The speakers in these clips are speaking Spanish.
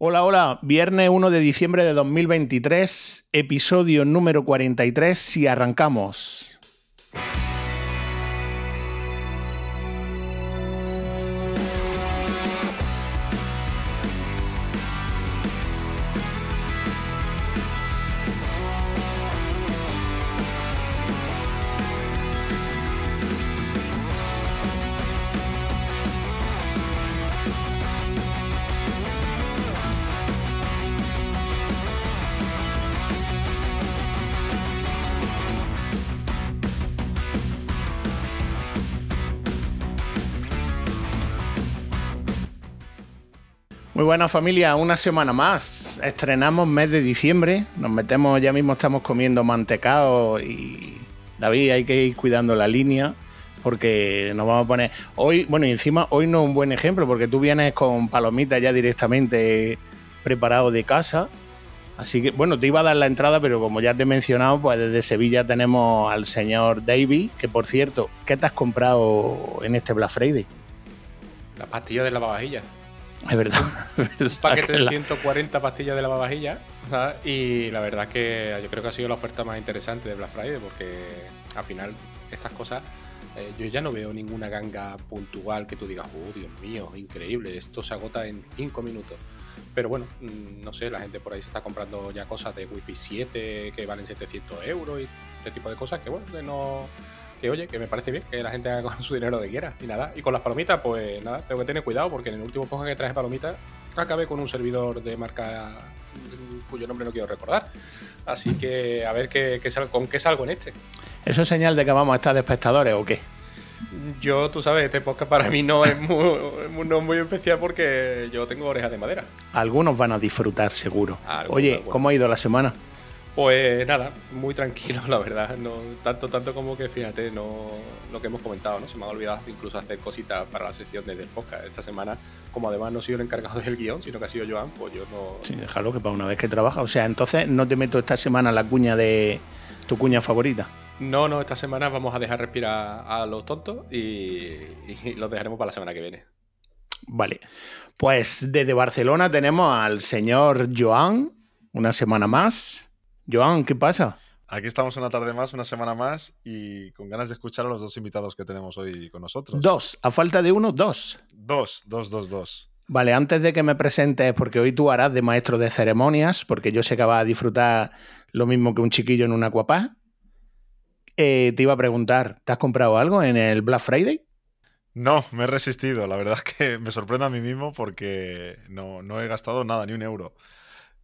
Hola, hola, viernes 1 de diciembre de 2023, episodio número 43 y arrancamos. Muy buena familia, una semana más. Estrenamos mes de diciembre, nos metemos, ya mismo estamos comiendo mantecao y David, hay que ir cuidando la línea porque nos vamos a poner... Hoy, bueno, y encima hoy no es un buen ejemplo porque tú vienes con palomitas ya directamente preparado de casa. Así que, bueno, te iba a dar la entrada, pero como ya te he mencionado, pues desde Sevilla tenemos al señor Davy, que por cierto, ¿qué te has comprado en este Black Friday? La pastilla de lavavajillas. Es verdad. Un paquete de 140 pastillas de lavavajillas. ¿sabes? Y la verdad es que yo creo que ha sido la oferta más interesante de Black Friday porque al final estas cosas eh, yo ya no veo ninguna ganga puntual que tú digas, oh Dios mío, increíble, esto se agota en 5 minutos. Pero bueno, mm, no sé, la gente por ahí se está comprando ya cosas de Wi-Fi 7 que valen 700 euros y este tipo de cosas que bueno, que no que oye, que me parece bien que la gente haga con su dinero de quiera. Y nada, y con las palomitas, pues nada, tengo que tener cuidado porque en el último podcast que traje palomitas acabé con un servidor de marca cuyo nombre no quiero recordar. Así que a ver qué, qué sal- con qué salgo en este. ¿Eso es señal de que vamos a estar de espectadores o qué? Yo, tú sabes, este podcast para mí no es muy, no es muy especial porque yo tengo orejas de madera. Algunos van a disfrutar, seguro. Algunos, Oye. ¿cómo ha ido la semana? Pues nada, muy tranquilo, la verdad. No, tanto, tanto como que fíjate, no lo que hemos comentado, ¿no? Se me ha olvidado incluso hacer cositas para la sección de- del podcast esta semana. Como además no he sido el encargado del guion, sino que ha sido Joan, pues yo no. Sí, déjalo que para una vez que trabaja. O sea, entonces no te meto esta semana la cuña de tu cuña favorita. No, no, esta semana vamos a dejar respirar a los tontos y, y los dejaremos para la semana que viene. Vale. Pues desde Barcelona tenemos al señor Joan, una semana más. Joan, ¿qué pasa? Aquí estamos una tarde más, una semana más y con ganas de escuchar a los dos invitados que tenemos hoy con nosotros. Dos. A falta de uno, dos. Dos, dos, dos, dos. Vale, antes de que me presentes, porque hoy tú harás de maestro de ceremonias, porque yo sé que vas a disfrutar lo mismo que un chiquillo en un acuapá. Eh, te iba a preguntar, ¿te has comprado algo en el Black Friday? No, me he resistido. La verdad es que me sorprende a mí mismo porque no, no he gastado nada, ni un euro.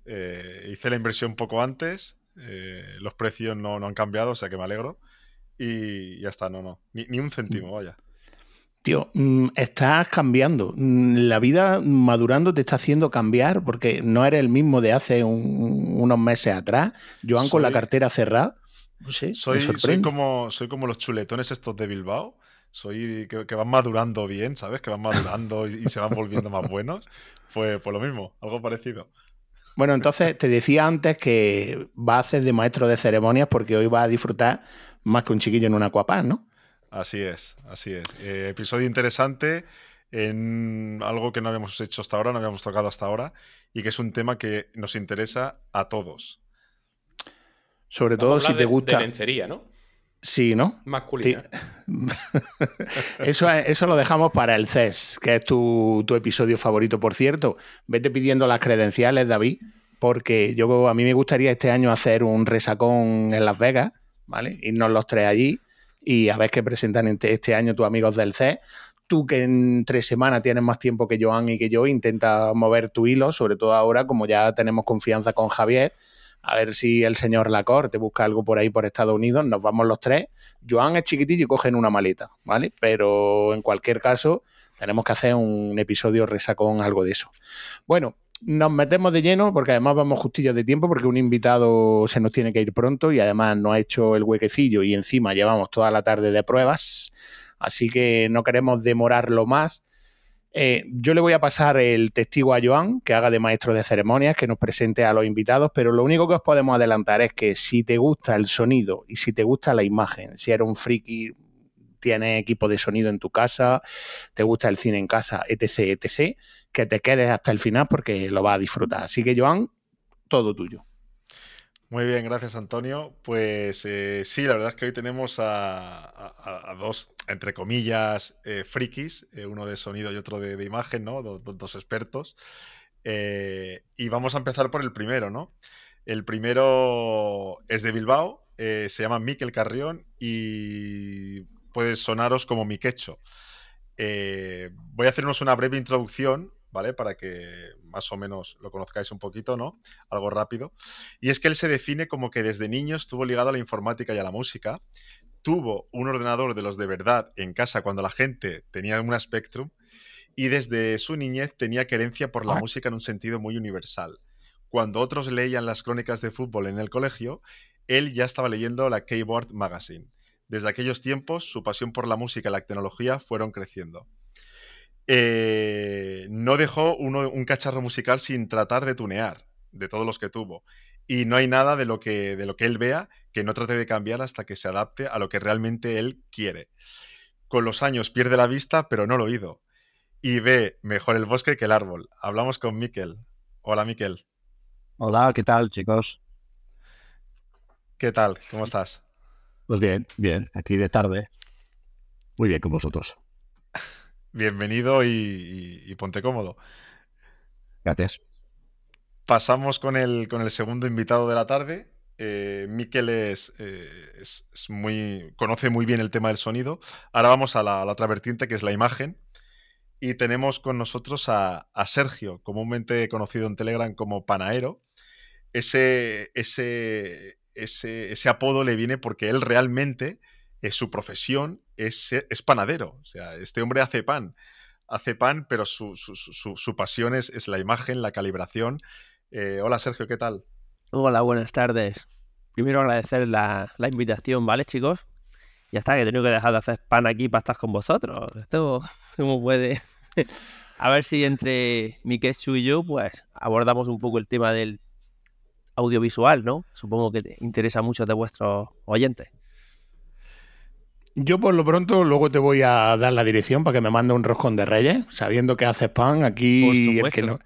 Eh, hice la inversión poco antes, eh, los precios no, no han cambiado, o sea que me alegro. Y ya está, no, no. Ni, ni un céntimo, vaya. Tío, mm, estás cambiando. Mm, La vida madurando te está haciendo cambiar porque no eres el mismo de hace un- unos meses atrás. Joan con la Soy- cartera cerrada. No sé, Soy, soy, como, soy como los chuletones estos de Bilbao. Soy que, que van madurando bien, ¿sabes? Que van madurando y, y se van volviendo más buenos. Pues, pues lo mismo, algo parecido. Bueno, entonces te decía antes que vas a hacer de maestro de ceremonias porque hoy vas a disfrutar más que un chiquillo en una acuapaz, ¿no? Así es, así es. Eh, episodio interesante en algo que no habíamos hecho hasta ahora, no habíamos tocado hasta ahora, y que es un tema que nos interesa a todos. Sobre Vamos todo a si te de- gusta. De lencería, ¿no? Sí, ¿no? Masculina. Eso, es- eso lo dejamos para el CES, que es tu, tu episodio favorito, por cierto. Vete pidiendo las credenciales, David, porque yo a mí me gustaría este año hacer un resacón en Las Vegas, ¿vale? Irnos los tres allí y a ver qué presentan este año tus amigos del CES. Tú que en tres semanas tienes más tiempo que Joan y que yo, intenta mover tu hilo, sobre todo ahora, como ya tenemos confianza con Javier, a ver si el señor Lacorte te busca algo por ahí por Estados Unidos, nos vamos los tres. Joan es chiquitillo y cogen una maleta, ¿vale? Pero en cualquier caso, tenemos que hacer un episodio resacón, algo de eso. Bueno, nos metemos de lleno porque además vamos justillos de tiempo porque un invitado se nos tiene que ir pronto y además nos ha hecho el huequecillo y encima llevamos toda la tarde de pruebas, así que no queremos demorarlo más. Eh, yo le voy a pasar el testigo a Joan, que haga de maestro de ceremonias, que nos presente a los invitados, pero lo único que os podemos adelantar es que si te gusta el sonido y si te gusta la imagen, si eres un friki, tienes equipo de sonido en tu casa, te gusta el cine en casa, etc., etc., que te quedes hasta el final porque lo vas a disfrutar. Así que, Joan, todo tuyo. Muy bien, gracias Antonio. Pues eh, sí, la verdad es que hoy tenemos a, dos, entre comillas, eh, frikis, eh, uno de sonido y otro de, imagen, ¿no? dos expertos. y vamos a empezar por el primero, ¿no? El primero es de Bilbao, se llama Miquel Carrión y puede sonaros como Miquecho. voy a hacernos una breve introducción ¿vale? Para que más o menos lo conozcáis un poquito, ¿no? Algo rápido. Y es que él se define como que desde niño estuvo ligado a la informática y a la música. Tuvo un ordenador de los de verdad en casa cuando la gente tenía una Spectrum y desde su niñez tenía querencia por la música en un sentido muy universal. Cuando otros leían las crónicas de fútbol en el colegio, él ya estaba leyendo la Keyboard Magazine. Desde aquellos tiempos, su pasión por la música y la tecnología fueron creciendo. Eh, no dejó un cacharro musical sin tratar de tunear, de todos los que tuvo. Y no hay nada de lo, que, de lo que él vea que no trate de cambiar hasta que se adapte a lo que realmente él quiere. Con los años pierde la vista, pero no el oído. Y ve mejor el bosque que el árbol. Hablamos con Miquel. Hola, Miquel. Hola, ¿qué tal, chicos? ¿Qué tal? ¿Cómo estás? Pues bien, bien, aquí de tarde. Muy bien con vosotros bienvenido y, ponte cómodo. Gracias. Pasamos con el, con el segundo invitado de la tarde. Eh, Miquel eh, es, muy, conoce muy bien el tema del sonido. Ahora vamos a la, otra vertiente, que es la imagen. Y tenemos con nosotros a, Sergio, comúnmente conocido en Telegram como Panaero. Ese, ese, ese, apodo le viene porque él realmente su profesión es, es, panadero. O sea, este hombre hace pan. Hace pan, pero su, pasión es, la imagen, la calibración. Eh, hola Sergio, ¿qué tal? Hola, buenas tardes. Primero agradecer la, invitación, ¿vale, chicos? Ya está, que he tenido que dejar de hacer pan aquí para estar con vosotros. Esto, ¿cómo puede? A ver si entre Mikechu y yo, pues, abordamos un poco el tema del audiovisual, ¿no? Supongo que te interesa mucho de vuestros oyentes. Yo por lo pronto luego te voy a dar la dirección para que me mande un roscón de reyes, sabiendo que haces pan aquí. El que no,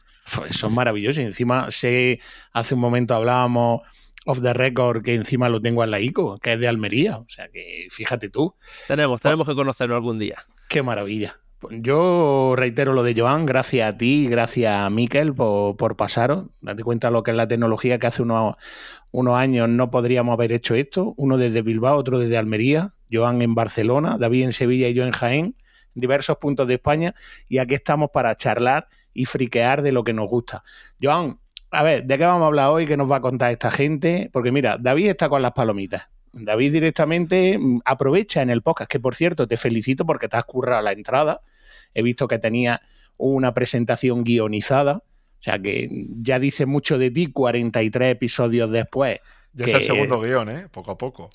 son maravillosos. Y encima sé, hace un momento hablábamos off the record que encima lo tengo en la ICO, que es de Almería. O sea que fíjate tú. Tenemos, tenemos que conocerlo algún día. Qué maravilla. Yo reitero lo de Joan, gracias a ti, gracias a Miquel por, por pasaros. Date cuenta lo que es la tecnología que hace unos, unos años no podríamos haber hecho esto. Uno desde Bilbao, otro desde Almería. Joan en Barcelona, David en Sevilla y yo en Jaén, en diversos puntos de España, y aquí estamos para charlar y friquear de lo que nos gusta. Joan, a ver, ¿de qué vamos a hablar hoy? ¿Qué nos va a contar esta gente? Porque mira, David está con las palomitas. David directamente mm, aprovecha en el podcast, que por cierto te felicito porque te has currado la entrada. He visto que tenía una presentación guionizada, o sea que ya dice mucho de ti 43 episodios después. Ya es el segundo guion, ¿eh? Poco a poco.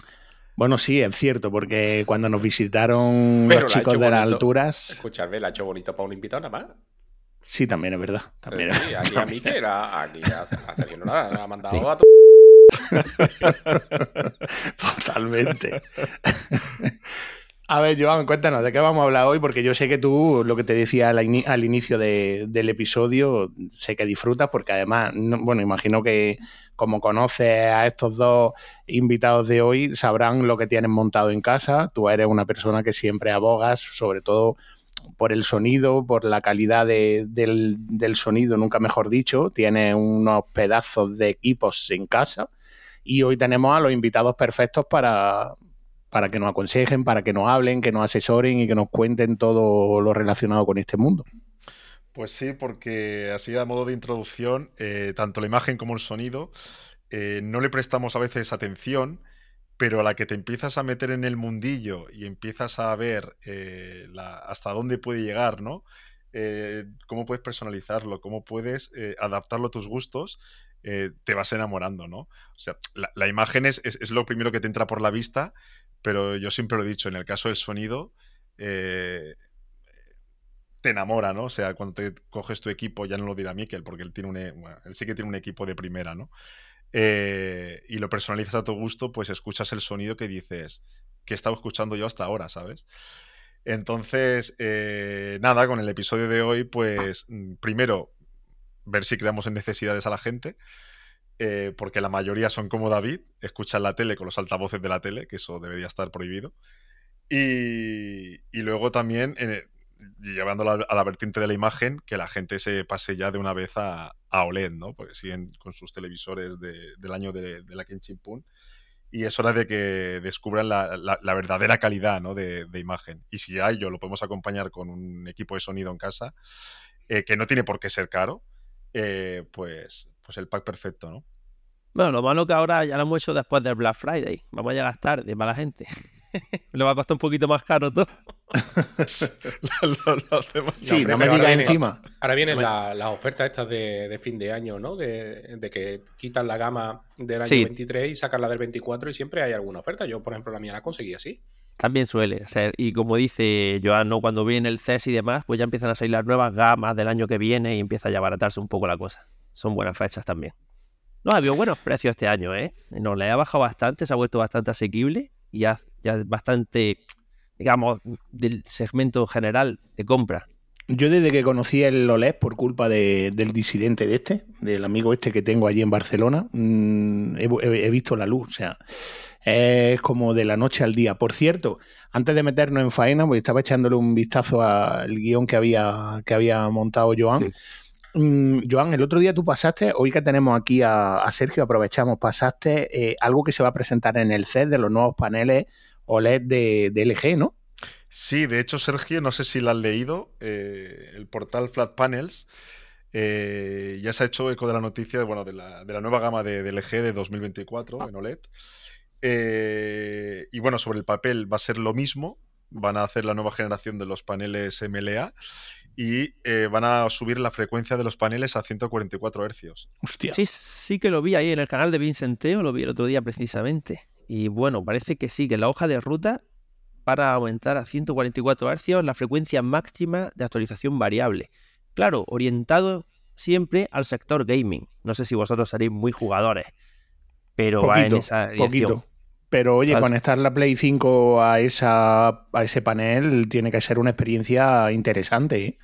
Bueno, sí, es cierto, porque cuando nos visitaron los chicos de las alturas. Escucharme, la ha hecho bonito para un invitado nada más. Sí, también es verdad. También eh, sí, aquí a mí que era. Aquí a, a no nada, ha mandado a tu. Totalmente. A ver, Joan, cuéntanos, ¿de qué vamos a hablar hoy? Porque yo sé que tú, lo que te decía al, inicio del episodio, sé que disfrutas, porque además, bueno, imagino que como conoces a estos dos invitados de hoy, sabrán lo que tienen montado en casa. Tú eres una persona que siempre abogas, sobre todo por el sonido, por la calidad del, del sonido, nunca mejor dicho. Tienes unos pedazos de equipos en casa. Y hoy tenemos a los invitados perfectos para, para que nos aconsejen, para que nos hablen, que nos asesoren y que nos cuenten todo lo relacionado con este mundo. Pues sí, porque así a modo de introducción, eh, tanto la imagen como el sonido, eh, no le prestamos a veces atención, pero a la que te empiezas a meter en el mundillo y empiezas a ver eh, hasta dónde puede llegar, ¿no? cómo puedes personalizarlo, cómo puedes adaptarlo a tus gustos, te vas enamorando, ¿no? O sea, la, imagen es, es, lo primero que te entra por la vista, pero yo siempre lo he dicho, en el caso del sonido, eh, te enamora, ¿no? O sea, cuando te coges tu equipo, ya no lo dirá Miquel, porque él tiene un, e, él sí que tiene un equipo de primera, ¿no? Eh, y lo personalizas a tu gusto, pues escuchas el sonido que dices, que he estado escuchando yo hasta ahora, ¿sabes? Entonces, eh, nada, con el episodio de hoy, pues mm, primero, ver si creamos en necesidades a la gente, eh, porque la mayoría son como David, escuchan la tele con los altavoces de la tele, que eso debería estar prohibido. Y, luego también, eh, llevando a la vertiente de la imagen, que la gente se pase ya de una vez a, OLED, ¿no? Porque siguen con sus televisores del año de, la Kenshin Pun y es hora de que descubran la, verdadera calidad ¿no? de, imagen. Y si hay, yo lo podemos acompañar con un equipo de sonido en casa, eh, que no tiene por qué ser caro, eh, pues, pues el pack perfecto, ¿no? Bueno, lo malo que ahora ya lo hemos hecho después del Black Friday. Vamos a llegar tarde para la gente. Le va a costar un poquito más caro todo. sí, no, me digas encima. Ahora vienen las ofertas estas de, fin de año, ¿no? De, que quitan la gama del año 23 y sacan la del 24 y siempre hay alguna oferta. Yo, por ejemplo, la mía la conseguí así. También suele ser. Y como dice Joan, ¿no? cuando viene el CES y demás, pues ya empiezan a salir las nuevas gamas del año que viene y empieza ya a abaratarse un poco la cosa. Son buenas fechas también. No, ha habido buenos precios este año, ¿eh? Nos le ha bajado bastante, se ha vuelto bastante asequible ya, ya bastante, digamos, del segmento general de compra. Yo desde que conocí el OLED por culpa del disidente de este, del amigo este que tengo allí en Barcelona, mm, he, visto la luz. O sea, es como de la noche al día. Por cierto, antes de meternos en faena, pues estaba echándole un vistazo al guion que había, que había montado Joan. Mm, Joan, el otro día tú pasaste, hoy que tenemos aquí a, Sergio, aprovechamos, pasaste eh, algo que se va a presentar en el CES de los nuevos paneles OLED de, LG, ¿no? Sí, de hecho, Sergio, no sé si lo has leído, eh, el portal Flat Panels eh, ya se ha hecho eco de la noticia de, bueno, de, la, nueva gama de, de, LG de 2024 en OLED. y bueno, sobre el papel va a ser lo mismo, van a hacer la nueva generación de los paneles MLA y eh, van a subir la frecuencia de los paneles a 144 Hz. Hostia. Sí, sí que lo vi ahí en el canal de Vincenteo, lo vi el otro día precisamente. Y bueno, parece que sí, que la hoja de ruta para aumentar a 144 Hz la frecuencia máxima de actualización variable. Claro, orientado siempre al sector gaming. No sé si vosotros seréis muy jugadores, pero va en esa dirección. Poquito. Pero oye, conectar la Play 5 a, esa, a ese panel tiene que ser una experiencia interesante. ¿eh?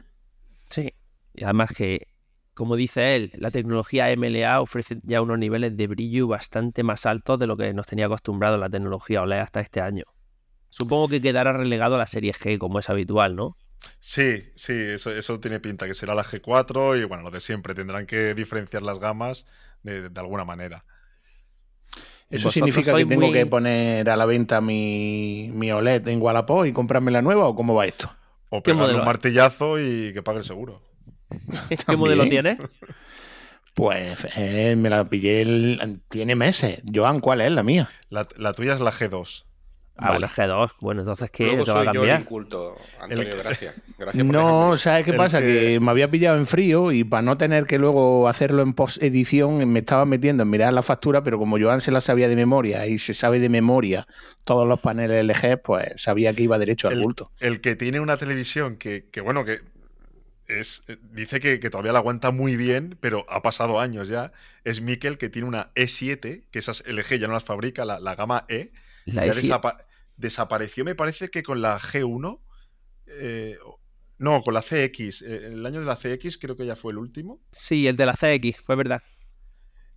Sí, y además que, como dice él, la tecnología MLA ofrece ya unos niveles de brillo bastante más altos de lo que nos tenía acostumbrado la tecnología OLED hasta este año. Supongo que quedará relegado a la serie G, como es habitual, ¿no? Sí, sí, eso, eso tiene pinta, que será la G4 y bueno, lo de siempre, tendrán que diferenciar las gamas de alguna manera. ¿Eso significa que tengo que poner a la venta mi, OLED en Wallapop y comprarme la nueva o cómo va esto? O pegarle un martillazo y que pague el seguro. ¿Qué modelo tiene? Pues eh, me la pillé, tiene meses. Joan, ¿cuál es la mía? La, la tuya es la G2. Ah, vale. G2. Bueno, entonces, ¿qué te va a cambiar? Yo el inculto, Antonio, gracias. gracias no, ¿sabes qué pasa? Que... me había pillado en frío y para no tener que luego hacerlo en post-edición me estaba metiendo en mirar la factura, pero como Joan se la sabía de memoria y se sabe de memoria todos los paneles LG, pues sabía que iba derecho al bulto. El que tiene una televisión que, bueno, que es, dice que, todavía la aguanta muy bien, pero ha pasado años ya. Es Mikel que tiene una E7, que esas LG ya no las fabrica, la, gama E. La E7 desapareció, me parece que con la G1. Eh, no, con la CX. Eh, el año de la CX creo que ya fue el último. Sí, el de la CX, fue verdad.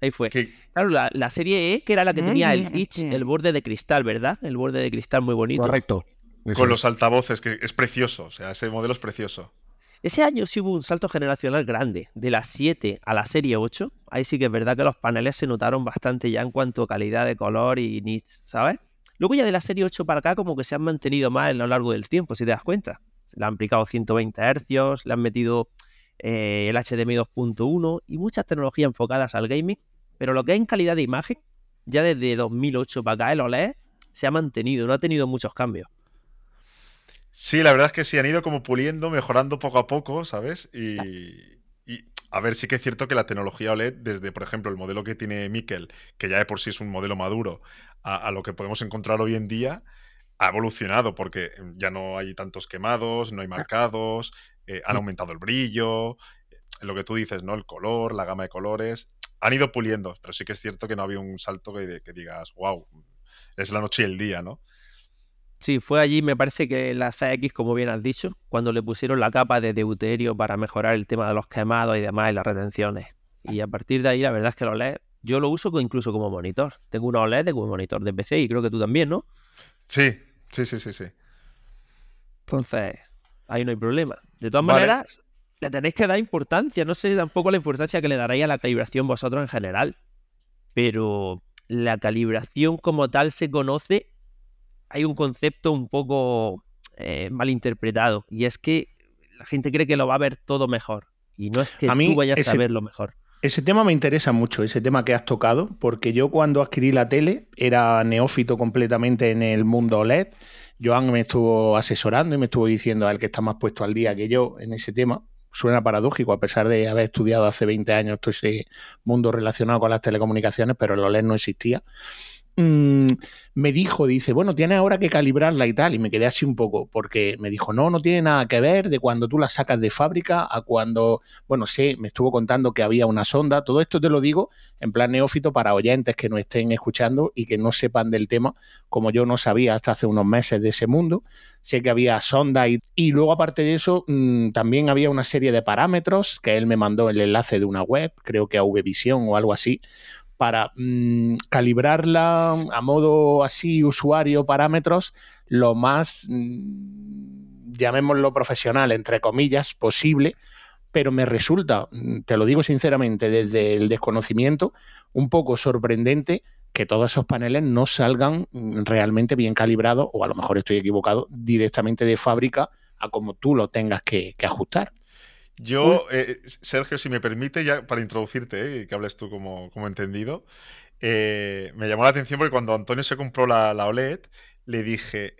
Ahí fue. Claro, la, serie E, que era la que tenía el itch, el borde de cristal, ¿verdad? El borde de cristal muy bonito. Correcto. con los altavoces, que es precioso. O sea, ese modelo es precioso. Ese año sí hubo un salto generacional grande, de la 7 a la serie 8. Ahí sí que es verdad que los paneles se notaron bastante ya en cuanto a calidad de color y nits, ¿sabes? Luego ya de la serie 8 para acá como que se han mantenido más a lo largo del tiempo, si te das cuenta. Le han aplicado 120 Hz, le han metido eh, el HDMI 2.1 y muchas tecnologías enfocadas al gaming, pero lo que es en calidad de imagen, ya desde 2008 para acá el OLED se ha mantenido, no ha tenido muchos cambios. Sí, la verdad es que sí, han ido como puliendo, mejorando poco a poco, ¿sabes? Y, y, a ver, sí que es cierto que la tecnología OLED, desde, por ejemplo, el modelo que tiene Mikel, que ya de por sí es un modelo maduro, a, lo que podemos encontrar hoy en día, ha evolucionado porque ya no hay tantos quemados, no hay marcados, eh, han aumentado el brillo, eh, lo que tú dices, ¿no? El color, la gama de colores. Han ido puliendo, pero sí que es cierto que no había un salto que, que digas, wow, es la noche y el día, ¿no? Sí, fue allí, me parece que la CX, como bien has dicho, cuando le pusieron la capa de deuterio para mejorar el tema de los quemados y demás y las retenciones. Y a partir de ahí, la verdad es que lo OLED yo lo uso incluso como monitor. Tengo una OLED como monitor de PC y creo que tú también, ¿no? Sí, sí, sí, sí, sí. Entonces, ahí no hay problema. De todas maneras, le tenéis que dar importancia. No sé tampoco la importancia que le daréis a la calibración vosotros en general. Pero la calibración como tal se conoce hay un concepto un poco eh, mal interpretado y es que la gente cree que lo va a ver todo mejor y no es que tú vayas a verlo mejor. Ese tema me interesa mucho, ese tema que has tocado, porque yo cuando adquirí la tele era neófito completamente en el mundo OLED. Joan me estuvo asesorando y me estuvo diciendo al que está más puesto al día que yo en ese tema. Suena paradójico, a pesar de haber estudiado hace 20 años todo ese mundo relacionado con las telecomunicaciones, pero el OLED no existía. Mm, me dijo, dice, bueno, tiene ahora que calibrarla y tal, y me quedé así un poco, porque me dijo, no, no tiene nada que ver de cuando tú la sacas de fábrica a cuando, bueno, sé, me estuvo contando que había una sonda, todo esto te lo digo en plan neófito para oyentes que no estén escuchando y que no sepan del tema, como yo no sabía hasta hace unos meses de ese mundo, sé que había sonda y, luego aparte de eso, mm, también había una serie de parámetros que él me mandó el enlace de una web, creo que a VVision o algo así, para mm, calibrarla a modo así, usuario, parámetros, lo más, mm, llamémoslo profesional, entre comillas, posible, pero me resulta, mm, te lo digo sinceramente, desde el desconocimiento, un poco sorprendente que todos esos paneles no salgan realmente bien calibrados, o a lo mejor estoy equivocado, directamente de fábrica a como tú lo tengas que ajustar. Yo, eh, Sergio, si me permite, ya para introducirte, eh, que hables tú como, como entendido, eh, me llamó la atención porque cuando Antonio se compró la, la OLED, le dije,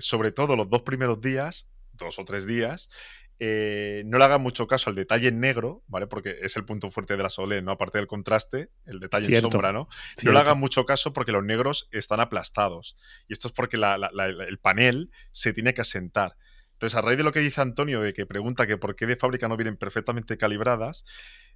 sobre todo los dos primeros días, dos o tres días, no le haga mucho caso al detalle en negro, ¿vale? Porque es el punto fuerte de la OLED, ¿no? Aparte del contraste, el detalle en sombra, ¿no? No le haga mucho caso porque los negros están aplastados. Y esto es porque el panel se tiene que asentar. Entonces, a raíz de lo que dice Antonio, de que pregunta que por qué de fábrica no vienen perfectamente calibradas,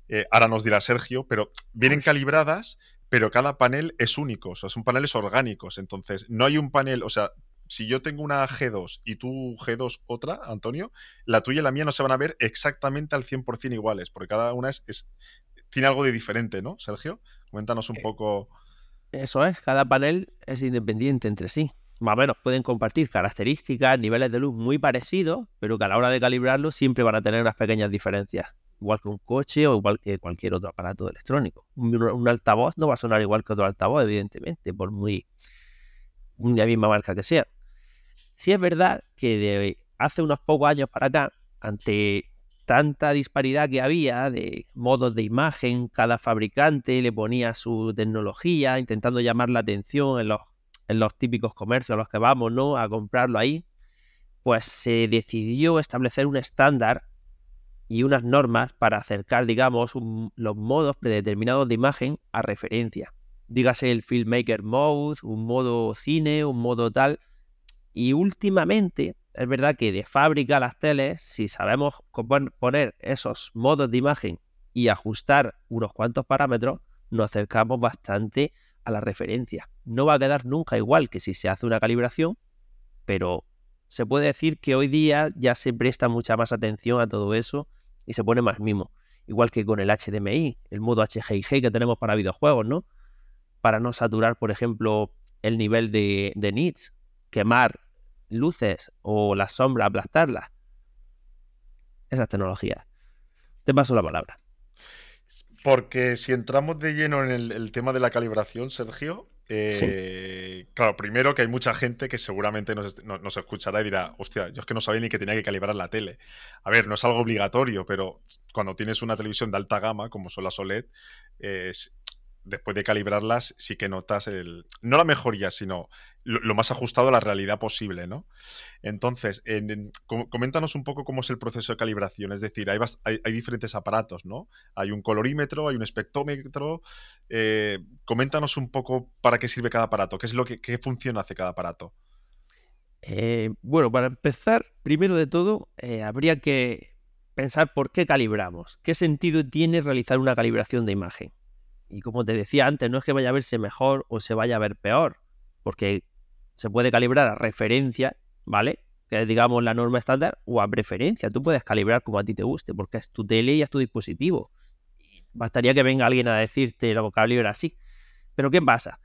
eh, ahora nos dirá Sergio, pero vienen calibradas, pero cada panel es único, o sea, son paneles orgánicos. Entonces, no hay un panel, o sea, si yo tengo una G2 y tú G2 otra, Antonio, la tuya y la mía no se van a ver exactamente al 100% iguales, porque cada una es, tiene algo de diferente, ¿no, Sergio? Coméntanos un eh, poco. Eso es, cada panel es independiente entre sí más o menos pueden compartir características, niveles de luz muy parecidos, pero que a la hora de calibrarlo siempre van a tener unas pequeñas diferencias. Igual que un coche o igual que cualquier otro aparato electrónico. Un, altavoz no va a sonar igual que otro altavoz, evidentemente, por muy la misma marca que sea. Sí es verdad que de hace unos pocos años para acá, ante tanta disparidad que había de modos de imagen, cada fabricante le ponía su tecnología, intentando llamar la atención en los en los típicos comercios a los que vamos, ¿no? A comprarlo ahí, pues se decidió establecer un estándar y unas normas para acercar, digamos, los modos predeterminados de imagen a referencia. Dígase el Filmmaker Mode, un modo cine, un modo tal. Y últimamente, es verdad que de fábrica las teles, si sabemos poner esos modos de imagen y ajustar unos cuantos parámetros, nos acercamos bastante a la referencia. No va a quedar nunca igual que si se hace una calibración, pero se puede decir que hoy día ya se presta mucha más atención a todo eso y se pone más mimo. Igual que con el HDMI, el modo HGIG que tenemos para videojuegos, ¿no? Para no saturar, por ejemplo, el nivel de, de nits, quemar luces o la sombra, aplastarlas. Esas tecnologías. Te paso la palabra. Porque si entramos de lleno en el, tema de la calibración, Sergio, eh, claro, primero que hay mucha gente que seguramente nos, escuchará y dirá, hostia, yo es que no sabía ni que tenía que calibrar la tele. A ver, no es algo obligatorio, pero cuando tienes una televisión de alta gama, como son las OLED, después de calibrarlas, sí que notas el. No la mejoría, sino lo, más ajustado a la realidad posible, ¿no? Entonces, coméntanos un poco cómo es el proceso de calibración. Es decir, hay, diferentes aparatos, ¿no? Hay un colorímetro, hay un espectrómetro. Eh, coméntanos un poco para qué sirve cada aparato, qué es lo que qué función hace cada aparato. Eh, bueno, para empezar, primero de todo, eh, habría que pensar por qué calibramos. ¿Qué sentido tiene realizar una calibración de imagen? Y como te decía antes, no es que vaya a verse mejor o se vaya a ver peor, porque se puede calibrar a referencia, ¿vale? Que es, digamos, la norma estándar, o a preferencia. Tú puedes calibrar como a ti te guste, porque es tu tele y es tu dispositivo. Bastaría que venga alguien a decirte lo calibra así. Pero ¿qué pasa?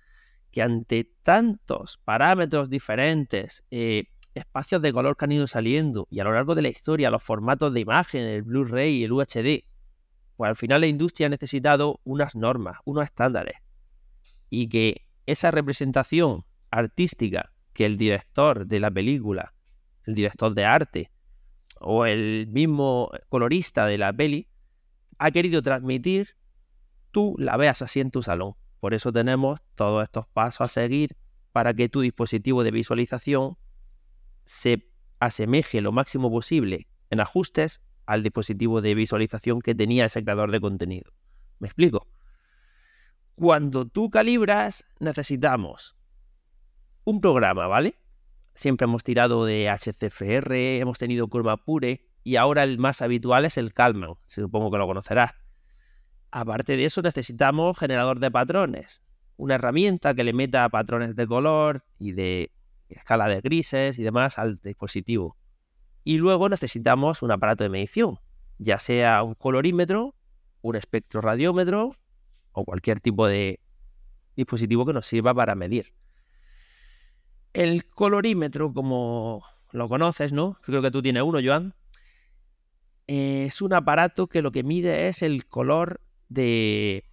Que ante tantos parámetros diferentes, eh, espacios de color que han ido saliendo y a lo largo de la historia los formatos de imagen, el Blu-ray y el UHD, pues al final la industria ha necesitado unas normas, unos estándares. Y que esa representación artística que el director de la película, el director de arte o el mismo colorista de la peli ha querido transmitir, tú la veas así en tu salón. Por eso tenemos todos estos pasos a seguir para que tu dispositivo de visualización se asemeje lo máximo posible en ajustes al dispositivo de visualización que tenía ese creador de contenido. ¿Me explico? Cuando tú calibras, necesitamos un programa, ¿vale? Siempre hemos tirado de HCFR, hemos tenido curva pure y ahora el más habitual es el Calman, supongo que lo conocerás. Aparte de eso, necesitamos generador de patrones, una herramienta que le meta patrones de color y de escala de grises y demás al dispositivo. Y luego necesitamos un aparato de medición, ya sea un colorímetro, un espectroradiómetro o cualquier tipo de dispositivo que nos sirva para medir. El colorímetro, como lo conoces, ¿no? Creo que tú tienes uno, Joan. Es un aparato que lo que mide es el color de.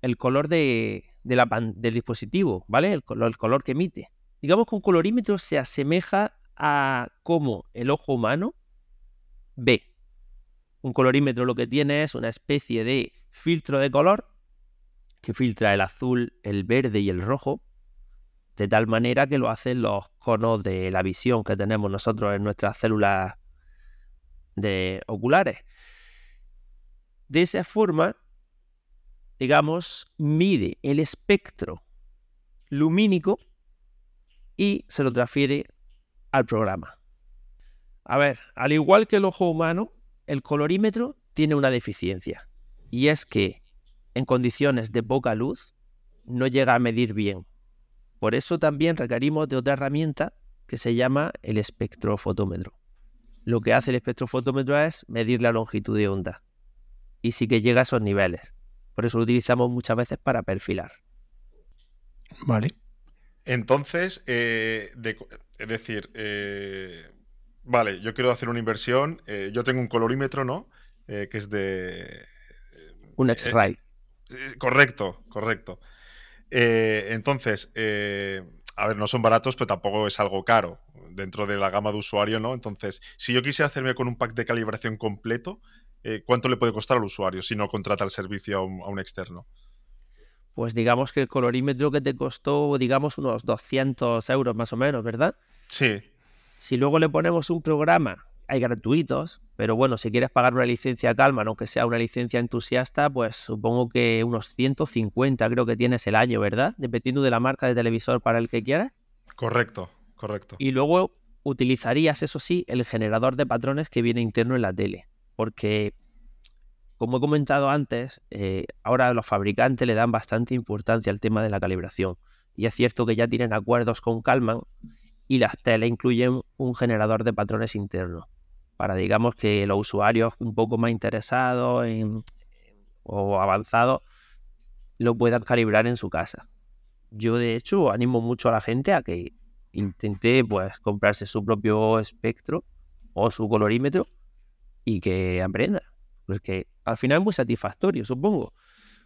el color de, del dispositivo, ¿vale? El, el color que emite. Digamos que un colorímetro se asemeja a cómo el ojo humano ve. Un colorímetro lo que tiene es una especie de filtro de color que filtra el azul, el verde y el rojo, de tal manera que lo hacen los conos de la visión que tenemos nosotros en nuestras células de oculares. De esa forma, digamos, mide el espectro lumínico y se lo transfiere al programa. A ver, al igual que el ojo humano, el colorímetro tiene una deficiencia y es que en condiciones de poca luz no llega a medir bien. Por eso también requerimos de otra herramienta que se llama el espectrofotómetro. Lo que hace el espectrofotómetro es medir la longitud de onda y sí que llega a esos niveles. Por eso lo utilizamos muchas veces para perfilar. Vale. Entonces, eh, es decir, eh, vale, yo quiero hacer una inversión, eh, yo tengo un colorímetro, ¿no? que es de... Un X-Ray. correcto, correcto. entonces, a ver, no son baratos, pero tampoco es algo caro dentro de la gama de usuario, ¿no? Entonces, si yo quisiera hacerme con un pack de calibración completo, ¿cuánto le puede costar al usuario si no contrata el servicio a un externo? Pues digamos que el colorímetro que te costó, digamos, unos 200 euros más o menos, ¿verdad? Sí. Si luego le ponemos un programa, hay gratuitos, pero bueno, si quieres pagar una licencia Calma, aunque sea una licencia entusiasta, pues supongo que unos 150 creo que tienes el año, ¿verdad? Dependiendo de la marca de televisor para el que quieras. Correcto, correcto. Y luego utilizarías, eso sí, el generador de patrones que viene interno en la tele, porque como he comentado antes, eh, ahora los fabricantes le dan bastante importancia al tema de la calibración. Y es cierto que ya tienen acuerdos con Calman y las tele incluyen un generador de patrones internos para, digamos, que los usuarios un poco más interesados o avanzados lo puedan calibrar en su casa. Yo, de hecho, animo mucho a la gente a que intente pues, comprarse su propio espectro o su colorímetro y que aprenda. Porque al final es muy satisfactorio, supongo.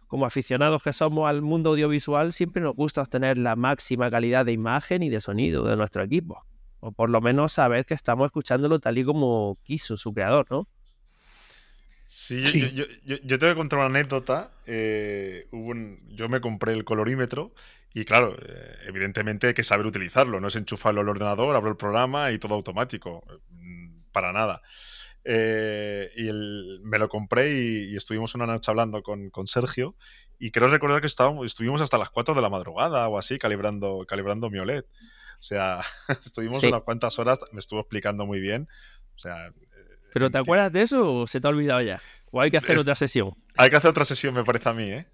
Como aficionados que somos al mundo audiovisual, siempre nos gusta obtener la máxima calidad de imagen y de sonido de nuestro equipo. O por lo menos saber que estamos escuchándolo tal y como quiso su creador, ¿no? Sí, Yo, yo, tengo que contar una anécdota. Eh, yo me compré el colorímetro y claro, eh, evidentemente hay que saber utilizarlo. No es enchufarlo al ordenador, abro el programa y todo automático. Mm, para nada. Eh, y me lo compré y, estuvimos una noche hablando con, Sergio. Y creo recordar que estábamos, estuvimos hasta las 4 de la madrugada o así calibrando, calibrando mi OLED. O sea, estuvimos unas cuantas horas, me estuvo explicando muy bien. O sea. ¿Pero te acuerdas de eso o se te ha olvidado ya? ¿O hay que hacer otra sesión? Hay que hacer otra sesión, me parece a mí, ¿eh?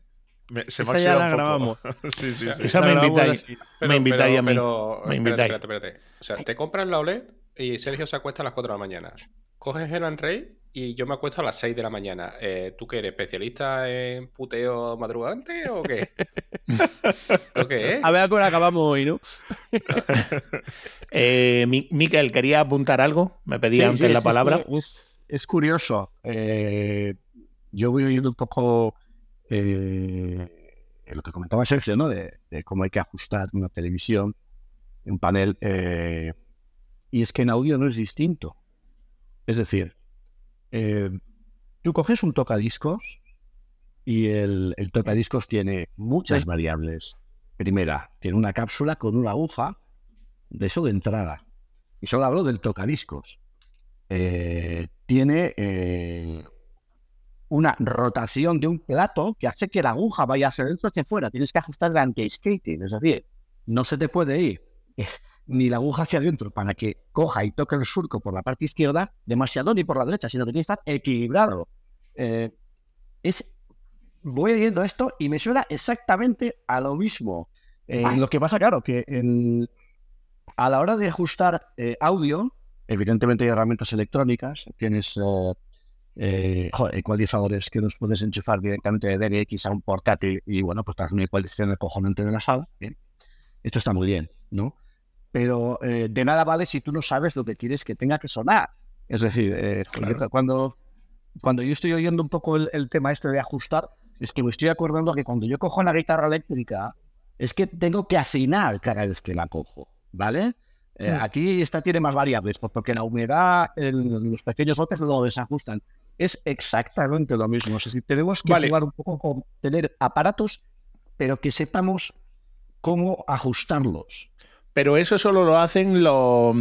se me ya la grabamos. sí, sí, sí. Esa me invitáis. me invitáis a mí. Pero, me invitáis. Espérate, espérate, O sea, te compras la OLED y Sergio se acuesta a las 4 de la mañana. Coges el Unray y yo me acuesto a las 6 de la mañana. Eh, ¿Tú qué eres? ¿Especialista en puteo madrugante o qué? ¿Tú qué A ver a qué acabamos hoy, ¿no? eh, Miquel, ¿quería apuntar algo? Me pedía antes la palabra. Es, curioso. Eh, yo voy oyendo un poco eh, lo que comentaba Sergio, ¿no? De, cómo hay que ajustar una televisión, un panel. Eh, y es que en audio no es distinto. Es decir, eh, tú coges un tocadiscos y el, tocadiscos tiene muchas variables. Primera, tiene una cápsula con una aguja, de eso de entrada. Y solo hablo del tocadiscos. Eh, tiene eh, una rotación de un plato que hace que la aguja vaya hacia dentro hacia afuera. Tienes que ajustar el anti-skating, es decir, no se te puede ir ni la aguja hacia adentro para que coja y toque el surco por la parte izquierda demasiado ni por la derecha, sino que tiene que estar equilibrado. Eh, es, voy viendo esto y me suena exactamente a lo mismo. Eh, lo que pasa, claro, que a la hora de ajustar eh, audio, evidentemente hay herramientas electrónicas, tienes ecualizadores que nos puedes enchufar directamente de DNX a un portátil y bueno, pues te hace una ecualización cojonante de la sala. Esto está muy bien, ¿no? Pero eh, de nada vale si tú no sabes lo que quieres que tenga que sonar. Es decir, eh, cuando, cuando yo estoy oyendo un poco el, tema este de ajustar, es que me estoy acordando que cuando yo cojo una guitarra eléctrica, es que tengo que afinar cada vez que la cojo, ¿vale? Eh, hmm. Aquí esta tiene más variables, pues porque la humedad, los pequeños golpes lo desajustan. Es exactamente lo mismo. Es decir, tenemos que jugar un poco con tener aparatos, pero que sepamos cómo ajustarlos. Pero eso solo lo hacen los,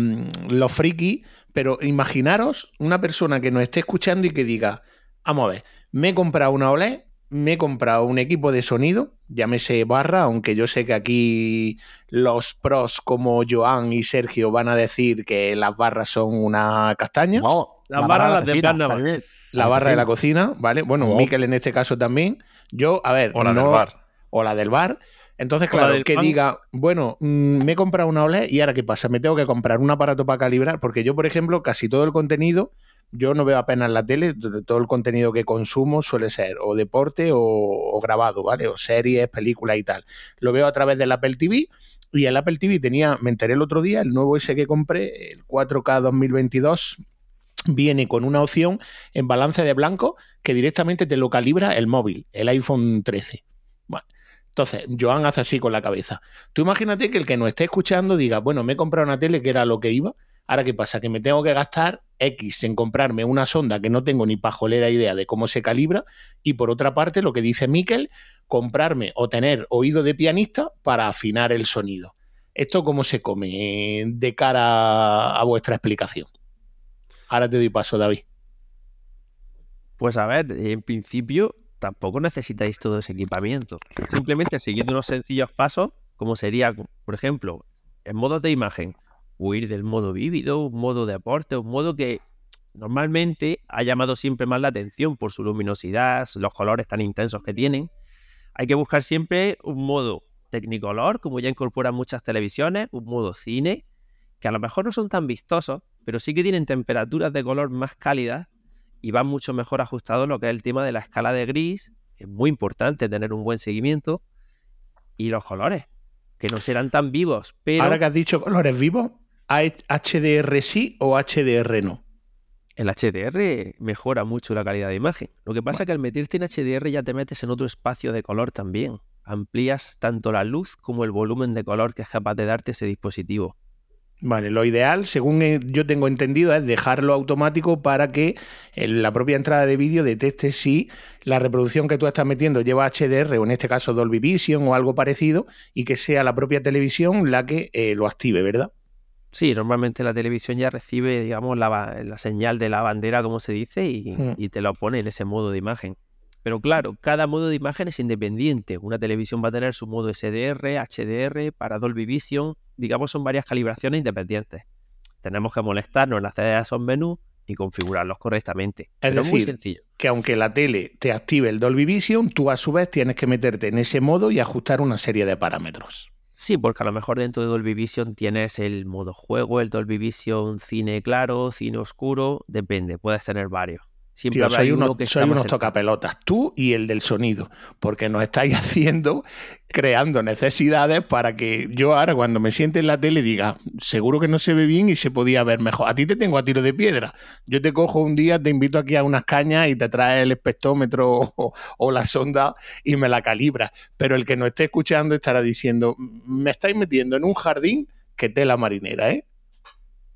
los frikis. Pero imaginaros una persona que nos esté escuchando y que diga, vamos a ver, me he comprado una OLED, me he comprado un equipo de sonido, llámese barra, aunque yo sé que aquí los pros como Joan y Sergio van a decir que las barras son una castaña. No, las barras las de La barra de la cocina, ¿vale? Bueno, Miquel en este caso también. Yo, a ver, o la del bar. O la del bar. Entonces, claro, que diga, bueno, mm, me he comprado una OLED y ahora qué pasa, me tengo que comprar un aparato para calibrar, porque yo, por ejemplo, casi todo el contenido, yo no veo apenas la tele, todo el contenido que consumo suele ser o deporte o, grabado, ¿vale? O series, películas y tal. Lo veo a través del Apple TV y el Apple TV tenía, me enteré el otro día, el nuevo ese que compré, el 4K 2022, viene con una opción en balance de blanco que directamente te lo calibra el móvil, el iPhone 13. Entonces, Joan hace así con la cabeza. Tú imagínate que el que nos esté escuchando diga, bueno, me he comprado una tele que era lo que iba. Ahora, ¿qué pasa? Que me tengo que gastar X en comprarme una sonda que no tengo ni pajolera idea de cómo se calibra. Y por otra parte, lo que dice Miquel, comprarme o tener oído de pianista para afinar el sonido. ¿Esto cómo se come de cara a vuestra explicación? Ahora te doy paso, David. Pues a ver, en principio tampoco necesitáis todo ese equipamiento. Simplemente siguiendo unos sencillos pasos, como sería, por ejemplo, en modos de imagen, huir del modo vívido, un modo de aporte, un modo que normalmente ha llamado siempre más la atención por su luminosidad, los colores tan intensos que tienen. Hay que buscar siempre un modo Technicolor, como ya incorporan muchas televisiones, un modo cine, que a lo mejor no son tan vistosos, pero sí que tienen temperaturas de color más cálidas y va mucho mejor ajustado lo que es el tema de la escala de gris, es muy importante tener un buen seguimiento, y los colores, que no serán tan vivos. Pero... Ahora que has dicho colores vivos, ¿HDR sí o HDR no? El HDR mejora mucho la calidad de imagen. Lo que pasa es que al meterte en HDR ya te metes en otro espacio de color también. Amplías tanto la luz como el volumen de color que es capaz de darte ese dispositivo. Vale, lo ideal, según yo tengo entendido, es dejarlo automático para que la propia entrada de vídeo detecte si la reproducción que tú estás metiendo lleva HDR o en este caso Dolby Vision o algo parecido y que sea la propia televisión la que eh, lo active, ¿verdad? Sí, normalmente la televisión ya recibe, digamos, la, señal de la bandera, como se dice, y, hmm. y te lo pone en ese modo de imagen. Pero claro, cada modo de imagen es independiente. Una televisión va a tener su modo SDR, HDR, para Dolby Vision. Digamos, son varias calibraciones independientes. Tenemos que molestarnos en hacer esos menús y configurarlos correctamente. Es Pero decir, muy sencillo. que aunque la tele te active el Dolby Vision, tú a su vez tienes que meterte en ese modo y ajustar una serie de parámetros. Sí, porque a lo mejor dentro de Dolby Vision tienes el modo juego, el Dolby Vision cine claro, cine oscuro, depende, puedes tener varios. Siempre Tío, soy, uno unos, que soy unos tocapelotas, tú y el del sonido, porque nos estáis haciendo, creando necesidades para que yo ahora cuando me siente en la tele diga, seguro que no se ve bien y se podía ver mejor. A ti te tengo a tiro de piedra. Yo te cojo un día, te invito aquí a unas cañas y te traes el espectrómetro o, o la sonda y me la calibras. Pero el que no esté escuchando estará diciendo, me estáis metiendo en un jardín que tela marinera, ¿eh?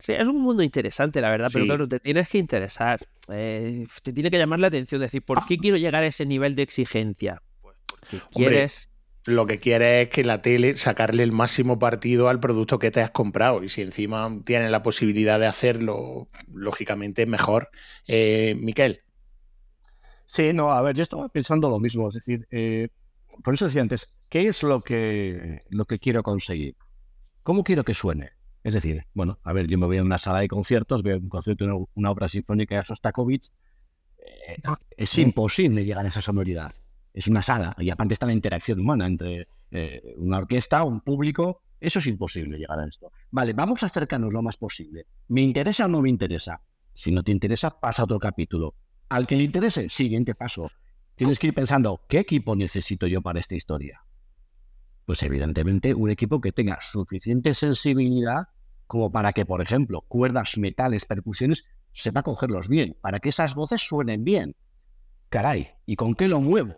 Sí, es un mundo interesante, la verdad, pero claro, te tienes que interesar. eh, te tiene que llamar la atención, decir, ¿por qué quiero llegar a ese nivel de exigencia? Pues porque quieres. lo que quieres es que la tele sacarle el máximo partido al producto que te has comprado y si encima tienes la posibilidad de hacerlo, lógicamente mejor. Eh, Miquel, Sí, no, a ver, yo estaba pensando lo mismo, es decir, eh, por eso decía antes, ¿qué es lo que, lo que quiero conseguir? ¿Cómo quiero que suene? Es decir, bueno, a ver, yo me voy a una sala de conciertos, veo un concierto, una, una obra sinfónica de Sostakovich, eh, es imposible llegar a esa sonoridad. Es una sala, y aparte está la interacción humana entre eh, una orquesta, un público, eso es imposible llegar a esto. Vale, vamos a acercarnos lo más posible. ¿Me interesa o no me interesa? Si no te interesa, pasa a otro capítulo. Al que le interese, siguiente paso. Tienes que ir pensando, ¿qué equipo necesito yo para esta historia? Pues evidentemente un equipo que tenga suficiente sensibilidad como para que, por ejemplo, cuerdas, metales, percusiones, sepa cogerlos bien, para que esas voces suenen bien. Caray, ¿y con qué lo muevo?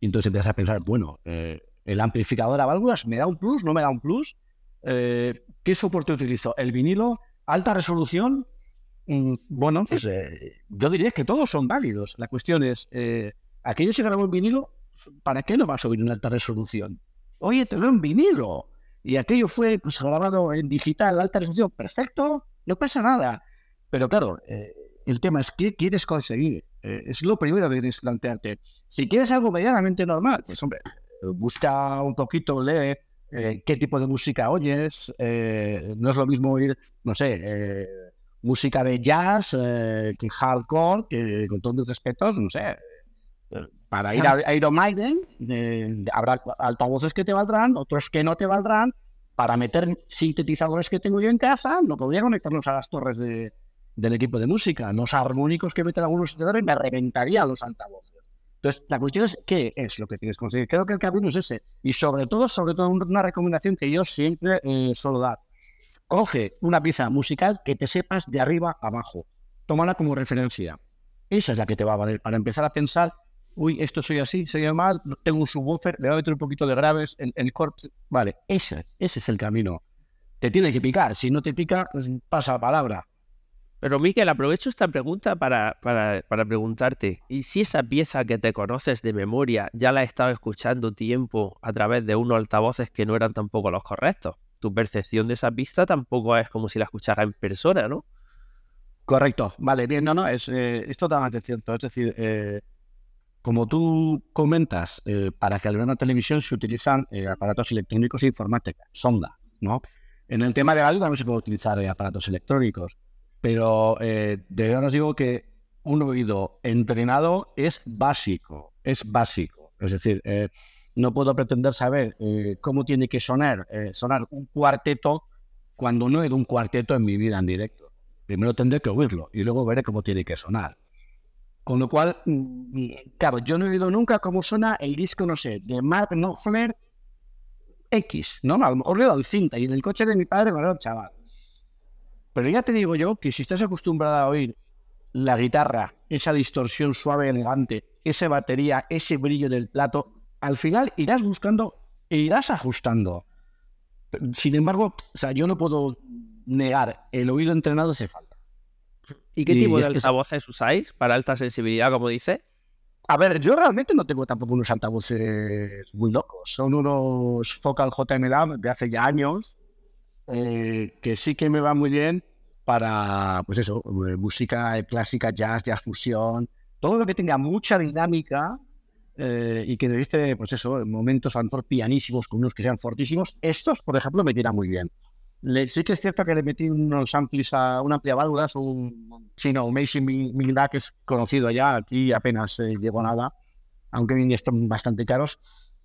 Y entonces empiezas a pensar, bueno, eh, el amplificador a válvulas, ¿me da un plus? ¿No me da un plus? Eh, ¿Qué soporte utilizo? ¿El vinilo? ¿Alta resolución? Mm, bueno, pues eh, yo diría que todos son válidos. La cuestión es, eh, aquello se grabó en vinilo, ¿para qué lo vas a oír en alta resolución? Oye, te veo en vinilo. Y aquello fue pues, grabado en digital, alta resolución, perfecto, no pasa nada. Pero claro, eh, el tema es qué quieres conseguir. Eh, es lo primero que tienes que plantearte. Si quieres algo medianamente normal, pues hombre, busca un poquito, lee eh, qué tipo de música oyes. eh, no es lo mismo oír, no sé, eh, música de jazz, eh, que hardcore, que con todos mis respetos, no sé. Para ir a, Iron Maiden, eh, habrá altavoces que te valdrán, otros que no te valdrán. Para meter sintetizadores que tengo yo en casa, no podría conectarlos a las torres de, del equipo de música. Los armónicos que meten algunos sintetizadores me reventaría los altavoces. Entonces, la cuestión es qué es lo que quieres conseguir. Creo que el camino es ese. Y sobre todo, sobre todo, una recomendación que yo siempre eh, suelo dar. Coge una pieza musical que te sepas de arriba a abajo. Tómala como referencia. Esa es la que te va a valer para empezar a pensar, uy, esto soy así, soy mal, tengo un subwoofer, le voy a meter un poquito de graves, el, el corte. Vale, ese, ese es el camino. Te tiene que picar. Si no te pica, pues pasa la palabra. Pero Miquel, aprovecho esta pregunta para, para, para preguntarte, ¿y si esa pieza que te conoces de memoria ya la has estado escuchando tiempo a través de unos altavoces que no eran tampoco los correctos? Tu percepción de esa pista tampoco es como si la escuchara en persona, ¿no? Correcto, vale, bien, no, no, es, eh, es totalmente cierto. Es decir, eh, como tú comentas, eh, para calibrar una televisión se utilizan eh, aparatos electrónicos e informática, sonda, ¿no? En el tema de audio también se puede utilizar eh, aparatos electrónicos, pero eh, de verdad os digo que un oído entrenado es básico, es básico. Es decir, no puedo pretender saber cómo tiene que sonar, sonar un cuarteto cuando no he un cuarteto en mi vida en directo. Primero tendré que oírlo y luego veré cómo tiene que sonar. Con lo cual, mm, claro, yo no he oído nunca cómo suena el disco, no sé, de Mark Knopfler X, ¿no? A lo mejor le he dado cinta y en el coche de mi padre me lo chaval. Pero ya te digo yo que si estás acostumbrado a oír la guitarra, esa distorsión suave, elegante, esa batería, ese brillo del plato, al final irás buscando e irás ajustando. Sin embargo, o sea, yo no puedo negar, el oído entrenado hace falta. ¿Y qué Y tipo de que- altavoces usáis para alta sensibilidad, como dice? A ver, yo realmente no tengo tampoco unos altavoces muy locos. Son unos Focal JMLab de hace ya años, eh, que sí que me va muy bien para, pues eso, eh, música clásica, jazz, jazz fusión, todo lo que tenga mucha dinámica eh, y que necesite, pues eso, momentos a lo mejor pianísimos con unos que sean fortísimos. Estos, por ejemplo, me tiran muy bien. Le, sí que es cierto que le metí unos amplis a una amplia válvulas, un chino Amazing Milda, que es conocido allá, aquí apenas eh, llegó nada, aunque están bastante caros.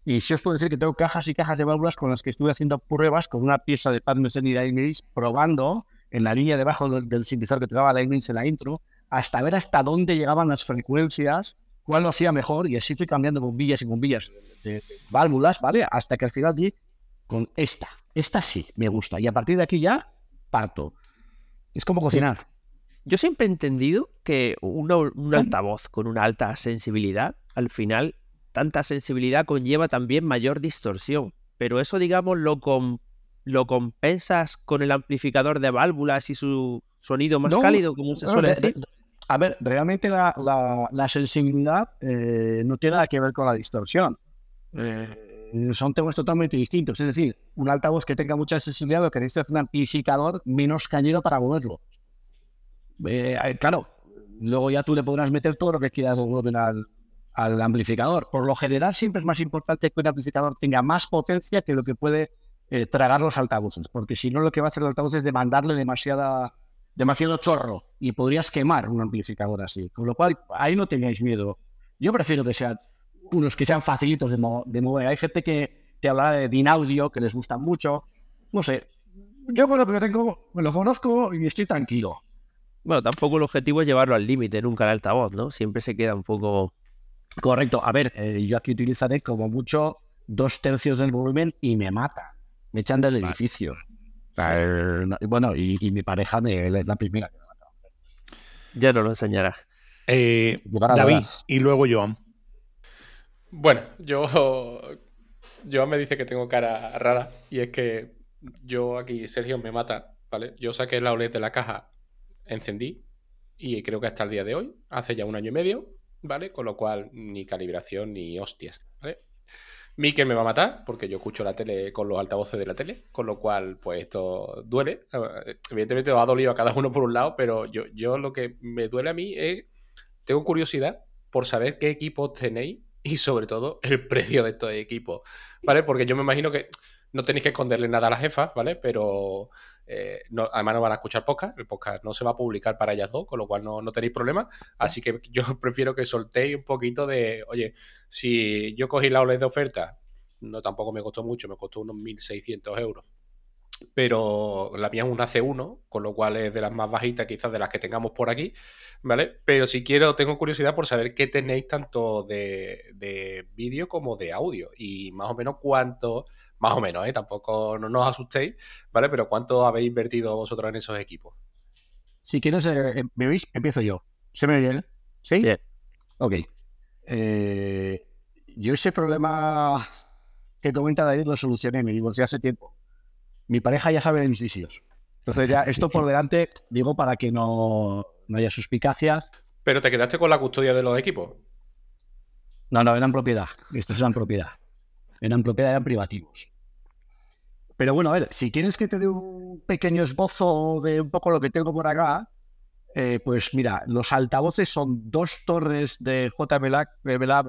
Y sí os puedo decir que tengo cajas y cajas de válvulas con las que estuve haciendo pruebas con una pieza de Padmesen y Iris, probando en la línea debajo del, del sintetizador que trabajaba la Iris en la intro, hasta ver hasta dónde llegaban las frecuencias, cuál lo hacía mejor, y así estoy cambiando bombillas y bombillas de, válvulas, ¿vale? Hasta que al final di con esta. Esta sí, me gusta. Y a partir de aquí ya parto. Es como cocinar. Yo siempre he entendido que un altavoz con una alta sensibilidad, al final, tanta sensibilidad conlleva también mayor distorsión. Pero eso, digamos, lo, lo compensas con el amplificador de válvulas y su sonido más cálido, como se suele decir. A ver, realmente la, sensibilidad eh, no tiene nada que ver con la distorsión. Eh, son temas totalmente distintos. Es decir, un altavoz que tenga mucha sensibilidad lo que necesita es un amplificador menos cañero para moverlo. Eh, claro, luego ya tú le podrás meter todo lo que quieras al, al amplificador. Por lo general siempre es más importante que un amplificador tenga más potencia que lo que puede tragar los altavoces, porque si no lo que va a hacer el altavoz es demandarle demasiada demasiado chorro y podrías quemar un amplificador así. Con lo cual, ahí no tengáis miedo. Yo prefiero que sean unos que sean facilitos de, mover. Hay gente que te habla de Dinaudio, que les gusta mucho. No sé. Yo con lo que tengo, me lo conozco y estoy tranquilo. Bueno, tampoco el objetivo es llevarlo al límite nunca el altavoz, ¿no? Siempre se queda un poco. Correcto. A ver, eh, yo aquí utilizaré como mucho dos tercios del volumen y me mata. Me echan del edificio bueno, y, mi pareja me, es la primera que me matado. Ya no lo enseñará. Eh, David, y luego Joan. Bueno, yo. Joan me dice que tengo cara rara. Y es que yo aquí, Sergio me mata, ¿vale? Yo saqué la OLED de la caja, encendí. Y creo que hasta el día de hoy, hace ya un año y medio, ¿vale? Con lo cual, ni calibración ni hostias, ¿vale? Mikel me va a matar porque yo escucho la tele con los altavoces de la tele, con lo cual, pues esto duele. Evidentemente va ha dolido a cada uno por un lado, pero yo, yo lo que me duele a mí es, tengo curiosidad por saber qué equipos tenéis y sobre todo el precio de estos equipos, ¿vale? Porque yo me imagino que no tenéis que esconderle nada a la jefa, ¿vale? Pero eh, además no van a escuchar podcast, el podcast no se va a publicar para ellas dos, con lo cual no, tenéis problema. Así que yo prefiero que soltéis un poquito de, oye, si yo cogí la OLED de oferta, no tampoco me costó mucho, me costó unos 1.600 euros. Pero la mía es una C1, con lo cual es de las más bajitas quizás de las que tengamos por aquí, ¿vale? Pero si quiero, tengo curiosidad por saber qué tenéis tanto de, de vídeo como de audio y más o menos cuánto más o menos, ¿eh? Tampoco no, os asustéis, ¿vale? Pero ¿cuánto habéis invertido vosotros en esos equipos? Si quieres, eh, ¿me veis? Empiezo yo. ¿Se me oye? ¿Sí? Bien. Ok. Eh, yo ese problema que comenta David lo solucioné, me divorcié hace tiempo. Mi pareja ya sabe de mis vicios. Entonces ya, esto por delante, digo, para que no, no haya suspicacias. ¿Pero te quedaste con la custodia de los equipos? No, no, eran propiedad. Estos eran propiedad eran propiedad, eran privativos. Pero bueno, a ver, si quieres que te dé un pequeño esbozo de un poco lo que tengo por acá, eh, pues mira, los altavoces son dos torres de JBL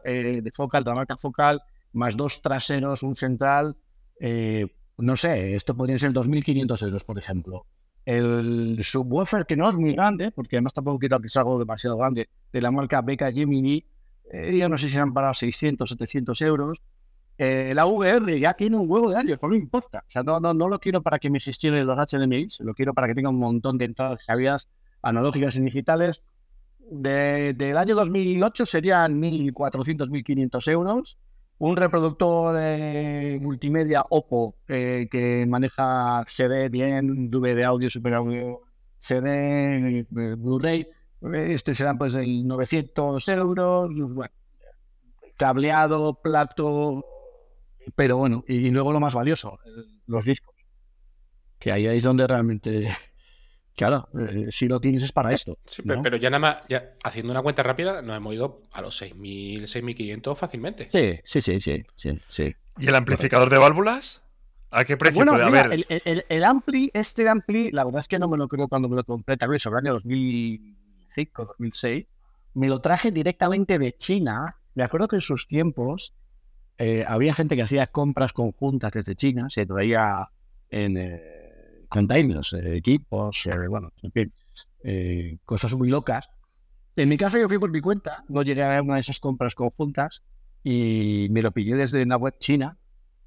eh, de focal, de la marca focal, más dos traseros, un central. Eh, no sé, esto podría ser 2.500 euros, por ejemplo. El subwoofer, que no es muy grande, porque además tampoco quiero que sea algo demasiado grande, de la marca BK Gemini, ya no sé si serán para 600, 700 euros. Eh, la VR ya tiene un huevo de años, no me importa. O sea, no, no, no lo quiero para que me gestione los HDMI, lo quiero para que tenga un montón de entradas salidas analógicas y digitales. del año 2008 serían 1.400, 1.500 euros. Un reproductor multimedia Oppo eh, que maneja CD bien, DVD audio, super audio, CD, eh, Blu-ray. Este será pues el 900 euros. Bueno, cableado, plato, pero bueno, y, luego lo más valioso, los discos. Que ahí es donde realmente, claro, eh, si lo tienes es para esto. Sí, pero ya nada más, ya haciendo una cuenta rápida, nos hemos ido a los 6.000, 6.500 fácilmente. Sí, sí, sí, sí, sí, ¿Y el amplificador de válvulas? ¿A qué precio puede haber? El, el, Ampli, este Ampli, la verdad es que no me lo creo cuando me lo compré, tal vez sobre el año 2005, 2006. Me lo traje directamente de China. Me acuerdo que en sus tiempos eh, había gente que hacía compras conjuntas desde China, se traía en, eh, containers, equipos, bueno, en fin, cosas muy locas. En mi caso yo fui por mi cuenta, no llegué a una de esas compras conjuntas y me lo pillé desde una web china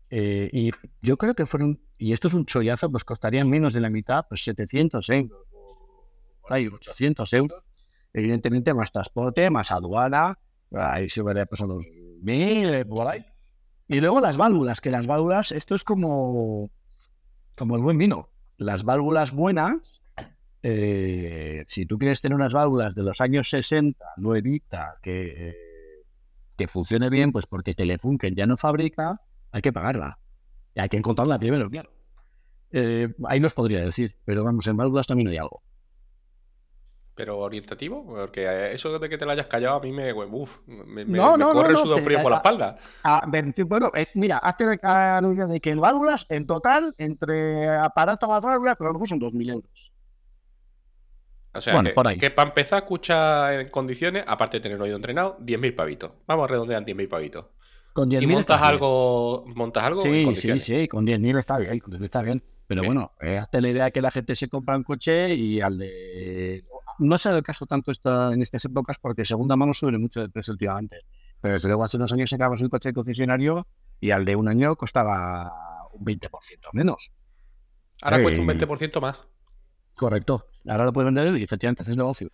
y yo creo que fueron, y esto es un chollazo, pues costaría menos de la mitad, pues 700 euros, por ahí 800 euros, evidentemente más transporte, más aduana, ahí se hubiera pasado los mil, por ahí. Y luego las válvulas, que las válvulas, esto es como, como el buen vino. Las válvulas buenas, eh, si tú quieres tener unas válvulas de los años 60, nuevita, que, que funcione bien, pues porque Telefunken ya no fabrica, hay que pagarla. Y hay que encontrarla primero, claro. Eh, ahí nos podría decir, pero vamos, en válvulas también hay algo pero orientativo, porque eso de que te la hayas callado a mí me, uf, me, corre el sudor frío por la espalda. bueno, eh, mira, hazte alusión de que en válvulas, en total, entre aparatos y válvulas, creo que son 2.000 euros. O sea, que, para empezar a escuchar en condiciones, aparte de tener oído entrenado, 10.000 pavitos. Vamos a redondear 10.000 pavitos. Con 10.000 ¿Y montas algo, montas algo sí, Sí, sí, con 10.000 está bien, está bien. Pero bueno, eh, hazte la idea de que la gente se compra un coche y al de no será el caso tanto esta, en estas épocas porque segunda mano sube mucho de precio últimamente. Pero desde luego hace unos años sacabas un coche de concesionario y al de un año costaba un 20% menos. Ahora cuesta un 20% más. Correcto. Ahora lo puedes vender y efectivamente haces negocio.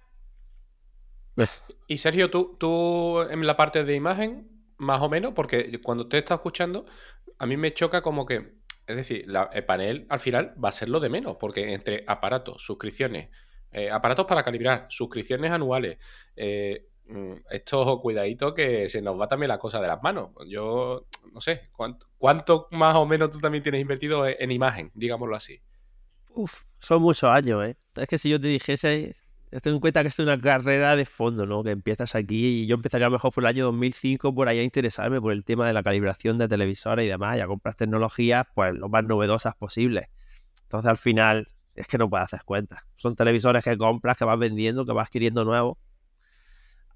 Pues. Y Sergio, tú, tú en la parte de imagen, más o menos, porque cuando te está escuchando, a mí me choca como que, es decir, el panel al final va a ser lo de menos, porque entre aparatos, suscripciones, eh, aparatos para calibrar, suscripciones anuales. Eh, mm, esto, cuidadito, que se nos va también la cosa de las manos. Yo no sé, ¿cuánto, más o menos tú también tienes invertido en, imagen, digámoslo así? Uf, son muchos años, ¿eh? Es que si yo te dijese, ten en cuenta que esto es una carrera de fondo, ¿no? Que empiezas aquí y yo empezaría a lo mejor por el año 2005 por ahí a interesarme por el tema de la calibración de televisores y demás, y a comprar tecnologías pues lo más novedosas posibles. Entonces al final es que no puedes hacer cuenta. Son televisores que compras, que vas vendiendo, que vas adquiriendo nuevos.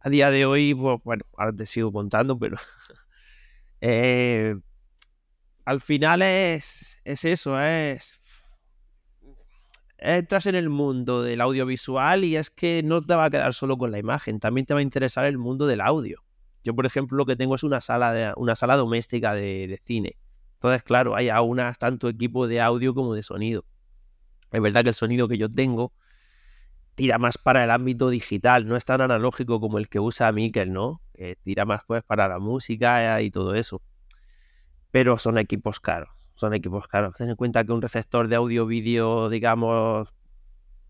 A día de hoy, pues, bueno, ahora te sigo contando, pero eh, al final es, es eso, es entras en el mundo del audiovisual y es que no te va a quedar solo con la imagen, también te va a interesar el mundo del audio. Yo, por ejemplo, lo que tengo es una sala, de, una sala doméstica de, de cine. Entonces, claro, hay aún tanto equipo de audio como de sonido. Es verdad que el sonido que yo tengo tira más para el ámbito digital, no es tan analógico como el que usa Mikel, ¿no? tira más pues para la música y todo eso. Pero son equipos caros, son equipos caros. Ten en cuenta que un receptor de audio-vídeo, digamos,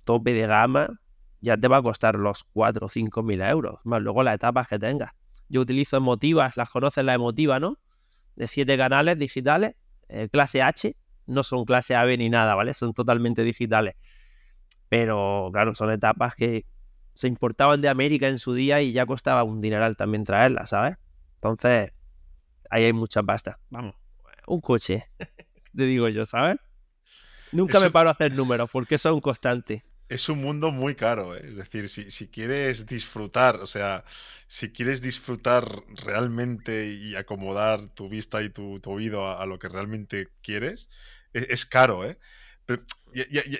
tope de gama, ya te va a costar los 4 o 5 mil euros, más luego las etapas que tengas. Yo utilizo emotivas, las conoces la emotiva, ¿no? De 7 canales digitales, eh, clase H, no son clase AB ni nada, ¿vale? Son totalmente digitales. Pero claro, son etapas que se importaban de América en su día y ya costaba un dineral también traerlas, ¿sabes? Entonces, ahí hay mucha pasta. Vamos, un coche, te digo yo, ¿sabes? Nunca me paro a hacer números porque son constantes. Es un mundo muy caro, ¿eh? es decir, si, quieres disfrutar, o sea, si quieres disfrutar realmente y acomodar tu vista y tu, oído a, lo que realmente quieres, e, es, caro, ¿eh? Pero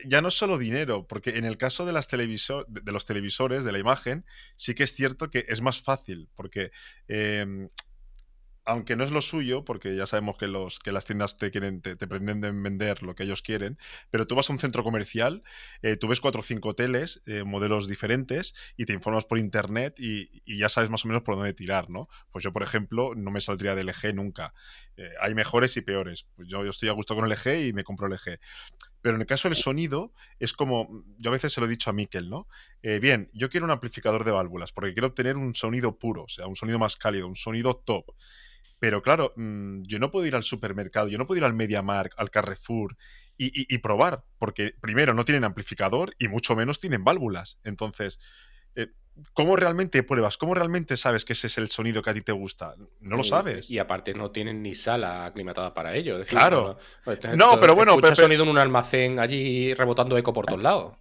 ya, no es solo dinero, porque en el caso de, las televisor, de, los televisores, de la imagen, sí que es cierto que es más fácil, porque em, aunque no es lo suyo, porque ya sabemos que, los, que las tiendas te, quieren, te, pretenden vender lo que ellos quieren, pero tú vas a un centro comercial, eh, tú ves cuatro o cinco hoteles, eh, modelos diferentes, y te informas por internet y, ya sabes más o menos por dónde tirar, ¿no? Pues yo, por ejemplo, no me saldría del LG nunca. Eh, hay mejores y peores. Pues yo, estoy a gusto con el LG y me compro el LG. Pero en el caso del sonido, es como, yo a veces se lo he dicho a Mikel, ¿no? bien, yo quiero un amplificador de válvulas porque quiero obtener un sonido puro, o sea, un sonido más cálido, un sonido top. Pero claro, mm, yo no puedo ir al supermercado, yo no puedo ir al MediaMark, al Carrefour y, probar, porque primero no tienen amplificador y mucho menos tienen válvulas. Entonces, eh, ¿cómo realmente pruebas? ¿Cómo realmente sabes que ese es el sonido que a ti te gusta? No lo sabes. Y, aparte no tienen ni sala aclimatada para ello. claro. No, pero bueno. Escucha sonido en un almacén allí rebotando eco por todos lados.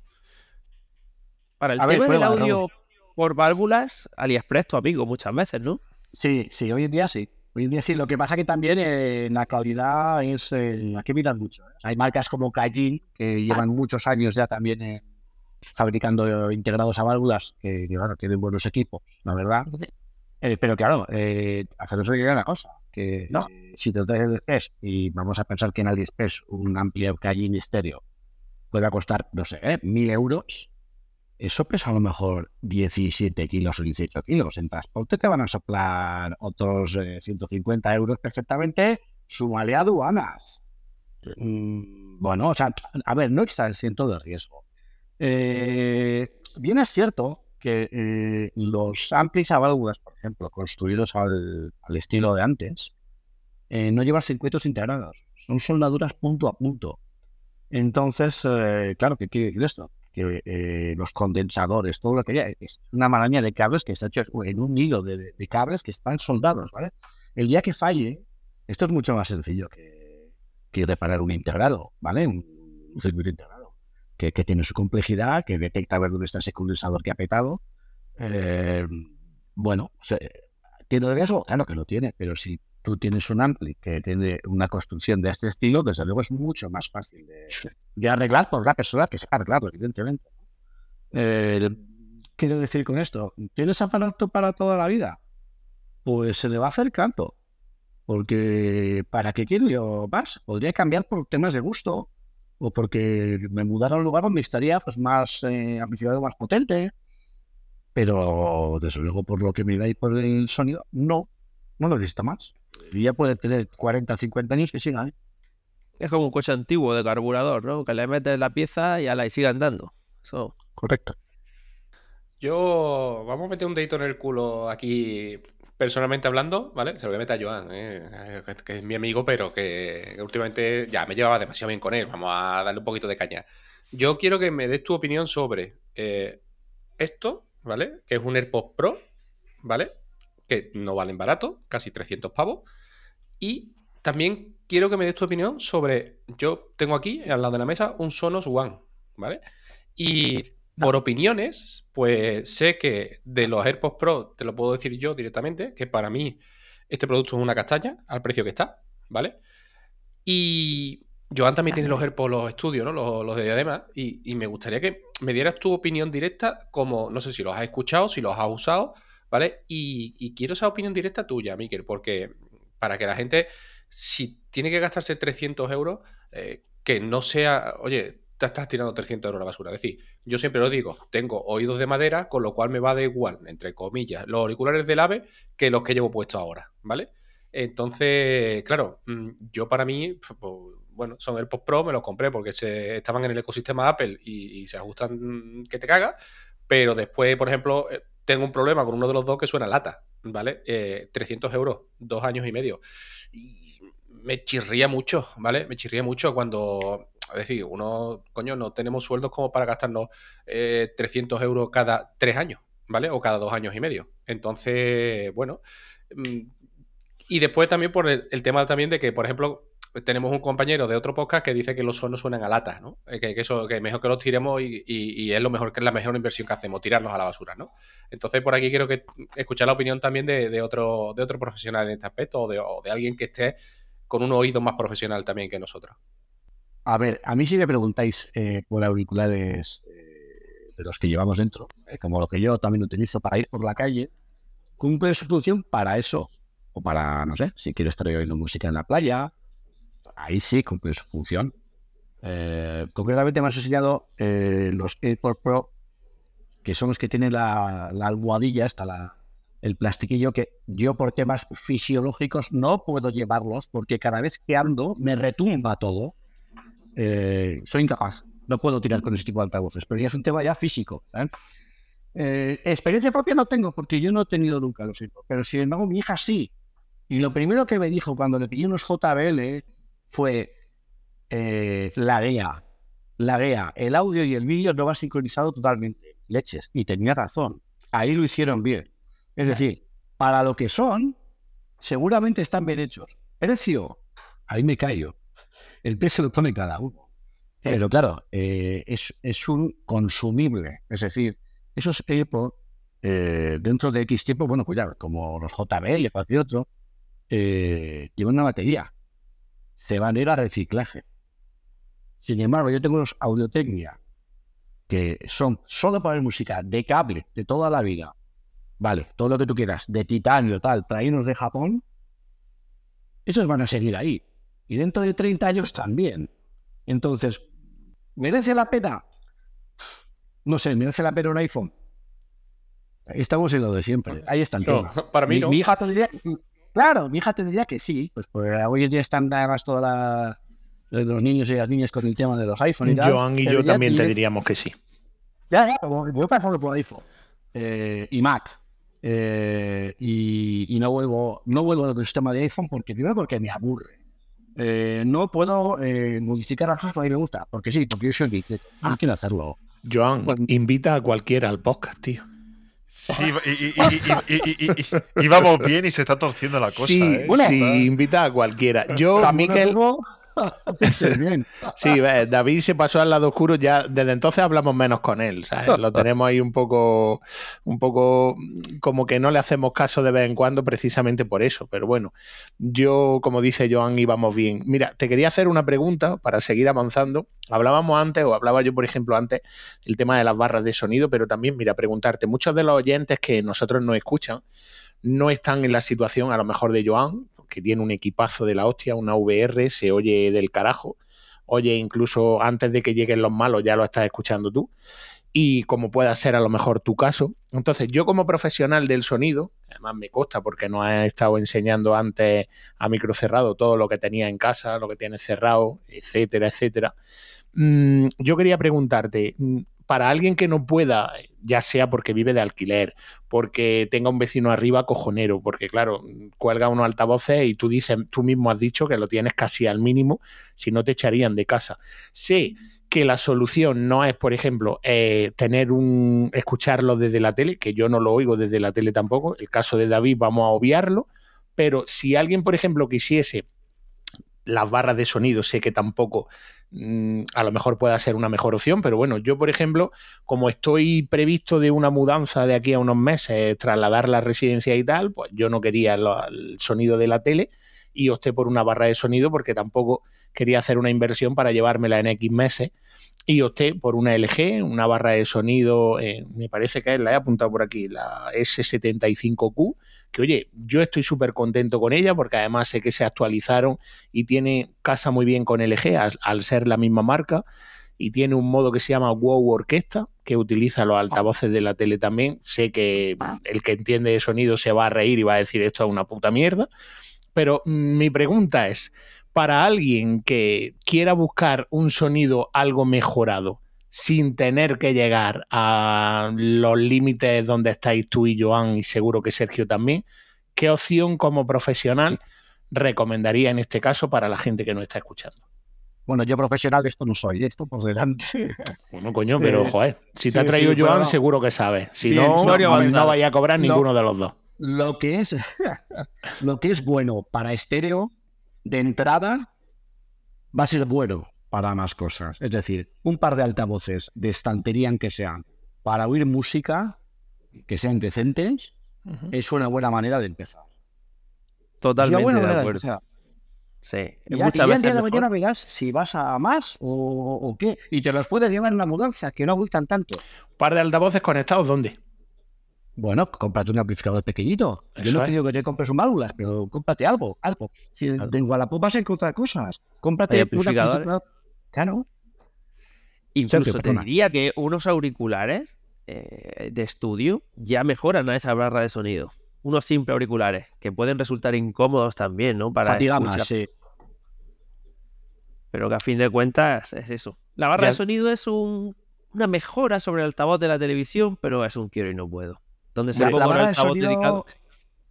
Para el tema del audio por válvulas, AliExpress tu amigo muchas veces, ¿no? Sí, sí, hoy en día sí. Hoy en día sí, lo que pasa que también eh, la calidad es, eh, hay que mirar mucho. ¿eh? Hay marcas como Kajin que llevan muchos años ya también eh, fabricando integrados a válvulas que, bueno, tienen buenos equipos, la verdad. Eh, pero claro, eh, haceros una cosa, que No. eh, si te traes el AliExpress y vamos a pensar que en AliExpress un amplio Kajin estéreo pueda costar, no sé, ¿eh? mil euros, eso pesa a lo mejor 17 kilos o 18 kilos. En transporte te van a soplar otros eh, 150 euros perfectamente, súmale aduanas. Mm, bueno, o sea, a ver, no está en todo de riesgo. Eh, bien es cierto que eh, los amplis a válvulas, por ejemplo, construidos al, al estilo de antes, eh, no llevan circuitos integrados, son soldaduras punto a punto. Entonces, eh, claro, ¿qué quiere decir esto? Que eh, los condensadores, todo lo que hay, es una maraña de cables que está hecho en un hilo de, de- cables que están soldados, ¿vale? El día que falle, esto es mucho más sencillo que, que reparar un integrado, ¿vale? Un, un circuito integrado, que, que tiene su complejidad, que detecta ver dónde está ese condensador que ha petado. Eh, bueno, o sea, ¿tiene riesgo? Claro que lo tiene, pero si tú tienes un ampli que tiene una construcción de este estilo, desde luego es mucho más fácil de, de arreglar por la persona que sepa arreglarlo, evidentemente. Eh, quiero decir con esto, ¿tienes aparato para toda la vida? Pues se le va acercando. Porque ¿para qué quiero yo más? Podría cambiar por temas de gusto o porque me mudara a un lugar donde estaría pues, más eh, amplificador más potente. Pero desde luego por lo que me da y por el sonido, no, no lo necesito más. Y ya puede tener 40, 50 años que siga. ¿eh? Es como un coche antiguo de carburador, ¿no? Que le metes la pieza y a la y sigue andando. Eso. Correcto. Yo, vamos a meter un dedito en el culo aquí, personalmente hablando, ¿vale? Se lo voy a meter a Joan, ¿eh? que, es mi amigo, pero que, que últimamente ya me llevaba demasiado bien con él. Vamos a darle un poquito de caña. Yo quiero que me des tu opinión sobre eh, esto, ¿vale? Que es un AirPods Pro, ¿vale? Que no valen barato, casi 300 pavos. Y también quiero que me des tu opinión sobre. Yo tengo aquí, al lado de la mesa, un Sonos One, ¿vale? Y por opiniones, pues sé que de los AirPods Pro, te lo puedo decir yo directamente, que para mí este producto es una castaña al precio que está, ¿vale? Y Joan también tiene los AirPods, los estudios, ¿no? Los, los de diadema, y, y me gustaría que me dieras tu opinión directa, como no sé si los has escuchado, si los has usado, ¿vale? Y, y quiero esa opinión directa tuya, Miquel, porque para que la gente, si tiene que gastarse 300 euros, eh, que no sea, oye, te estás tirando 300 euros a la basura. Es decir, yo siempre lo digo, tengo oídos de madera, con lo cual me va de igual, entre comillas, los auriculares del AVE que los que llevo puestos ahora, ¿vale? Entonces, claro, mm, yo para mí, pues, bueno, son AirPods Pro, me los compré porque estaban en el ecosistema Apple y, se ajustan que te caga, pero después, por ejemplo, eh, tengo un problema con uno de los dos que suena lata, ¿vale? Eh, 300 euros, dos años y medio. Me chirría mucho, ¿vale? Me chirría mucho cuando, es decir, uno, coño, no tenemos sueldos como para gastarnos eh, 300 euros cada tres años, ¿vale? O cada dos años y medio. Entonces, bueno. mm, Y después también por el, tema también de que, por ejemplo, tenemos un compañero de otro podcast que dice que los sonos suenan a lata, ¿no? Eh, Que, eso, que mejor que los tiremos y, es lo mejor, que es la mejor inversión que hacemos, tirarlos a la basura, ¿no? Entonces, por aquí quiero que escuchar la opinión también de, de otro, de otro profesional en este aspecto, o de, o de alguien que esté con un oído más profesional también que nosotros. A ver, a mí si me preguntáis eh, por auriculares eh, de los que llevamos dentro, eh, como lo que yo también utilizo para ir por la calle, cumple su función para eso. O para, no sé, si quiero estar oyendo música en la playa, ahí sí cumple su función. Eh, concretamente me has enseñado los AirPods Pro, que son los que tienen la, la almohadilla, hasta la, el plastiquillo, que yo por temas fisiológicos no puedo llevarlos porque cada vez que ando me retumba todo. Eh, soy incapaz, no puedo tirar con ese tipo de altavoces, pero ya es un tema ya físico. ¿eh? Eh, experiencia propia no tengo porque yo no he tenido nunca los AirPods, pero sin embargo mi hija sí. Y lo primero que me dijo cuando le pillé unos JBL fue eh, laguea, laguea. El audio y el vídeo no va sincronizado totalmente. Leches. Y tenía razón. Ahí lo hicieron bien. Es decir, para lo que son, seguramente están bien hechos. Precio, ahí me callo. El precio lo pone cada uno. Pero claro, eh, es, es un consumible. Es decir, esos AirPods, eh, dentro de X tiempo, bueno, pues ya, como los JBL y cualquier otro, eh, llevan una batería. Se van a ir a reciclaje. Sin embargo, yo tengo unos audiotecnia que son solo para ver música de cable de toda la vida. Vale, todo lo que tú quieras, de titanio, tal, traídos de Japón. Esos van a seguir ahí. Y dentro de 30 años también. Entonces, ¿merece la pena? No sé, ¿merece la pena un iPhone? Estamos en lo de siempre. Ahí está el tema. para mí mi, no. mi hija te diría, claro, mi hija te diría que sí, pues, pues hoy en día están además toda la, los niños y las niñas con el tema de los iPhones y tal. Joan y yo también te diríamos que sí. Ya, ya, pasando por iPhone eh, y Mac. Eh, y, y no vuelvo no vuelvo al sistema de iPhone porque primero porque me aburre. Eh, no puedo eh, modificar las cosas que a mí me gusta, porque sí, porque yo soy geek, no quiero hacerlo. Joan, Pues- invita a cualquiera al podcast, tío. Sí, y, y- y- y- y- y- y- y vamos bien y se está torciendo la cosa. sí, ¿eh? Bueno, sí, invita a cualquiera. Yo, tengo- Sí, David se pasó al lado oscuro, ya desde entonces hablamos menos con él, ¿sabes? Lo tenemos ahí un poco, un poco como que no le hacemos caso de vez en cuando precisamente por eso, pero bueno, yo, como dice Joan, íbamos bien. Mira, te quería hacer una pregunta para seguir avanzando. Hablábamos antes, o hablaba yo, por ejemplo, antes, el tema de las barras de sonido, pero también, mira, preguntarte, muchos de los oyentes que nosotros nos escuchan no están en la situación a lo mejor de Joan, que tiene un equipazo de la hostia, una VR, se oye del carajo oye, incluso antes de que lleguen los malos ya lo estás escuchando tú, y como pueda ser a lo mejor tu caso. Entonces, yo como profesional del sonido, además me consta porque nos has estado enseñando antes a micro cerrado todo lo que tenía en casa, lo que tienes cerrado, etcétera, etcétera. Mm, yo quería preguntarte, mm, para alguien que no pueda, ya sea porque vive de alquiler, porque tenga un vecino arriba cojonero, porque claro, cuelga unos altavoces y tú dices, tú mismo has dicho que lo tienes casi al mínimo, si no te echarían de casa. Sé que la solución no es, por ejemplo, eh, tener un escucharlo desde la tele, que yo no lo oigo desde la tele tampoco. El caso de David vamos a obviarlo, pero si alguien, por ejemplo, quisiese las barras de sonido, sé que tampoco mm, a lo mejor pueda ser una mejor opción, pero bueno, yo por ejemplo, como estoy previsto de una mudanza de aquí a unos meses, trasladar la residencia y tal, pues yo no quería lo- el sonido de la tele y opté por una barra de sonido porque tampoco quería hacer una inversión para llevármela en X meses y opté por una LG, una barra de sonido, eh, me parece que la he apuntado por aquí, la S75Q, que oye, yo estoy súper contento con ella porque además sé que se actualizaron y tiene casa muy bien con LG al ser la misma marca y tiene un modo que se llama Wow Orquesta que utiliza los altavoces de la tele también. Sé que el que entiende de sonido se va a reír y va a decir esto es una puta mierda. Pero mi pregunta es, para alguien que quiera buscar un sonido algo mejorado, sin tener que llegar a los límites donde estáis tú y Joan, y seguro que Sergio también, ¿qué opción como profesional recomendaría en este caso para la gente que nos está escuchando? Bueno, yo profesional de esto no soy, de esto por delante. Bueno, coño, pero Eh, joder, si te sí, ha traído sí, Joan, seguro que sabes. Si Bien, no, no, avanzada. vaya a cobrar No. ninguno de los dos. Lo que es lo que es bueno para estéreo de entrada va a ser bueno para más cosas. Es decir, un par de altavoces de estantería en que sean para oír música que sean decentes es una buena manera de empezar. Totalmente buena de manera de acuerdo. empezar. Sí. Y ya, y ya el veces día de mañana verás si vas a más o, o qué. Y te los puedes llevar en una mudanza que no gustan tanto. par de altavoces conectados, ¿dónde? Bueno, cómprate un amplificador pequeñito. Yo no te digo que te compres un válvulas, pero cómprate algo, algo. Si Claro. en Wallapop vas a encontrar cosas. Cómprate un amplificador. Claro. Incluso Sergio, te perdona. diría que unos auriculares eh, de estudio ya mejoran a esa barra de sonido. Unos simples auriculares que pueden resultar incómodos también, ¿no? Para Fatiga escuchar, más, sí. pero que a fin de cuentas es eso. La barra Ya- de sonido es un- una mejora sobre el altavoz de la televisión, pero es un quiero y no puedo. Donde se La, el barra de sonido. dedicado.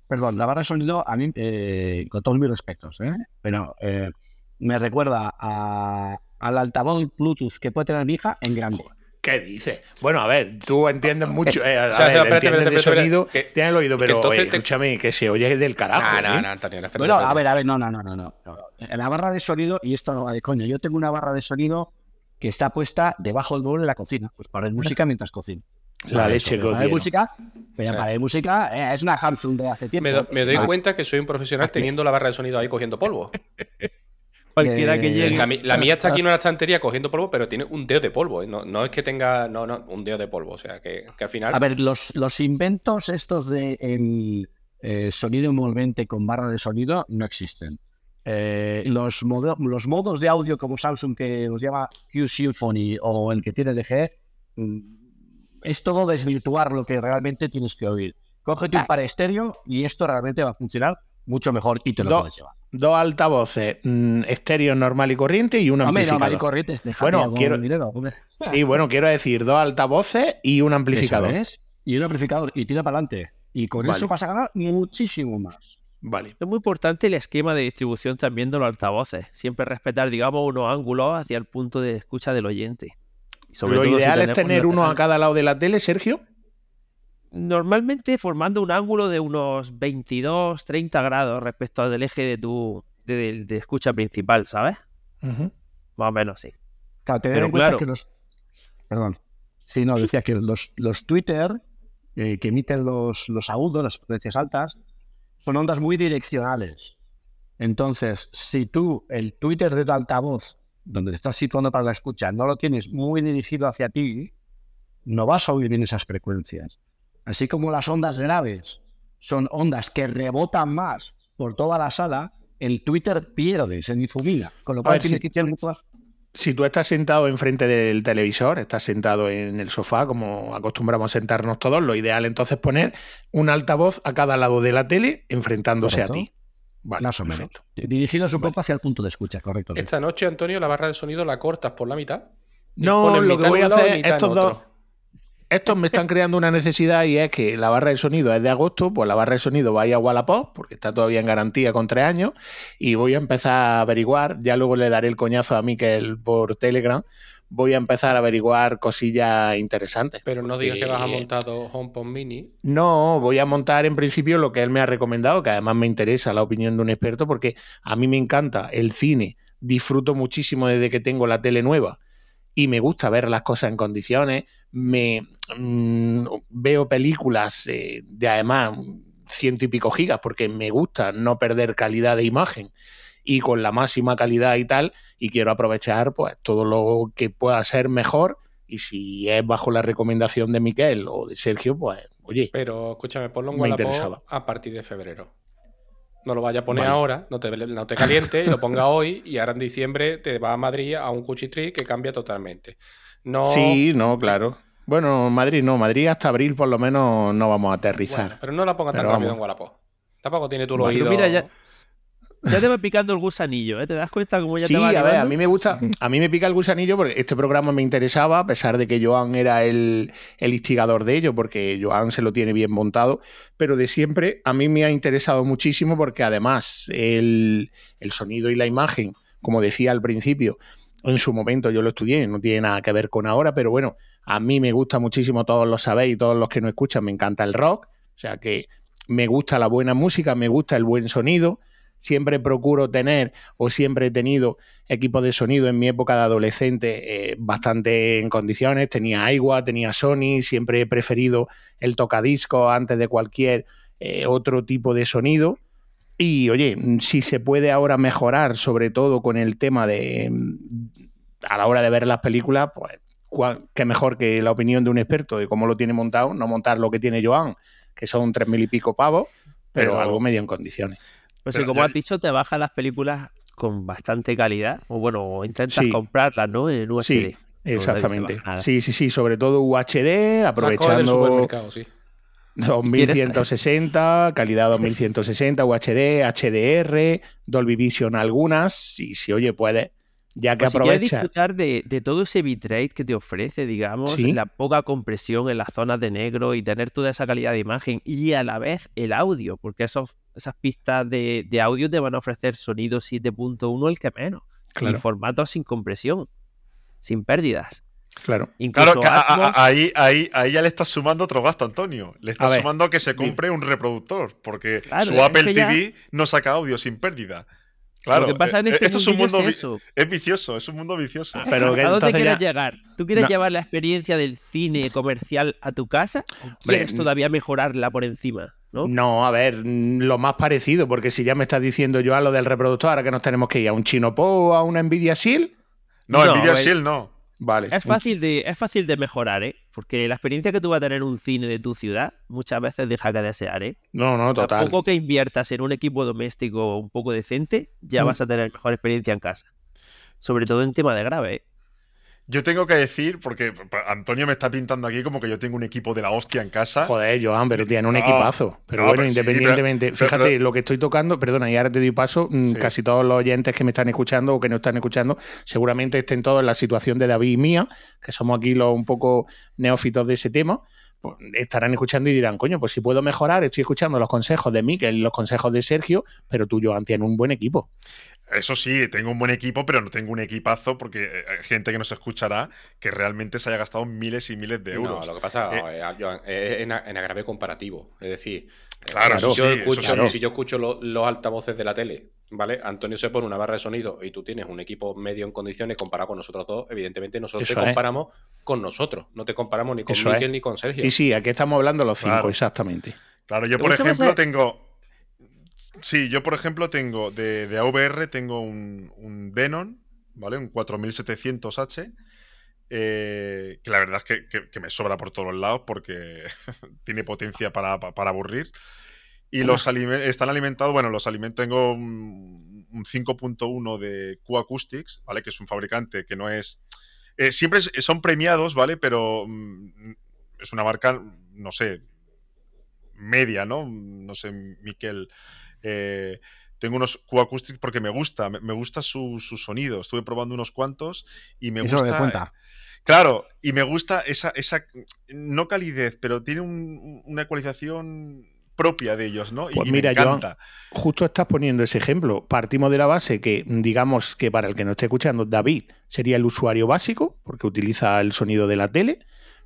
Perdón, la barra de sonido, a mí, eh, con todos mis respetos, ¿eh? pero eh, me recuerda a, al altavoz Bluetooth que puede tener mi hija en grande. ¿Qué dices? Bueno, a ver, tú entiendes mucho, eh, a O sea, ver, espérate, entiendes espérate, sonido, que- tienes el oído, que pero entonces oye, te- escúchame, que se oye del carajo. No, no, ¿eh? no, Antonio, Bueno, a ver, a ver, no, no, no, no, no. no. En la barra de sonido, y esto no va de coño, yo tengo una barra de sonido que está puesta debajo del mueble de la cocina, pues para ver música mientras cocino. La leche que música, pero para de música eh, es una Samsung de hace tiempo. Me, doy cuenta que soy un profesional teniendo la barra de sonido ahí cogiendo polvo. Cualquiera que llegue. La, mía está aquí en una estantería cogiendo polvo, pero tiene un dedo de polvo. ¿eh? No, es que tenga. No, no, un dedo de polvo. O sea, que, al final. A ver, los, los inventos estos de el, eh, sonido envolvente con barra de sonido no existen. Eh, los, los modos de audio como Samsung que nos llama Q Symphony o el que tiene LG mm, es todo desvirtuar lo que realmente tienes que oír. Cógete un para estéreo y esto realmente va a funcionar mucho mejor y te lo puedes llevar dos altavoces mm, estéreo normal y corriente y un amplificador. y corriente, bueno, quiero, y bueno, quiero decir dos altavoces y un amplificador. Y un amplificador y tira para adelante. Y con eso vas a ganar muchísimo más. Vale. Es muy importante el esquema de distribución también de los altavoces. Siempre respetar, digamos, unos ángulos hacia el punto de escucha del oyente. Lo ideal es tener uno a cada lado de la tele, Sergio normalmente formando un ángulo de unos 22, 30 grados respecto al del eje de tu de, escucha principal, ¿sabes? Más o menos, sí. Claro, Pero claro, que los... Perdón. Sí, no, decía que los, los Twitter eh, que emiten los, los agudos, las frecuencias altas, son ondas muy direccionales. Entonces, si tú el Twitter de tu altavoz, donde te estás situando para la escucha, no lo tienes muy dirigido hacia ti, no vas a oír bien esas frecuencias. Así como las ondas graves son ondas que rebotan más por toda la sala, el Twitter pierde, se difumina. Con lo cual tienes que echar mucho Si tú estás sentado enfrente del televisor, estás sentado en el sofá, como acostumbramos a sentarnos todos, lo ideal entonces es poner un altavoz a cada lado de la tele enfrentándose a ti. Vale, Más o menos. Dirigido su poco hacia el punto de escucha, correcto. Esta noche, Antonio, la barra de sonido la cortas por la mitad. No, lo que voy a hacer, estos dos, estos me están creando una necesidad y es que la barra de sonido es de agosto, pues la barra de sonido va a ir a Wallapop, porque está todavía en garantía con tres años, y voy a empezar a averiguar, ya luego le daré el coñazo a Miquel por Telegram, voy a empezar a averiguar cosillas interesantes. Pero no digas que vas a montar HomePod Mini. No, voy a montar en principio lo que él me ha recomendado, que además me interesa la opinión de un experto, porque a mí me encanta el cine, disfruto muchísimo desde que tengo la tele nueva y me gusta ver las cosas en condiciones. Me mm, veo películas eh, de además ciento y pico gigas porque me gusta no perder calidad de imagen y con la máxima calidad y tal y quiero aprovechar pues todo lo que pueda ser mejor y si es bajo la recomendación de Miquel o de Sergio pues oye pero escúchame ponlo en a partir de febrero no lo vaya a poner ahora, no te, no te caliente, lo ponga hoy y ahora en diciembre te va a Madrid a un cuchitril que cambia totalmente. No... Sí, no, claro. Bueno, Madrid no, Madrid hasta abril por lo menos no vamos a aterrizar. pero no la ponga tan rápido en Wallapop. Tampoco tiene tu oído. Mira, ya, ya te va picando el gusanillo, ¿eh? ¿Te das cuenta cómo ya te va a ver, a mí me gusta, a mí me pica el gusanillo porque este programa me interesaba, a pesar de que Joan era el, instigador de ello, porque Joan se lo tiene bien montado, pero de siempre a mí me ha interesado muchísimo porque además el, el sonido y la imagen, como decía al principio, en su momento yo lo estudié, no tiene nada que ver con ahora, pero bueno, a mí me gusta muchísimo, todos lo sabéis, todos los que no escuchan, me encanta el rock, o sea que me gusta la buena música, me gusta el buen sonido siempre procuro tener o siempre he tenido equipos de sonido en mi época de adolescente eh, bastante en condiciones. Tenía Aiwa, tenía Sony, siempre he preferido el tocadisco antes de cualquier eh, otro tipo de sonido. Y oye, si se puede ahora mejorar, sobre todo con el tema de a la hora de ver las películas, pues qué mejor que la opinión de un experto de cómo lo tiene montado, no montar lo que tiene Joan, que son tres mil y pico pavos, pero algo medio en condiciones. Pues si como has dicho, te bajan las películas con bastante calidad, o bueno, intentas comprarlas, ¿no? En UHD. Sí, exactamente. Sí, sí, sí, sobre todo UHD, aprovechando... Sí. 2160, calidad 2160, UHD, HDR, Dolby Vision algunas, y si oye, puedes ya que pues aprovecha. Si disfrutar de, todo ese bitrate que te ofrece, digamos, la poca compresión en las zonas de negro y tener toda esa calidad de imagen y a la vez el audio, porque esos, esas pistas de, audio te van a ofrecer sonido 7.1 el que menos. Claro. Y formatos sin compresión, sin pérdidas. Claro. claro, ahí, ahí, ahí ya le estás sumando otro gasto, Antonio. Le estás sumando que se compre un reproductor, porque su Apple TV no saca audio sin pérdida. Claro, Lo que pasa en eh, este esto es un mundo es es vicioso, es un mundo vicioso. Ah, Pero ¿A dónde quieres ya- llegar? ¿Tú quieres No. llevar la experiencia del cine comercial a tu casa? ¿O Hombre, quieres todavía mejorarla por encima? ¿No? No, a ver, mm, lo más parecido, porque si ya me estás diciendo yo a lo del reproductor, ahora que nos tenemos que ir a un Chino Po o a una Nvidia Shield, No, No, Nvidia. Shield no. vale. Es fácil, de, es fácil de mejorar, ¿eh? Porque la experiencia que tú vas a tener en un cine de tu ciudad muchas veces deja que desear, ¿eh? No, no, total. poco que inviertas en un equipo doméstico un poco decente, ya Mm. vas a tener mejor experiencia en casa. Sobre todo en tema de grave, ¿eh? Yo tengo que decir, porque Antonio me está pintando aquí como que yo tengo un equipo de la hostia en casa. Joder, Joan, pero tiene un No, equipazo. Pero no, bueno, pero independientemente, pero- fíjate, pero- lo que estoy tocando, perdona, y ahora te doy paso, mm, Sí. casi todos los oyentes que me están escuchando o que no están escuchando, seguramente estén todos en la situación de David y mía, que somos aquí los un poco neófitos de ese tema, pues, estarán escuchando y dirán, coño, pues si puedo mejorar, estoy escuchando los consejos de Mikel y los consejos de Sergio, pero tú, Joan, tienes un buen equipo. Eso sí, tengo un buen equipo, pero no tengo un equipazo porque eh, hay gente que nos escuchará que realmente se haya gastado miles y miles de euros. No, lo que pasa Eh, eh, Joan, es en, a- en agrave comparativo. Es decir, eh, Claro, si, yo sí, escucho, sí. si yo escucho lo- los altavoces de la tele, ¿vale? Antonio se pone una barra de sonido y tú tienes un equipo medio en condiciones comparado con nosotros dos, evidentemente nosotros Eso te es. comparamos con nosotros. No te comparamos ni con Eso Miquel es. ni con Sergio. Sí, sí, aquí estamos hablando los cinco, Claro. exactamente. Claro, yo por ejemplo tengo. Sí, yo por ejemplo tengo de, de AVR tengo un, un Denon, ¿vale? Un 4700H. eh, que la verdad es que, que- que me sobra por todos los lados porque tiene potencia para, pa- para aburrir. Y los alime- están alimentados, bueno, los alimentos tengo un, un 5.1 de Q Acoustics, ¿vale? Que es un fabricante que no es. eh, siempre es- son premiados, ¿vale? Pero mm, es una marca, no sé, media, ¿no? No sé, Miquel. Eh, tengo unos Q-Acoustics porque me gusta, me, gusta su, su sonido. Estuve probando unos cuantos y me Eso gusta. cuenta. Claro, y me gusta esa, esa no calidez, pero tiene un- una ecualización propia de ellos, ¿no? Y- Pues y, mira, me encanta. Justo estás poniendo ese ejemplo. Partimos de la base que, digamos que para el que no esté escuchando, David sería el usuario básico, porque utiliza el sonido de la tele.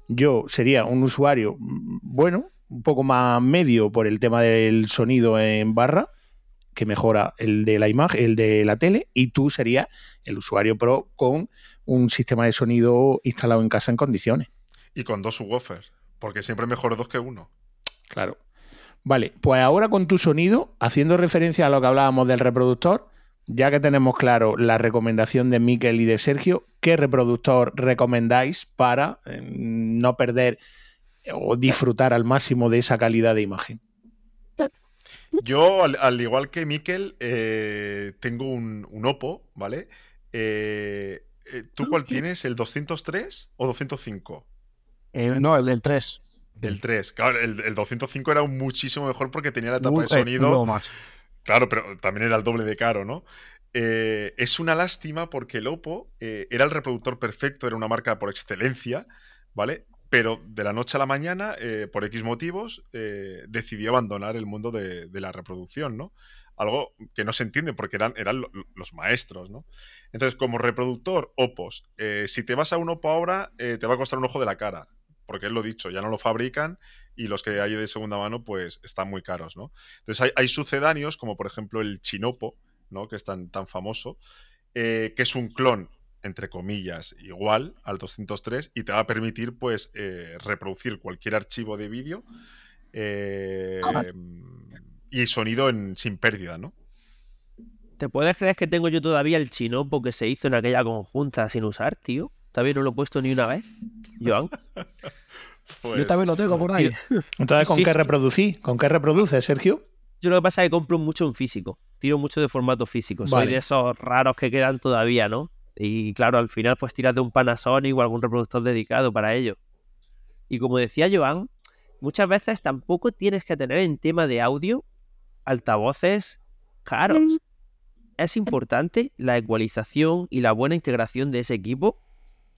Yo sería un usuario, mm, bueno, un poco más medio por el tema del sonido en barra, que mejora el de la imagen, el de la tele, y tú serías el usuario pro con un sistema de sonido instalado en casa en condiciones. Y con dos subwoofers, porque siempre mejor dos que uno. Claro. Vale, pues ahora con tu sonido, haciendo referencia a lo que hablábamos del reproductor, ya que tenemos claro la recomendación de Miquel y de Sergio, ¿qué reproductor recomendáis para eh, no perder o disfrutar al máximo de esa calidad de imagen? Yo, al, al igual que Miquel, eh, tengo un, un Oppo, ¿vale? Eh, eh, ¿Tú cuál tienes? ¿El 203 o 205? Eh, no, el del 3. El 3. Claro, el, el 205 era muchísimo mejor porque tenía la tapa Muy- de sonido. más. Claro, pero también era el doble de caro, ¿no? Eh, es una lástima porque el Oppo eh, era el reproductor perfecto, era una marca por excelencia, ¿vale? Pero de la noche a la mañana, eh, por X motivos, eh, decidió abandonar el mundo de, la reproducción, ¿no? Algo que no se entiende porque eran, eran lo- los maestros, ¿no? Entonces, como reproductor, Oppos, eh, si te vas a un Oppo ahora, te va a costar un ojo de la cara, porque es lo dicho, ya no lo fabrican y los que hay de segunda mano, pues están muy caros, ¿no? Entonces hay, sucedáneos, como por ejemplo el Chinopo, ¿no? que es tan, famoso, que es un clon, entre comillas, igual al 203 y te va a permitir pues eh, reproducir cualquier archivo de vídeo eh, y sonido en, sin pérdida, ¿no? ¿Te puedes creer que tengo yo todavía el chinopo que se hizo en aquella conjunta sin usar, tío? Todavía no lo he puesto ni una vez. Joan. Pues, Yo también lo tengo por ahí. Entonces, ¿con Sí, qué sí. reproducís? ¿Con qué reproduces, Sergio? Yo lo que pasa es que compro mucho en físico. Tiro mucho de formato físico. Soy de esos raros que quedan todavía, ¿no? Y claro, al final pues tiras de un Panasonic o algún reproductor dedicado para ello. Y como decía Joan, muchas veces tampoco tienes que tener en tema de audio altavoces caros. Es importante la ecualización y la buena integración de ese equipo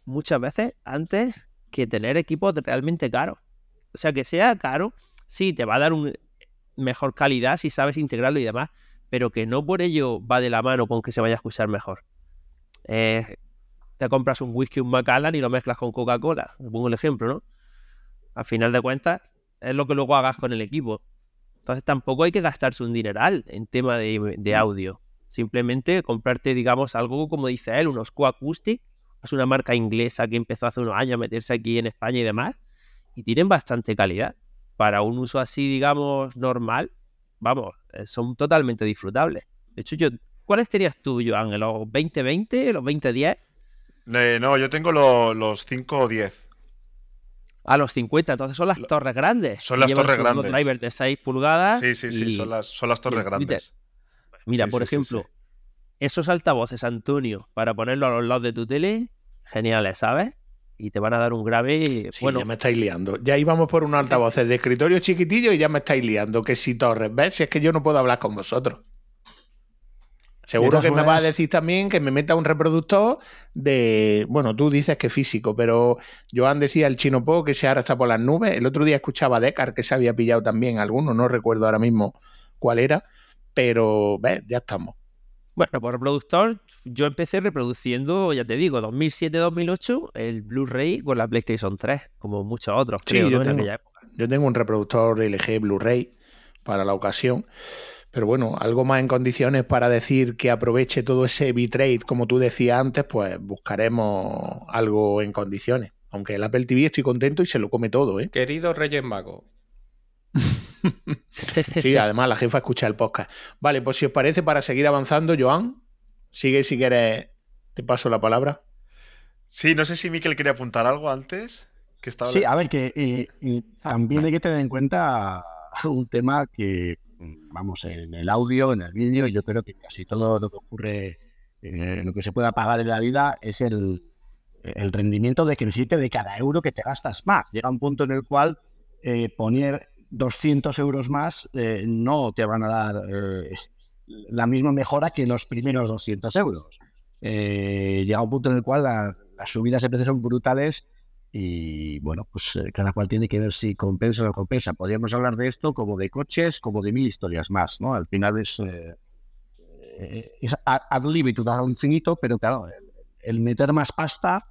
muchas veces antes que tener equipos realmente caros. O sea, que sea caro, sí, te va a dar un mejor calidad si sabes integrarlo y demás, pero que no por ello va de la mano con que se vaya a escuchar mejor. Eh, te compras un whisky, un Macallan y lo mezclas con Coca-Cola. Pongo el ejemplo, ¿no? Al final de cuentas, es lo que luego hagas con el equipo. Entonces tampoco hay que gastarse un dineral en tema de, de audio. Simplemente comprarte, digamos, algo como dice él, unos Co-Acoustic. Es una marca inglesa que empezó hace unos años a meterse aquí en España y demás. Y tienen bastante calidad. Para un uso así, digamos, normal, vamos, eh, son totalmente disfrutables. De hecho, yo, ¿cuáles tenías tú, Joan? ¿Los 2020? ¿Los 2010? Eh, no, yo tengo los 5 o 10. A los 50, entonces son las torres grandes. Son las torres grandes. drivers de 6 pulgadas. Sí, sí, sí, son, las, son las torres grandes. Mira, por ejemplo, esos altavoces, Antonio, para ponerlo a los lados de tu tele, geniales, ¿sabes? Y te van a dar un grave. Sí, bueno, ya me estáis liando. Ya íbamos por unos altavoces de escritorio chiquitillo y ya me estáis liando. Que si torres, ¿ves? Si es que yo no puedo hablar con vosotros. Seguro que me vas a decir también que me meta un reproductor de. Bueno, tú dices que físico, pero Joan decía el chino po que se ahora está por las nubes. El otro día escuchaba a Decar que se había pillado también alguno, no recuerdo ahora mismo cuál era, pero ves, ya estamos. Bueno, por reproductor, yo empecé reproduciendo, ya te digo, 2007-2008, el Blu-ray con la PlayStation 3, como muchos otros, Sí, creo, yo ¿no? En tengo- aquella época. Yo tengo un reproductor LG Blu-ray para la ocasión. Pero bueno, algo más en condiciones para decir que aproveche todo ese bitrate, como tú decías antes, pues buscaremos algo en condiciones. Aunque el Apple TV estoy contento y se lo come todo, ¿eh? Querido Reyes Mago, Sí, además la jefa escucha el podcast. Vale, pues si os parece, para seguir avanzando, Joan, sigue si quieres, te paso la palabra. Sí, no sé si Miquel quería apuntar algo antes. Que estaba Sí, a ver, que eh, y también hay que tener en cuenta un tema que, vamos, en el audio, en el vídeo, yo creo que casi todo lo que ocurre, eh, lo que se puede pagar en la vida es el, rendimiento de creciente de cada euro que te gastas más. Llega un punto en el cual eh, poner 200 euros más eh, no te van a dar eh, la misma mejora que los primeros 200 euros. Llega un punto en el cual la- las subidas de precios son brutales y bueno, pues eh, cada cual tiene que ver si compensa o no compensa. Podríamos hablar de esto como de coches, como de mil historias más, ¿no? Al final es, eh, eh, es ad libitum, a un finito, pero claro, el, meter más pasta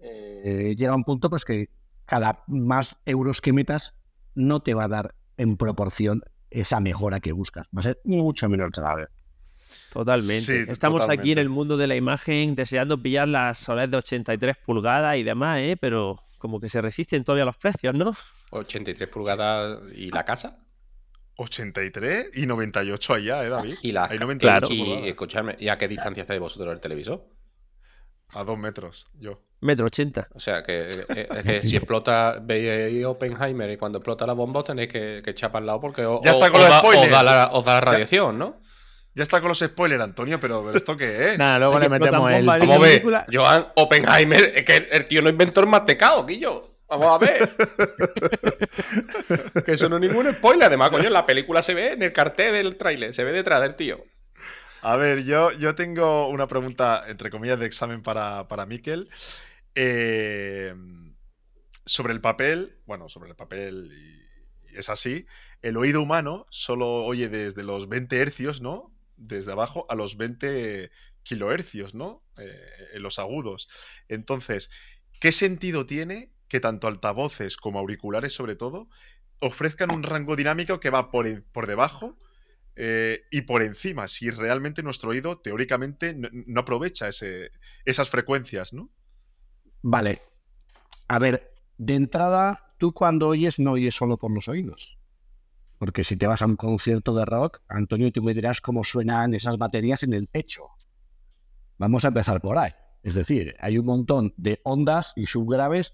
eh, llega a un punto pues que cada más euros que metas no te va a dar en proporción esa mejora que buscas. Va a ser mucho menor grave. Totalmente. Sí, Estamos aquí en el mundo de la imagen deseando pillar las OLED de 83 pulgadas y demás, ¿eh? Pero como que se resisten todavía los precios, ¿no? 83 pulgadas y la casa. 83 y 98 allá, ¿eh, David? Y la Hay ca- 98 y, pulgadas. escuchadme, ¿y a qué distancia estáis vosotros del televisor? A dos metros, yo. Metro 80. O sea, que, eh, es que si explota, veis Oppenheimer y cuando explota la bomba os tenéis que, que echar para el lado porque o- Ya está con os, los da, spoilers. os da la, os da la radiación, ¿no? Ya está con los spoilers, Antonio, pero, pero ¿esto qué es? Nada, luego le metemos el. Vamos a ver, Joan Oppenheimer, es que el, el tío no inventó el mantecado, Guillo. Vamos a ver. que eso no es ningún spoiler. Además, coño, la película se ve en el cartel del tráiler, se ve detrás del tío. A ver, yo, yo tengo una pregunta, entre comillas, de examen para, para Miquel. Eh, sobre el papel, bueno, sobre el papel, y, y es así, el oído humano solo oye desde los 20 hercios, ¿no? Desde abajo a los 20 kilohercios, ¿no? Eh, en los agudos. Entonces, ¿qué sentido tiene que tanto altavoces como auriculares, sobre todo, ofrezcan un rango dinámico que va por, por debajo eh, y por encima, si realmente nuestro oído teóricamente no, aprovecha esas frecuencias, ¿no? Vale. A ver, de entrada, tú cuando oyes no oyes solo por los oídos. Porque si te vas a un concierto de rock, Antonio, tú me dirás cómo suenan esas baterías en el pecho. Vamos a empezar por ahí. Es decir, hay un montón de ondas y subgraves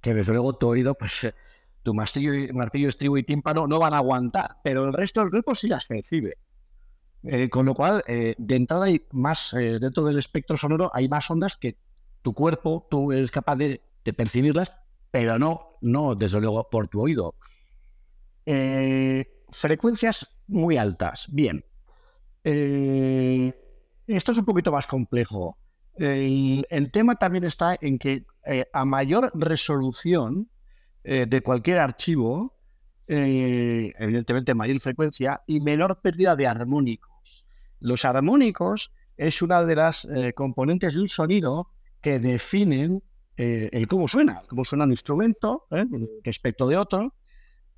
que desde luego tu oído, pues tu martillo, martillo, estribo y tímpano no van a aguantar, pero el resto del cuerpo sí las percibe. Eh, con lo cual, eh, de entrada más, eh, dentro del espectro sonoro, hay más ondas que tu cuerpo, tú eres capaz de, de percibirlas, pero no, no, desde luego, por tu oído. Eh, frecuencias muy altas, bien. Eh, esto es un poquito más complejo. El, tema también está en que eh, a mayor resolución de cualquier archivo, evidentemente mayor frecuencia y menor pérdida de armónicos. Los armónicos es una de las componentes de un sonido que definen el cómo suena, cómo suena un instrumento respecto de otro.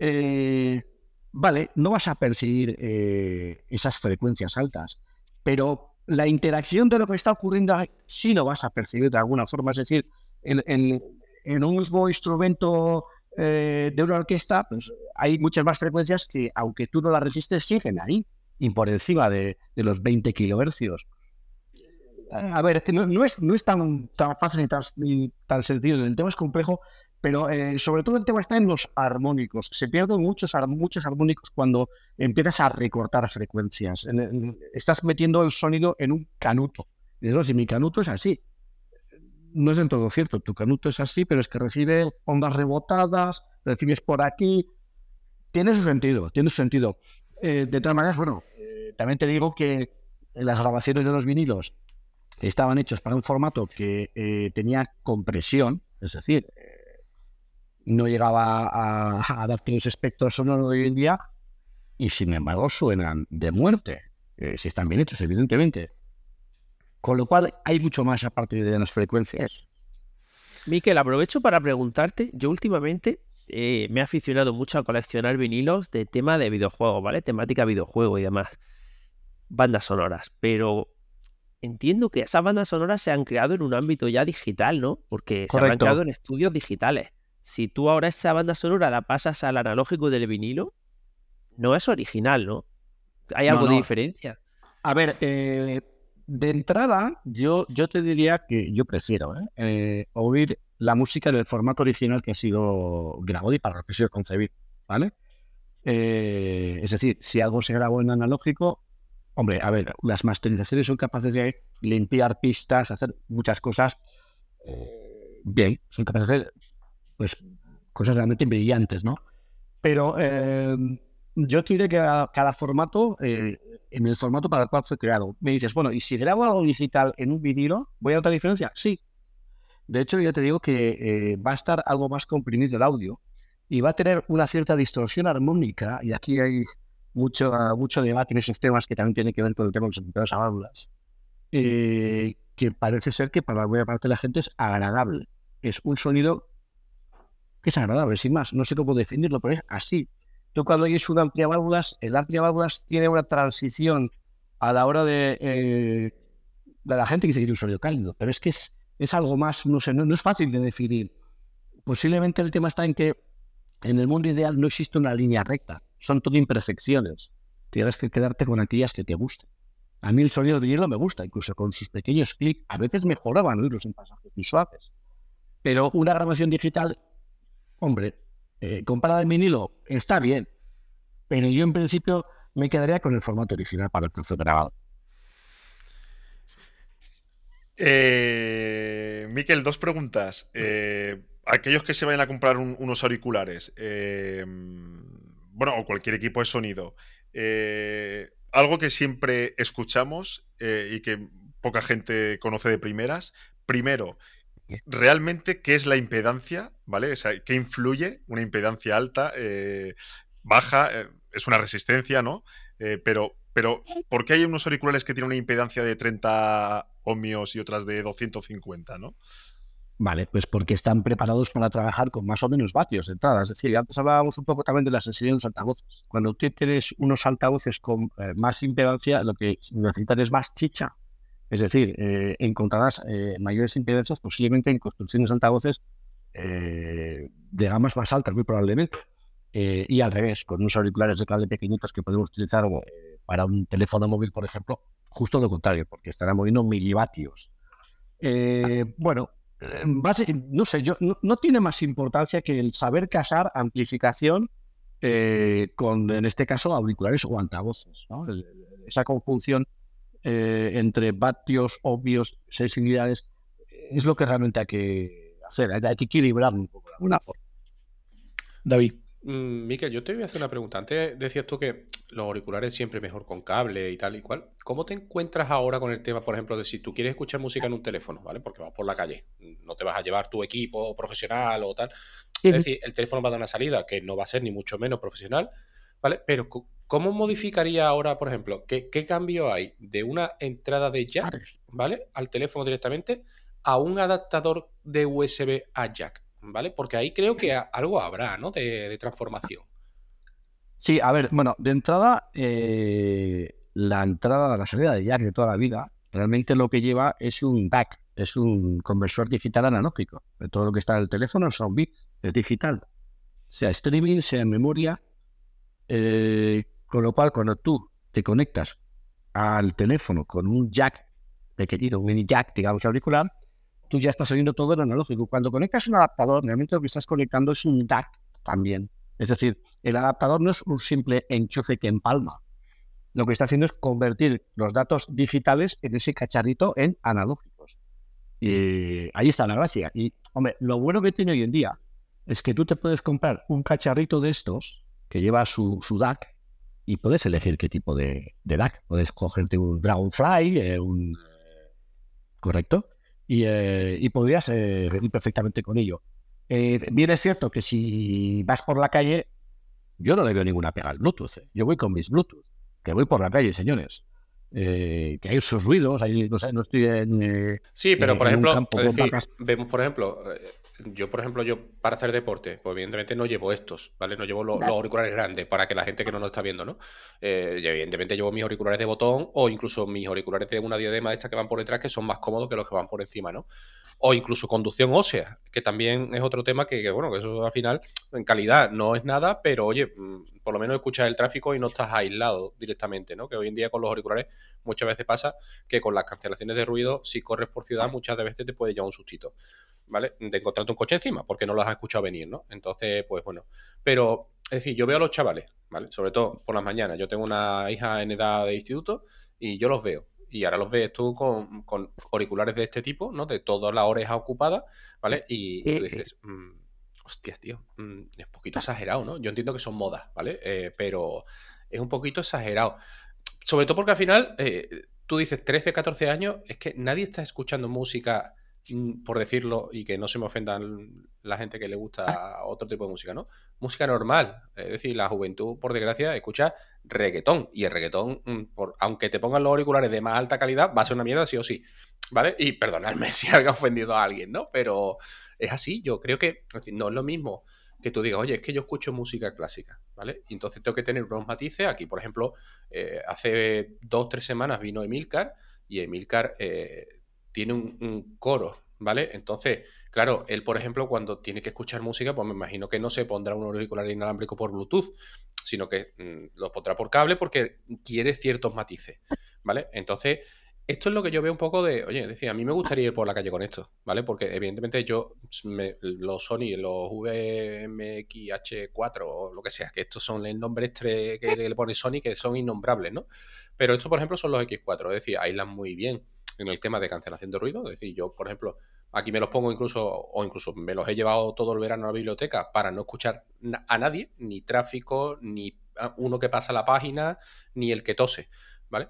Eh, vale, no vas a percibir eh, esas frecuencias altas, pero la interacción de lo que está ocurriendo sí lo vas a percibir de alguna forma. Es decir, en, un mismo instrumento eh, de una orquesta, pues hay muchas más frecuencias que, aunque tú no las resistes, siguen ahí y por encima de, los 20 kilohercios. A ver, no, es, no es tan, tan fácil ni tan, sencillo. El tema es complejo, pero eh, sobre todo el tema está en los armónicos. Se pierden muchos, muchos armónicos cuando empiezas a recortar frecuencias. estás metiendo el sonido en un canuto. Eso, si mi canuto es así. No es en todo cierto. Tu canuto es así, pero es que recibe ondas rebotadas, recibes por aquí. Tiene su sentido, tiene su sentido. Eh, de todas maneras, bueno, eh, también te digo que las grabaciones de los vinilos estaban hechos para un formato que eh, tenía compresión, es decir, no llegaba a, dar todos los espectros sonoros de hoy en día y sin embargo suenan de muerte, si están bien hechos, evidentemente. Con lo cual hay mucho más a partir de las frecuencias. Miquel, aprovecho para preguntarte, yo últimamente eh, me he aficionado mucho a coleccionar vinilos de tema de videojuegos, ¿vale? Temática videojuego y demás. Bandas sonoras. Pero entiendo que esas bandas sonoras se han creado en un ámbito ya digital, ¿no? Porque se han creado en estudios digitales. Si tú ahora esa banda sonora la pasas al analógico del vinilo, no es original, ¿no? Hay algo de diferencia. A ver, eh, de entrada, yo, yo te diría que yo prefiero ¿eh? Eh, oír la música en el formato original que ha sido grabado y para lo que ha sido concebido, ¿vale? Eh, es decir, si algo se grabó en analógico, hombre, a ver, las masterizaciones son capaces de limpiar pistas, hacer muchas cosas eh, bien, son capaces de hacer pues cosas realmente brillantes, ¿no? Pero eh, yo diré que cada, formato, en el formato para el cual fue creado, me dices, bueno, ¿y si grabo algo digital en un vinilo, voy a notar diferencia? Sí, de hecho, ya te digo que eh, va a estar algo más comprimido el audio y va a tener una cierta distorsión armónica, y aquí hay mucho, mucho debate en esos temas que también tiene que ver con el tema de los a válvulas, eh, que parece ser que para la buena parte de la gente es agradable. Es un sonido que es agradable, sin más. No sé cómo definirlo, pero es así. Tú cuando oyes un válvulas, el válvulas tiene una transición a la hora de, eh, de la gente que dice que un sonido cálido, pero es que es es algo más, no sé, no, es fácil de definir. Posiblemente el tema está en que en el mundo ideal no existe una línea recta, son todo imperfecciones. Tienes que quedarte con aquellas que te gusten. A mí el sonido de hielo me gusta, incluso con sus pequeños clics. A veces mejoraban oírlos en pasajes muy suaves. Pero una grabación digital, hombre, eh, comparada en vinilo, está bien. Pero yo en principio me quedaría con el formato original para el proceso grabado. Eh, Miquel, dos preguntas. Eh, aquellos que se vayan a comprar unos auriculares, eh, bueno, o cualquier equipo de sonido, eh, algo que siempre escuchamos y que poca gente conoce de primeras. Primero, realmente, ¿qué es la impedancia? ¿Vale? ¿qué influye? Una impedancia alta, baja, es una resistencia, ¿no? pero, pero, ¿por qué hay unos auriculares que tienen una impedancia de 30 ohmios y otras de 250, ¿no? Vale, pues porque están preparados para trabajar con más o menos vatios de entrada. Es decir, antes hablábamos un poco también de la sensibilidad de los altavoces. Cuando tú tienes unos altavoces con eh, más impedancia, lo que necesitan es más chicha. Es decir, eh, encontrarás eh, mayores impedancias posiblemente en construcciones de altavoces de gamas más altas, muy probablemente. y al revés, con unos auriculares de cable pequeñitos que podemos utilizar para un teléfono móvil, por ejemplo, justo lo contrario, porque estará moviendo milivatios. Eh, bueno, no sé, yo, no, tiene más importancia que el saber casar amplificación eh, con, en este caso, auriculares o altavoces. esa conjunción eh, entre vatios, obvios, sensibilidades, es lo que realmente hay que hacer, hay que equilibrar un poco de alguna forma. David. Mm, Miquel, yo te voy a hacer una pregunta. Antes decías tú que los auriculares siempre mejor con cable y tal y cual. ¿Cómo te encuentras ahora con el tema, por ejemplo, de si tú quieres escuchar música en un teléfono, ¿vale? Porque vas por la calle, no te vas a llevar tu equipo profesional o tal. Es decir, el teléfono va a dar una salida que no va a ser ni mucho menos profesional, ¿vale? Pero ¿cómo modificaría ahora, por ejemplo, qué, qué cambio hay de una entrada de jack, ¿vale? Al teléfono directamente a un adaptador de USB a jack? ¿vale? Porque ahí creo que algo habrá, ¿no? De, transformación. Sí, a ver, bueno, de entrada, eh, la entrada, la salida de Jack de toda la vida realmente lo que lleva es un DAC, es un conversor digital analógico. De todo lo que está en el teléfono son bits, es digital. Sea streaming, sea memoria. Eh, con lo cual, cuando tú te conectas al teléfono con un jack pequeñito, un mini jack, digamos, auricular, tú ya estás oyendo todo en analógico. Cuando conectas un adaptador, realmente lo que estás conectando es un DAC también. Es decir, el adaptador no es un simple enchufe que empalma. Lo que está haciendo es convertir los datos digitales en ese cacharrito en analógicos. Y ahí está la gracia. Y, hombre, lo bueno que tiene hoy en día es que tú te puedes comprar un cacharrito de estos que lleva su, su DAC y puedes elegir qué tipo de, DAC. Puedes cogerte un Dragonfly, eh, un... ¿Correcto? Y, eh, y podrías eh, venir perfectamente con ello. bien es cierto que si vas por la calle, yo no le veo ninguna pega al Bluetooth. Yo voy con mis Bluetooth, que voy por la calle, señores. que hay sus ruidos, hay, no, sé, no estoy en... sí, pero por ejemplo, vemos por ejemplo, yo, por ejemplo, yo para hacer deporte, pues evidentemente no llevo estos, ¿vale? No llevo los, auriculares grandes para que la gente que no nos está viendo, ¿no? Eh, evidentemente llevo mis auriculares de botón o incluso mis auriculares de una diadema de estas que van por detrás que son más cómodos que los que van por encima, ¿no? O incluso conducción ósea, que también es otro tema que, bueno, que eso al final en calidad no es nada, pero oye, mm, por lo menos escuchas el tráfico y no estás aislado directamente, ¿no? Que hoy en día con los auriculares muchas veces pasa que con las cancelaciones de ruido, si corres por ciudad, muchas veces te puede llevar un sustito. ¿Vale? De encontrarte un coche encima, porque no lo has escuchado venir, ¿no? Entonces, pues bueno. Pero, es decir, yo veo a los chavales, ¿vale? Sobre todo por las mañanas. Yo tengo una hija en edad de instituto y yo los veo. Y ahora los ves tú con, auriculares de este tipo, ¿no? De todas las orejas ocupadas, ¿vale? Y, tú dices, mm, hostias, tío, mm, es un poquito exagerado, ¿no? Yo entiendo que son modas, ¿vale? Eh, pero es un poquito exagerado. Sobre todo porque al final, eh, tú dices 13, 14 años, es que nadie está escuchando música por decirlo, y que no se me ofendan la gente que le gusta otro tipo de música, ¿no? Música normal. Es decir, la juventud, por desgracia, escucha reggaetón. Y el reggaetón, mm, por, aunque te pongan los auriculares de más alta calidad, va a ser una mierda sí o sí. ¿Vale? Y perdonadme si haya ofendido a alguien, ¿no? Pero es así. Yo creo que no es lo mismo que tú digas, oye, es que yo escucho música clásica, ¿vale? Y entonces tengo que tener unos matices. Aquí, por ejemplo, eh, hace dos, tres semanas vino Emilcar y Emilcar eh, tiene un, coro, ¿vale? Entonces, claro, él, por ejemplo, cuando tiene que escuchar música, pues me imagino que no se pondrá un auricular inalámbrico por Bluetooth, sino que mm, lo pondrá por cable porque quiere ciertos matices, ¿vale? Entonces, esto es lo que yo veo un poco de, oye, decía, a mí me gustaría ir por la calle con esto, ¿vale? Porque evidentemente yo, los Sony, los VMXH4 o lo que sea, que estos son el nombre que le pone Sony, que son innombrables, ¿no? Pero estos, por ejemplo, son los X4, es decir, aislan muy bien en el tema de cancelación de ruido. Es decir, yo, por ejemplo, aquí me los pongo incluso, o incluso me los he llevado todo el verano a la biblioteca para no escuchar a nadie, ni tráfico, ni uno que pasa la página, ni el que tose, ¿vale?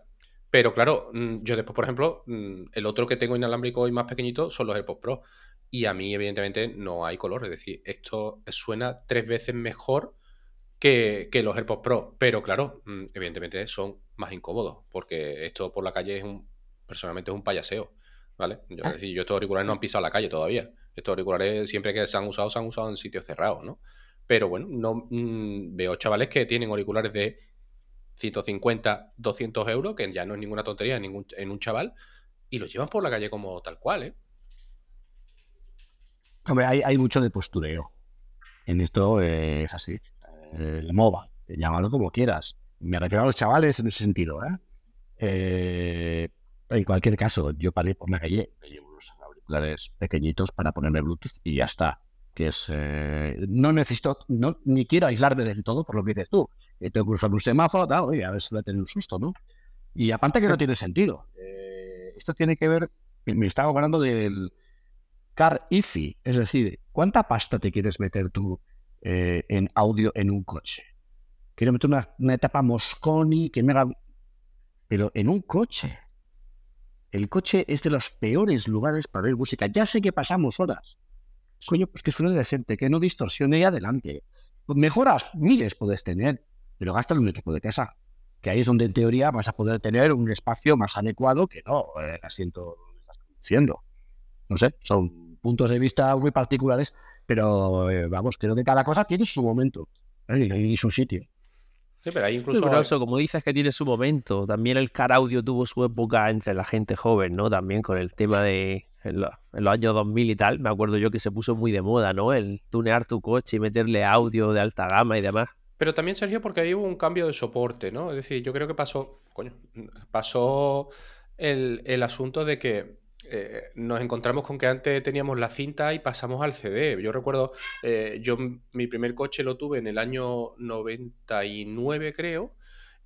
Pero claro, mm, yo después, por ejemplo, mm, el otro que tengo inalámbrico y más pequeñito son los AirPods Pro. Y a mí, evidentemente, no hay color. Es decir, esto suena tres veces mejor que, que los AirPods Pro. Pero claro, mm, evidentemente son más incómodos. Porque esto por la calle es un, personalmente es un payaseo, ¿vale? Yo, ah. decir, yo estos auriculares no han pisado la calle todavía. Estos auriculares siempre que se han usado, se han usado en sitios cerrados, ¿no? Pero bueno, no mm, veo chavales que tienen auriculares de 150, 200 euros, que ya no es ninguna tontería en, ningún, en un chaval, y los llevan por la calle como tal cual, ¿eh? Hombre, hay, mucho de postureo. En esto es así. Eh, la moda, llámalo como quieras. Me refiero a los chavales en ese sentido, ¿eh? eh en cualquier caso, yo paré por la calle, me llevo unos auriculares pequeñitos para ponerme Bluetooth y ya está. Que es, eh, no necesito, ni quiero aislarme del todo por lo que dices tú. Eh, tengo que usar un semáforo, tal, a ver si voy a tener un susto, ¿no? Y aparte que no tiene sentido. Eh, esto tiene que ver, me estaba hablando del Car Easy, es decir, ¿cuánta pasta te quieres meter tú en audio en un coche? Quiero meter una, una etapa Mosconi que me haga... Pero en un coche. El coche es de los peores lugares para oír música. Ya sé que pasamos horas. Coño, pues que suene decente, que no distorsione y adelante. Pues mejoras miles puedes tener, pero gasta un equipo de casa. Que ahí es donde en teoría vas a poder tener un espacio más adecuado que no el asiento donde estás conduciendo. No sé, son puntos de vista muy particulares, pero eh, vamos, creo que cada cosa tiene su momento y su sitio. Sí, pero ahí incluso. como dices que tiene su momento, también el car audio tuvo su época entre la gente joven, ¿no? También con el tema de. En, los años 2000 y tal, me acuerdo yo que se puso muy de moda, ¿no? El tunear tu coche y meterle audio de alta gama y demás. Pero también, Sergio, porque ahí hubo un cambio de soporte, ¿no? Es decir, yo creo que pasó. Coño, pasó el, el asunto de que eh, nos encontramos con que antes teníamos la cinta y pasamos al CD. Yo recuerdo, eh, yo mi primer coche lo tuve en el año 99, creo,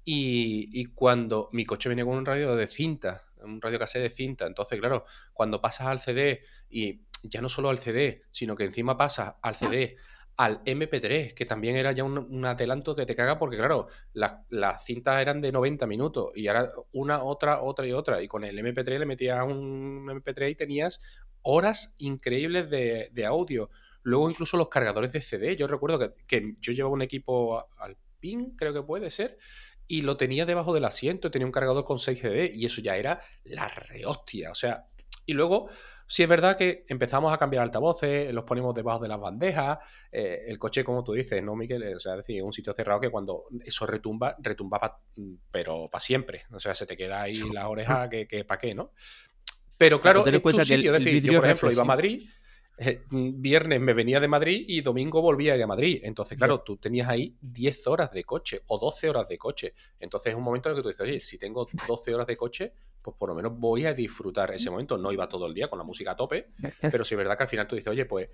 y, cuando mi coche venía con un radio de cinta, un radio cassette de cinta, entonces, claro, cuando pasas al CD y ya no solo al CD, sino que encima pasas al CD al MP3, que también era ya un, adelanto que te caga porque, claro, las, cintas eran de 90 minutos y ahora una, otra, otra y otra. Y con el MP3 le metías un MP3 y tenías horas increíbles de, audio. Luego incluso los cargadores de CD. Yo recuerdo que, yo llevaba un equipo al PIN, creo que puede ser, y lo tenía debajo del asiento, tenía un cargador con 6 CD y eso ya era la rehostia. O sea, y luego Sí es verdad que empezamos a cambiar altavoces, los ponemos debajo de las bandejas, eh, el coche, como tú dices, ¿no, Miquel? O sea, es decir, un sitio cerrado que cuando eso retumba, retumba mm, pero para siempre. O sea, se te queda ahí la oreja que, que para qué, ¿no? Pero claro, es tu sitio. Es decir, yo, por ejemplo, iba a Madrid, eh, viernes me venía de Madrid y domingo volvía a ir a Madrid. Entonces, claro, tú tenías ahí 10 horas de coche o 12 horas de coche. Entonces es un momento en el que tú dices, oye, si tengo 12 horas de coche, pues por lo menos voy a disfrutar ese momento. No iba todo el día con la música a tope, pero sí es verdad que al final tú dices, oye, pues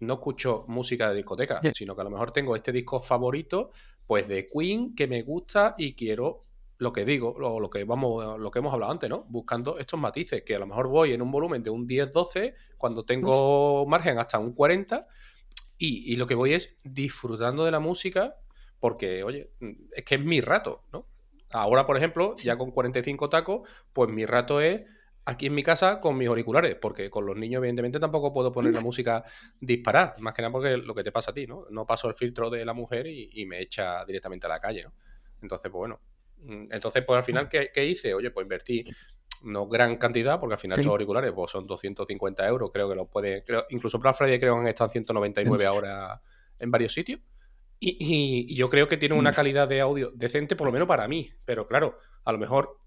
no escucho música de discoteca, sino que a lo mejor tengo este disco favorito, pues de Queen, que me gusta y quiero lo que digo, lo, lo, que vamos, lo que hemos hablado antes, ¿no? Buscando estos matices, que a lo mejor voy en un volumen de un 10-12, cuando tengo margen hasta un 40, y, y lo que voy es disfrutando de la música, porque, oye, es que es mi rato, ¿no? Ahora, por ejemplo, ya con 45 tacos, pues mi rato es aquí en mi casa con mis auriculares, porque con los niños, evidentemente, tampoco puedo poner la música disparar, más que nada porque lo que te pasa a ti, ¿no? No paso el filtro de la mujer y, me echa directamente a la calle, ¿no? Entonces, pues bueno. Mm, entonces, pues al final, ¿qué, hice? Oye, pues invertí no gran cantidad, porque al final estos auriculares pues, son 250 euros, creo que los puede, creo, incluso para Friday creo que han estado en 199 ahora en varios sitios. Y, yo creo que tiene una mm. calidad de audio decente, por lo menos para mí. Pero claro, a lo mejor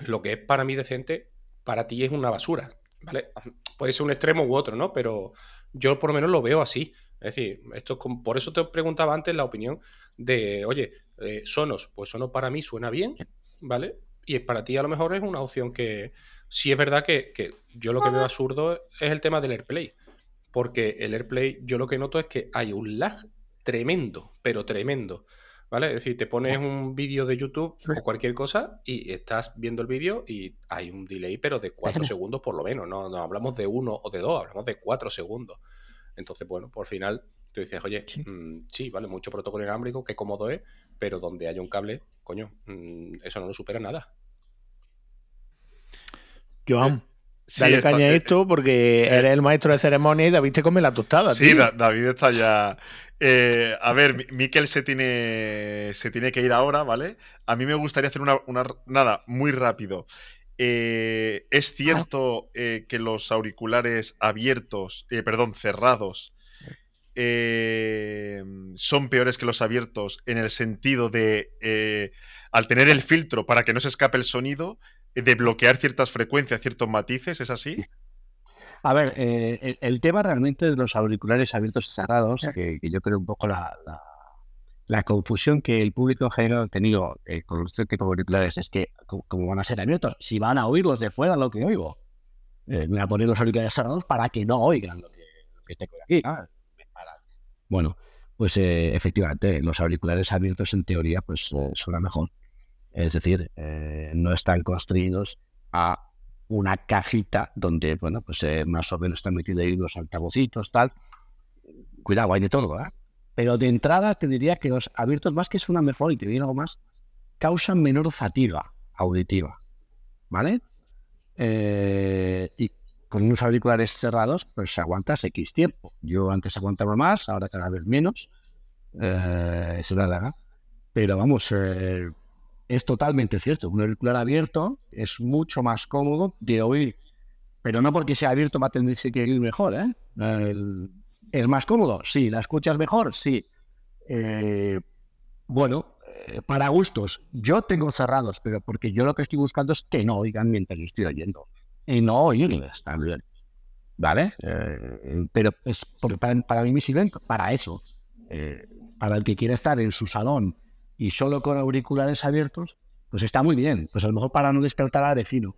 lo que es para mí decente, para ti es una basura. ¿Vale? Puede ser un extremo u otro, ¿no? Pero yo por lo menos lo veo así. Es decir, esto por eso te preguntaba antes la opinión de, oye, eh, Sonos, pues Sonos para mí suena bien, ¿vale? Y para ti a lo mejor es una opción que sí es verdad que, que yo lo que veo absurdo es el tema del AirPlay. Porque el AirPlay yo lo que noto es que hay un lag tremendo, pero tremendo. ¿Vale? Es decir, te pones un vídeo de YouTube o cualquier cosa y estás viendo el vídeo y hay un delay, pero de cuatro segundos por lo menos. No, no hablamos de uno o de dos, hablamos de cuatro segundos. Entonces, bueno, por final tú dices, oye, mm, sí, vale, mucho protocolo inalámbrico, qué cómodo es, pero donde haya un cable, coño, mm, eso no lo supera nada. Joan, Dale caña a esto porque eh, eres el maestro de ceremonia y David te come la tostada. Sí, David está ya. Eh, a ver, Miquel se tiene, se tiene que ir ahora, ¿vale? A mí me gustaría hacer una, nada, muy rápido. Eh, es cierto que los auriculares abiertos, perdón, cerrados, son peores que los abiertos en el sentido de, al tener el filtro para que no se escape el sonido, de bloquear ciertas frecuencias, ciertos matices, ¿es así? A ver, eh, el, tema realmente de los auriculares abiertos y cerrados, que, yo creo un poco la, la, confusión que el público en general ha tenido eh, con este tipo de auriculares es que, como van a ser abiertos, si van a oír los de fuera lo que oigo, eh, me voy a poner los auriculares cerrados para que no oigan lo que, tengo aquí. Bueno, pues efectivamente, los auriculares abiertos en teoría pues suenan mejor. Es decir, eh, no están construidos a una cajita donde, bueno, pues eh, más o menos están metidos ahí los altavocitos, tal. Cuidado, hay de todo, ¿verdad? Pero de entrada te diría que los abiertos, más que es una mejor y te digo algo más, causan menor fatiga auditiva, ¿vale? Eh, y con unos auriculares cerrados, pues aguantas X tiempo. Yo antes aguantaba más, ahora cada vez menos. Eh, eso nada, Pero vamos, es totalmente cierto. Un auricular abierto es mucho más cómodo de oír, pero no porque sea abierto va a tener que oír mejor. ¿eh? ¿Es más cómodo? Sí. ¿La escuchas mejor? Sí. Eh, bueno, eh, para gustos, yo tengo cerrados, pero porque yo lo que estoy buscando es que no oigan mientras yo estoy oyendo. Y no oírles también. ¿Vale? Eh, pero es para, para, mí me sirven para eso. Eh, para el que quiera estar en su salón y solo con auriculares abiertos, pues está muy bien. Pues a lo mejor para no despertar al vecino.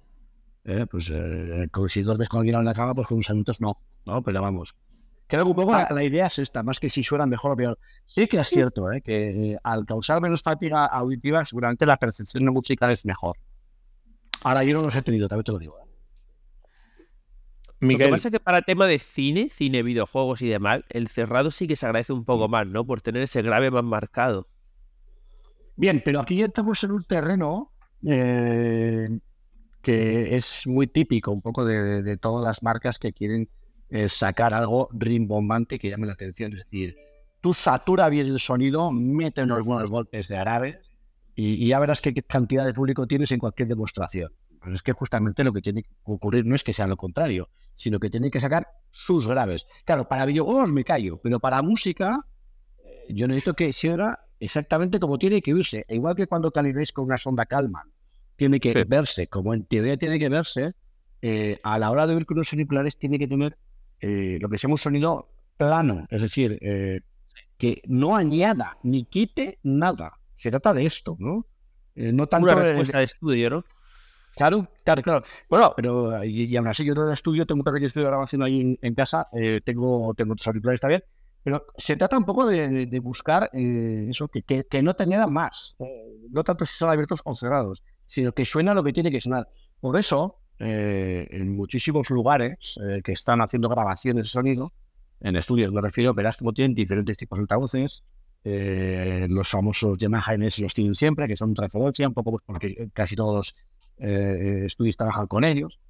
pues si duermes con alguien en la cama, pues con unos minutos no. ¿no? Pero vamos, Creo que un poco la, idea es esta, más que si suena mejor o peor. Sí que es cierto ¿eh? que eh, al causar menos fatiga auditiva, seguramente la percepción de música es mejor. Ahora yo no los he tenido, también te lo digo. ¿eh? Lo que pasa es que para el tema de cine, cine, videojuegos y demás, el cerrado sí que se agradece un poco más, ¿no? Por tener ese grave más marcado. Bien, pero aquí ya estamos en un terreno que es muy típico un poco de todas las marcas que quieren eh, sacar algo rimbombante que llame la atención. Es decir, tú satura bien el sonido, mete unos buenos golpes de árabe y, ya verás qué cantidad de público tienes en cualquier demostración. Pero es que justamente lo que tiene que ocurrir no es que sea lo contrario, sino que tiene que sacar sus graves. Claro, para videojuegos me callo, pero para música eh, yo necesito que sea exactamente como tiene que irse. Igual que cuando calibréis con una sonda Kalman, tiene que verse como en teoría tiene que verse, eh, a la hora de ver con los auriculares tiene que tener eh, lo que se llama un sonido plano, es decir, eh, que no añada ni quite nada. Se trata de esto, ¿no? Eh, no tanto Una respuesta de, estudio, ¿no? Claro, claro, claro. Bueno, pero y, aún así yo en el estudio, tengo un pequeño estudio de grabación ahí en, casa, tengo, tengo otros auriculares también, pero se trata un poco de, buscar eso, que, que, no te añada más. no tanto si son abiertos o cerrados, sino que suena lo que tiene que sonar. Por eso, eh, en muchísimos lugares eh, que están haciendo grabaciones de sonido, en estudios me refiero, verás como tienen diferentes tipos de altavoces. Eh, los famosos Yamaha NS los tienen siempre, que son de referencia, un poco pues, porque casi todos los estudios trabajan con ellos.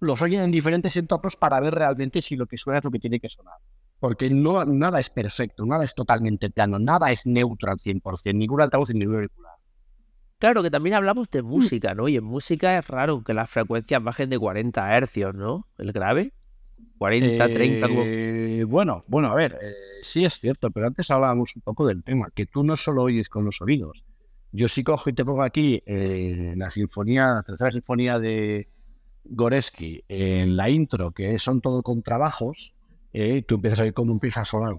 los oyen en diferentes entornos para ver realmente si lo que suena es lo que tiene que sonar. Porque no, nada es perfecto, nada es totalmente plano, nada es neutro al 100%, ningún altavoz ni ningún auricular. Claro que también hablamos de mm. música, ¿no? Y en música es raro que las frecuencias bajen de 40 hercios, ¿no? El grave. 40, 30. Eh, bueno, bueno, a ver, eh, sí es cierto, pero antes hablábamos un poco del tema, que tú no solo oyes con los oídos. Yo sí cojo y te pongo aquí eh, la sinfonía, la tercera sinfonía de Goreski, en la intro, que son todo con trabajos, tú empiezas a oír cómo empieza a sonar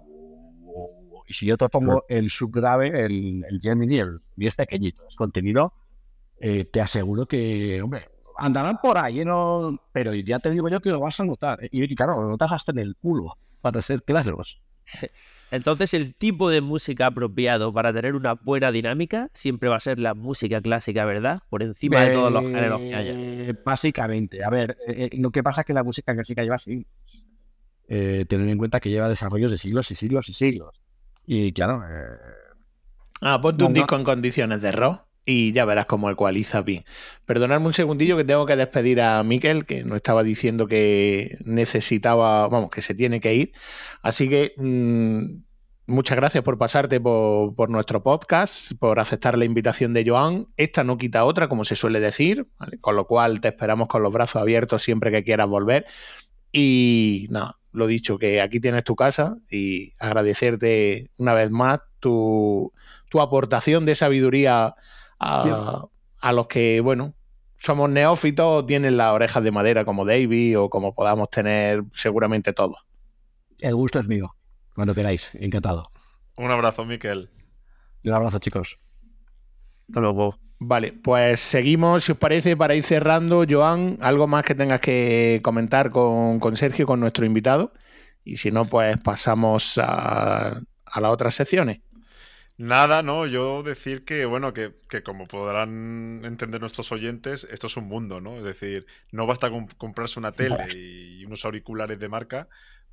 y si yo te pongo el subgrave, el, el Gemini, el es pequeñito, es contenido, eh, te aseguro que, hombre, andarán por ahí, ¿no? pero ya te digo yo que lo vas a notar. Y claro, lo notas hasta en el culo, para ser claros. Entonces, el tipo de música apropiado para tener una buena dinámica siempre va a ser la música clásica, ¿verdad? Por encima de todos los géneros que haya. Eh, básicamente, a ver, eh, lo que pasa es que la música clásica lleva así. tener en cuenta que lleva desarrollos de siglos y siglos y siglos. Y claro. Eh, ah, ponte un disco en condiciones de rock y ya verás cómo ecualiza bien. Perdonadme un segundillo que tengo que despedir a Miquel, que nos estaba diciendo que necesitaba, vamos, que se tiene que ir. Así que mm, muchas gracias por pasarte por, nuestro podcast, por aceptar la invitación de Joan. Esta no quita otra, como se suele decir, con lo cual te esperamos con los brazos abiertos siempre que quieras volver. Y nada, lo dicho, que aquí tienes tu casa y agradecerte una vez más tu, aportación de sabiduría a, los que, bueno, somos neófitos o tienen las orejas de madera como David o como podamos tener seguramente todos. El gusto es mío, cuando queráis, encantado. Un abrazo, Miquel. Un abrazo, chicos. Hasta luego. Vale, pues seguimos, si os parece, para ir cerrando. Joan, algo más que tengas que comentar con, con Sergio, con nuestro invitado. Y si no, pues pasamos a, a las otras secciones. Nada, no, yo decir que, bueno, que, que, como podrán entender nuestros oyentes, esto es un mundo, ¿no? Es decir, no basta con comprarse una tele y unos auriculares de marca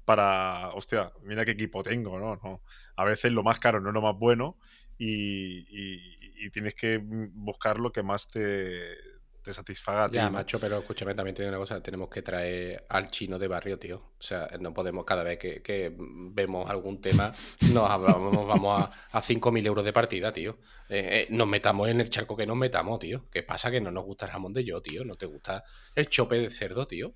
para, hostia, mira qué equipo tengo, ¿no? no. A veces lo más caro no es lo más bueno y, y, tienes que buscar lo que más te, te satisfaga a ti. Ya, macho, pero escúchame, también tiene una cosa, tenemos que traer al chino de barrio, tío. O sea, no podemos, cada vez que, vemos algún tema, nos vamos, vamos a, a 5.000 euros de partida, tío. Eh, eh, nos metamos en el charco que nos metamos, tío. ¿Qué pasa? Que no nos gusta el jamón de yo, tío. No te gusta el chope de cerdo, tío.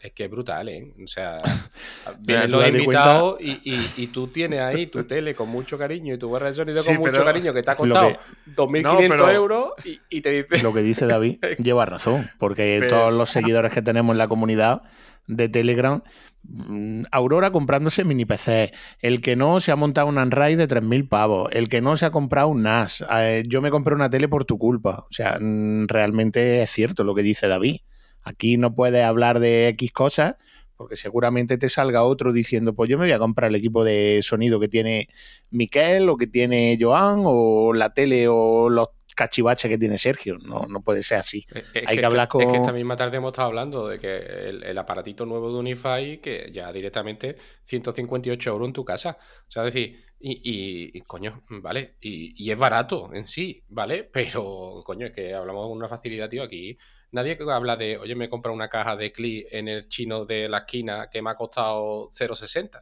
Es que es brutal, ¿eh? O sea, vienen los invitados y, tú tienes ahí tu tele con mucho cariño y tu barra de sonido con mucho cariño que te ha costado 2.500 euros y, te dice... Lo que dice David lleva razón, porque todos los seguidores que tenemos en la comunidad de Telegram mm, Aurora comprándose mini PC, el que no se ha montado un Android de 3.000 pavos, el que no se ha comprado un NAS, eh, yo me compré una tele por tu culpa. O sea, mm, realmente es cierto lo que dice David. Aquí no puedes hablar de X cosas porque seguramente te salga otro diciendo, pues yo me voy a comprar el equipo de sonido que tiene Miquel o que tiene Joan o la tele o los cachivaches que tiene Sergio. No, no puede ser así. Hay que, hablar con... Es que esta misma tarde hemos estado hablando de que el, aparatito nuevo de Unify, que ya directamente 158 euros en tu casa. O sea, decir, y, y, coño, vale, y, y, es barato en sí, ¿vale? Pero, coño, es que hablamos con una facilidad, tío, aquí Nadie habla de, oye, me he comprado una caja de CLI en el chino de la esquina que me ha costado 0,60.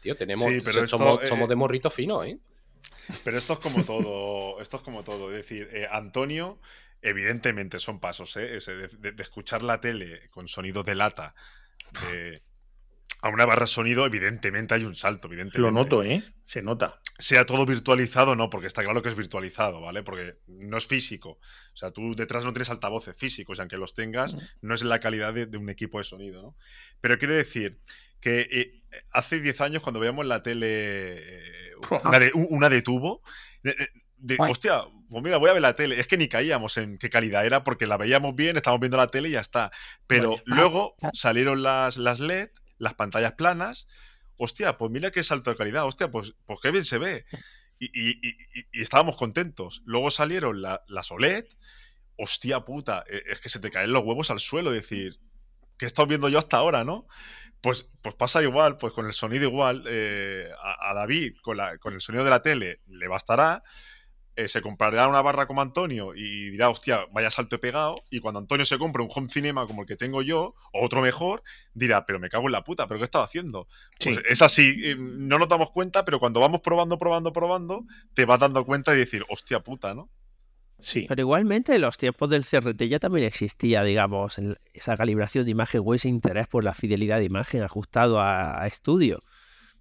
Tío, tenemos, somos, somos, de eh, morrito fino, ¿eh? Pero esto es como todo, esto es como todo. Es decir, eh, Antonio, evidentemente son pasos, ¿eh? de, de, escuchar la tele con sonido de lata, de, a una barra sonido, evidentemente hay un salto, evidentemente. Lo noto, ¿eh? Se nota. Sea todo virtualizado, no, porque está claro que es virtualizado, ¿vale? Porque no es físico. O sea, tú detrás no tienes altavoces físicos, y aunque los tengas, mm. no es la calidad de, un equipo de sonido, ¿no? Pero quiero decir que eh, hace 10 años, cuando veíamos la tele, eh, una, de, tubo, de, hostia, pues mira, voy a ver la tele. Es que ni caíamos en qué calidad era porque la veíamos bien, estábamos viendo la tele y ya está. Pero luego salieron las, las LED las pantallas planas. Hostia, pues mira qué salto de calidad. Hostia, pues, pues qué bien se ve. Y, estábamos contentos. Luego salieron las OLED. Hostia puta, e, es que se te caen los huevos al suelo. Decir, ¿qué he estado viendo yo hasta ahora, no? Pues, pues pasa igual, pues con el sonido igual. Eh, a, David, con, la, con el sonido de la tele, le bastará. Eh, se comprará una barra como Antonio y dirá, hostia, vaya salto pegado. Y cuando Antonio se compre un home cinema como el que tengo yo, o otro mejor, dirá, pero me cago en la puta, ¿pero qué he estado haciendo? Pues es así, eh, no nos damos cuenta, pero cuando vamos probando, probando, probando, te vas dando cuenta y decir, hostia puta, ¿no? Sí. Pero igualmente en los tiempos del CRT ya también existía, digamos, esa calibración de imagen o ese interés por la fidelidad de imagen ajustado a estudio.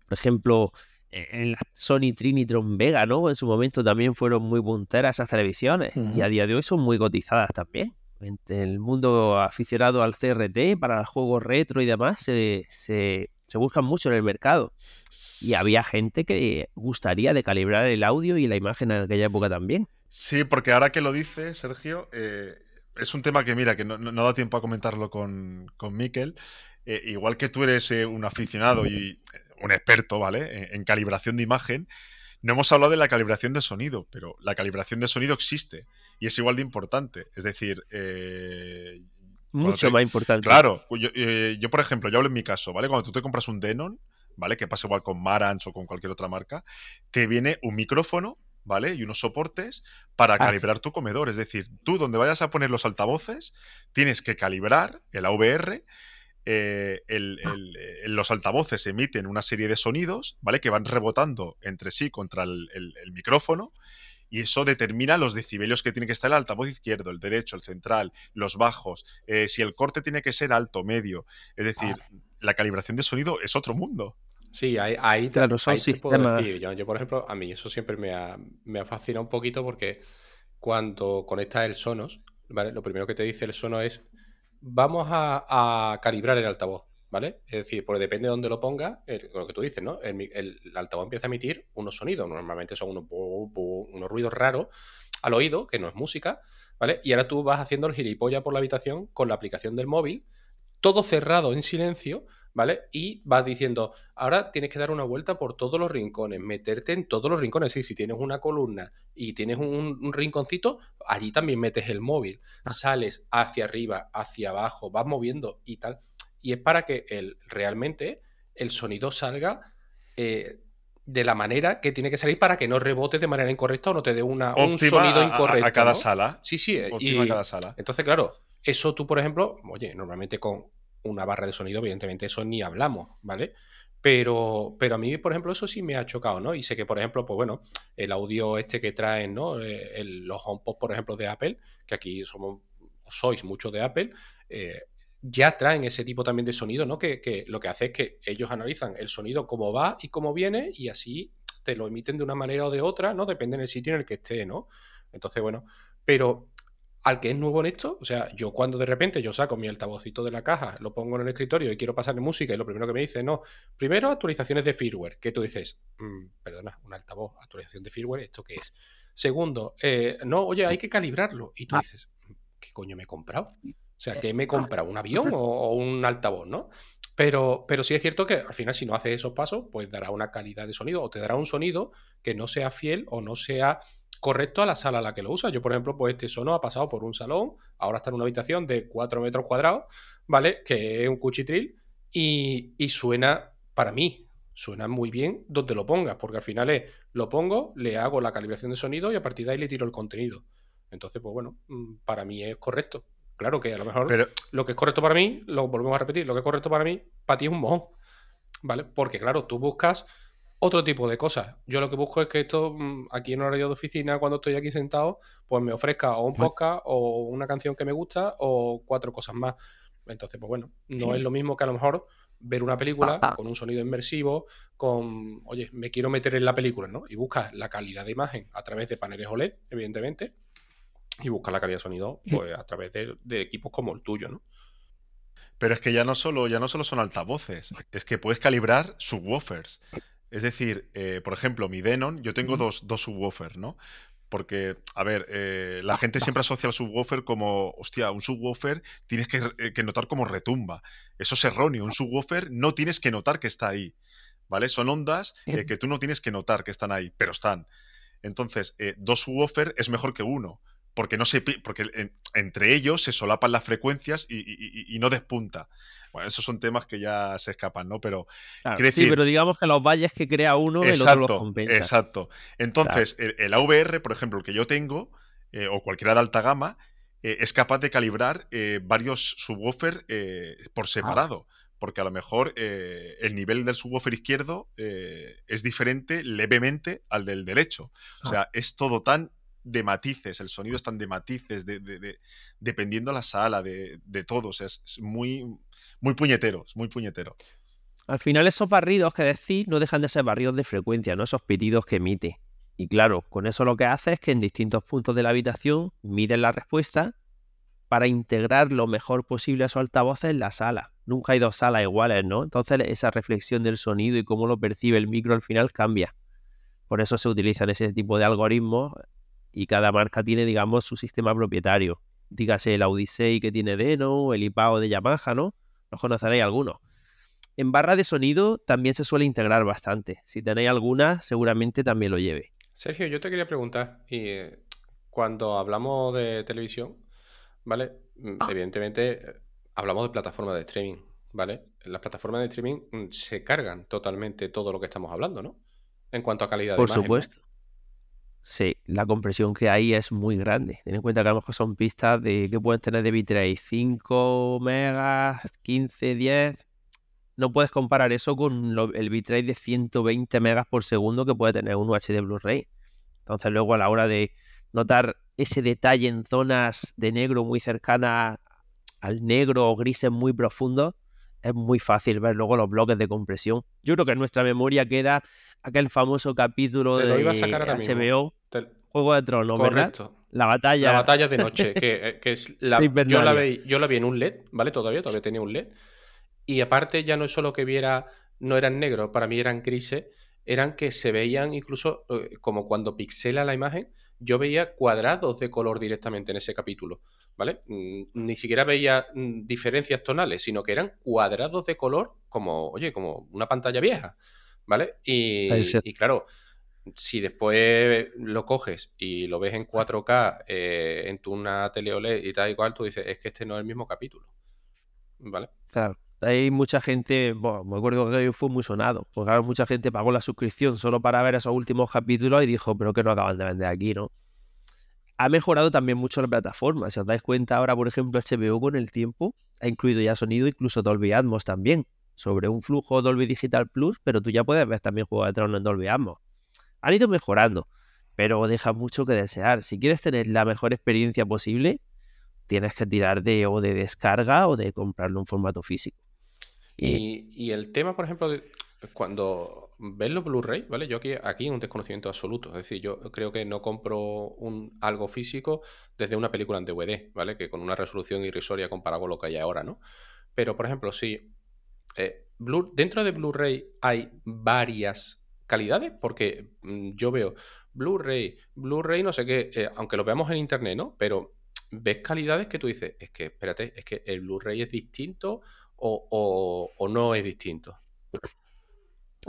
Por ejemplo, en la Sony Trinitron Vega, ¿no? En su momento también fueron muy punteras esas televisiones y a día de hoy son muy cotizadas también. En el mundo aficionado al CRT, para los juegos retro y demás, se, se, buscan mucho en el mercado. Y había gente que gustaría de calibrar el audio y la imagen en aquella época también. Sí, porque ahora que lo dice Sergio, eh, es un tema que, mira, que no, da tiempo a comentarlo con, con Miquel. Eh, igual que tú eres un aficionado y un experto, ¿vale? En, calibración de imagen. No hemos hablado de la calibración de sonido, pero la calibración de sonido existe y es igual de importante. Es decir, eh, mucho más importante. Claro, eh, yo, por ejemplo, yo hablo en mi caso, ¿vale? Cuando tú te compras un Denon, ¿vale? Que pasa igual con Marantz o con cualquier otra marca, te viene un micrófono, ¿vale? Y unos soportes para ah. calibrar tu comedor. Es decir, tú donde vayas a poner los altavoces, tienes que calibrar el AVR eh, los altavoces emiten una serie de sonidos, ¿vale? Que van rebotando entre sí contra el, micrófono y eso determina los decibelios que tiene que estar el altavoz izquierdo, el derecho, el central, los bajos, eh, si el corte tiene que ser alto, medio. Es decir, ah. la calibración de sonido es otro mundo. Sí, ahí, claro, son decir. Yo, por ejemplo, a mí eso siempre me ha, me fascinado un poquito porque cuando conectas el Sonos, ¿vale? Lo primero que te dice el Sonos es vamos a, calibrar el altavoz, ¿vale? Es decir, porque depende de dónde lo ponga, lo que tú dices, ¿no? El, altavoz empieza a emitir unos sonidos, normalmente son unos, unos ruidos raros al oído, que no es música, ¿vale? Y ahora tú vas haciendo el gilipollas por la habitación con la aplicación del móvil, todo cerrado en silencio, ¿vale? Y vas diciendo, ahora tienes que dar una vuelta por todos los rincones, meterte en todos los rincones. Sí, si tienes una columna y tienes un, rinconcito, allí también metes el móvil, ah. sales hacia arriba, hacia abajo, vas moviendo y tal. Y es para que el, realmente el sonido salga eh, de la manera que tiene que salir para que no rebote de manera incorrecta o no te dé una, un sonido incorrecto. A, cada sala. Sí, sí. y, a cada sala. Entonces, claro, eso tú, por ejemplo, oye, normalmente con una barra de sonido, evidentemente eso ni hablamos, ¿vale? Pero, pero a mí, por ejemplo, eso sí me ha chocado, ¿no? Y sé que, por ejemplo, pues bueno, el audio este que traen, ¿no? Eh, los HomePod, por ejemplo, de Apple, que aquí somos, sois muchos de Apple, eh, ya traen ese tipo también de sonido, ¿no? Que, que, lo que hace es que ellos analizan el sonido cómo va y cómo viene y así te lo emiten de una manera o de otra, ¿no? Depende del sitio en el que esté, ¿no? Entonces, bueno, pero al que es nuevo en esto, o sea, yo cuando de repente yo saco mi altavocito de la caja, lo pongo en el escritorio y quiero pasarle música y lo primero que me dice, no, primero actualizaciones de firmware, que tú dices, mm, perdona, un altavoz, actualización de firmware, ¿esto qué es? Segundo, eh, no, oye, hay que calibrarlo. Y tú ah. dices, ¿qué coño me he comprado? O sea, ¿qué me he comprado? ¿Un avión o, un altavoz, no? Pero, pero sí es cierto que al final, si no haces esos pasos, pues dará una calidad de sonido o te dará un sonido que no sea fiel o no sea correcto a la sala a la que lo usa. Yo, por ejemplo, pues este sono ha pasado por un salón, ahora está en una habitación de 4 metros cuadrados, ¿vale? Que es un cuchitril y, y suena, para mí, suena muy bien donde lo pongas, porque al final es, lo pongo, le hago la calibración de sonido y a partir de ahí le tiro el contenido. Entonces, pues bueno, mm, para mí es correcto. Claro que a lo mejor Pero... lo que es correcto para mí, lo volvemos a repetir, lo que es correcto para mí, para ti es un mojón. ¿Vale? Porque claro, tú buscas otro tipo de cosas. Yo lo que busco es que esto, mm, aquí en horario de oficina, cuando estoy aquí sentado, pues me ofrezca o un podcast o una canción que me gusta o cuatro cosas más. Entonces, pues bueno, no es lo mismo que a lo mejor ver una película con un sonido inmersivo, con, oye, me quiero meter en la película, ¿no? Y buscas la calidad de imagen a través de paneles OLED, evidentemente, y buscas la calidad de sonido pues, a través de, de equipos como el tuyo, ¿no? Pero es que ya no solo, ya no solo son altavoces, es que puedes calibrar subwoofers. Es decir, eh, por ejemplo, mi Denon, yo tengo dos, dos subwoofers, ¿no? Porque, a ver, eh, la gente siempre asocia al subwoofer como, hostia, un subwoofer tienes que, eh, que, notar como retumba. Eso es erróneo. Un subwoofer no tienes que notar que está ahí. ¿Vale? Son ondas que tú no tienes que notar que están ahí, pero están. Entonces, dos subwoofer es mejor que uno porque no se porque entre ellos se solapan las frecuencias y, no despunta. Bueno, esos son temas que ya se escapan, ¿no? Pero sí, pero digamos que los valles que crea uno, el otro los compensa. Exacto. Entonces, el, AVR, por ejemplo, el que yo tengo, eh, o cualquiera de alta gama, eh, es capaz de calibrar eh, varios subwoofers por ah. separado. Porque a lo mejor el nivel del subwoofer izquierdo es diferente levemente al del derecho. O ah. sea, es todo tan de matices, el sonido es tan de matices, de, de, dependiendo la sala, de, sea, es, muy, muy puñetero, es muy puñetero. Al final esos barridos que decís no dejan de ser barridos de frecuencia, ¿no? Esos pitidos que emite. Y claro, con eso lo que hace es que en distintos puntos de la habitación miden la respuesta para integrar lo mejor posible a su altavoz en la sala. Nunca hay dos salas iguales, ¿no? Entonces esa reflexión del sonido y cómo lo percibe el micro al final cambia. Por eso se utilizan ese tipo de algoritmos y cada marca tiene, digamos, su sistema propietario. Dígase el Odyssey que tiene Deno, el IPAO de Yamaha, ¿no? Los conoceréis algunos. En barra de sonido también se suele integrar bastante. Si tenéis alguna, seguramente también lo lleve. Sergio, yo te quería preguntar, y eh, cuando hablamos de televisión, ¿vale? Mm, ah. Evidentemente eh, hablamos de plataformas de streaming, ¿vale? las plataformas de streaming mm, se cargan totalmente todo lo que estamos hablando, ¿no? En cuanto a calidad de Por supuesto. Sí, la compresión que hay es muy grande. Ten en cuenta que a lo mejor son pistas de que pueden tener de bitrate 5 megas, 15, 10. No puedes comparar eso con el bitrate de 120 megas por segundo que puede tener un UHD Blu-ray. Entonces luego a la hora de notar ese detalle en zonas de negro muy cercanas al negro o grises muy profundos, es muy fácil ver luego los bloques de compresión. Yo creo que nuestra memoria queda aquel famoso capítulo de HBO, Juego de Tronos, ¿verdad? La batalla. La batalla de noche, que, eh, es la, yo, la vi, yo la vi en un LED, ¿vale? Todavía, todavía tenía un LED. Y aparte ya no es solo que viera, no eran negros, para mí eran grises, eran que se veían incluso eh, como cuando pixela la imagen, yo veía cuadrados de color directamente en ese capítulo. ¿vale? Mm, ni siquiera veía mm, diferencias tonales, sino que eran cuadrados de color como, oye, como una pantalla vieja, ¿vale? Y, claro, si después lo coges y lo ves en 4K eh, en tu una tele OLED y tal igual, tú dices, es que este no es el mismo capítulo, ¿vale? Claro. Hay mucha gente, bueno, me acuerdo que fue muy sonado, porque claro, mucha gente pagó la suscripción solo para ver esos últimos capítulos y dijo, pero que no acaban de vender aquí, ¿no? ha mejorado también mucho la plataforma. Si os dais cuenta ahora, por ejemplo, HBO con el tiempo ha incluido ya sonido, incluso Dolby Atmos también, sobre un flujo Dolby Digital Plus, pero tú ya puedes ver también Juego de Tronos en Dolby Atmos. Han ido mejorando, pero deja mucho que desear. Si quieres tener la mejor experiencia posible, tienes que tirar de o de descarga o de comprarlo en formato físico. Y, el tema, por ejemplo, de cuando ves los Blu-ray, ¿vale? Yo aquí, aquí un desconocimiento absoluto. Es decir, yo creo que no compro un, algo físico desde una película en DVD, ¿vale? Que con una resolución irrisoria comparado con lo que hay ahora, ¿no? Pero, por ejemplo, si eh, dentro de Blu-ray hay varias calidades, porque mm, yo veo Blu-ray, Blu-ray, no sé qué, eh, aunque lo veamos en internet, ¿no? Pero ves calidades que tú dices, es que, espérate, es que el Blu-ray es distinto o, o no es distinto.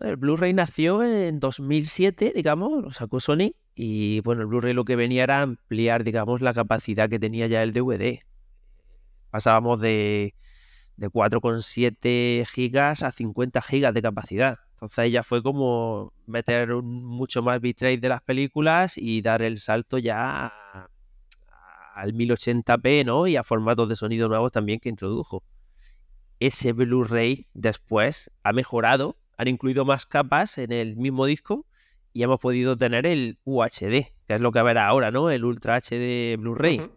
El Blu-ray nació en 2007, digamos, lo sacó Sony y bueno, el Blu-ray lo que venía era ampliar, digamos, la capacidad que tenía ya el DVD. Pasábamos de, de 4,7 gigas a 50 gigas de capacidad. Entonces ya fue como meter mucho más bitrate de las películas y dar el salto ya al 1080p, ¿no? Y a formatos de sonido nuevos también que introdujo. Ese Blu-ray después ha mejorado han incluido más capas en el mismo disco y hemos podido tener el UHD, que es lo que habrá ahora, ¿no? El Ultra HD Blu-ray.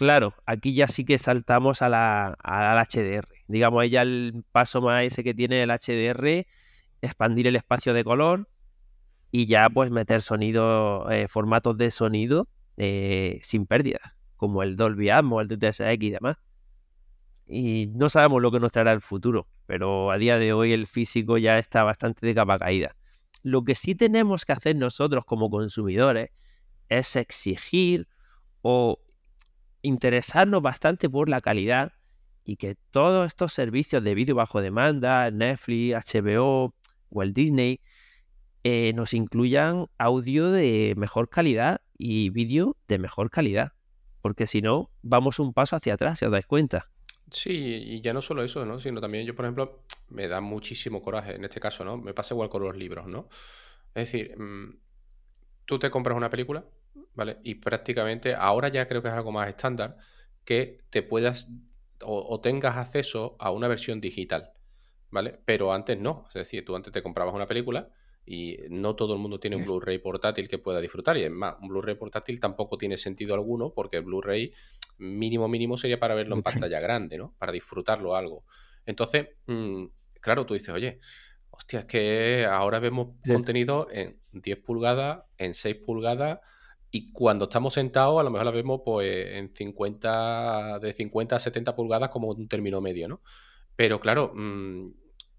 Claro, aquí ya sí que saltamos a la, al HDR. Digamos, ella el paso más ese que tiene el HDR, expandir el espacio de color y ya pues meter sonido, eh, formatos de sonido eh, sin pérdida, como el Dolby Atmos, el DTSX y demás y no sabemos lo que nos traerá el futuro, pero a día de hoy el físico ya está bastante de capa caída. Lo que sí tenemos que hacer nosotros como consumidores es exigir o interesarnos bastante por la calidad y que todos estos servicios de vídeo bajo demanda, Netflix, HBO el Disney, eh, nos incluyan audio de mejor calidad y vídeo de mejor calidad. Porque si no, vamos un paso hacia atrás, si os dais cuenta. Sí, y ya no solo eso, ¿no? Sino también yo, por ejemplo, me da muchísimo coraje en este caso, ¿no? Me pasa igual con los libros, ¿no? Es decir, mm, tú te compras una película, ¿vale? Y prácticamente ahora ya creo que es algo más estándar que te puedas o, tengas acceso a una versión digital, ¿vale? Pero antes no, es decir, tú antes te comprabas una película y no todo el mundo tiene un Blu-ray portátil que pueda disfrutar y es más, un Blu-ray portátil tampoco tiene sentido alguno porque el Blu-ray mínimo mínimo sería para verlo en pantalla grande, ¿no? Para disfrutarlo algo. Entonces, mm, claro, tú dices, oye, hostia, es que ahora vemos contenido en 10 pulgadas, en 6 pulgadas, y cuando estamos sentados, a lo mejor la vemos pues en 50, de 50 a 70 pulgadas como un término medio, ¿no? Pero claro, mm,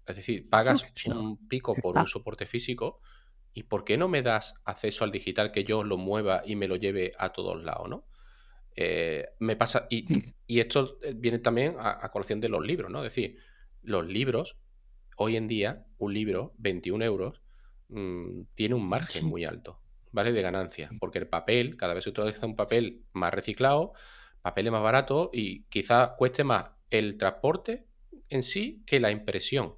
es decir, pagas un pico por un soporte físico, ¿y por qué no me das acceso al digital que yo lo mueva y me lo lleve a todos lados, ¿no? Eh, me pasa, y, esto eh, viene también a, colación de los libros, ¿no? Es decir, los libros, hoy en día, un libro, 21 euros, mm, tiene un margen muy alto, ¿vale? De ganancia, porque el papel, cada vez se utiliza un papel más reciclado, papel es más barato y quizás cueste más el transporte en sí que la impresión,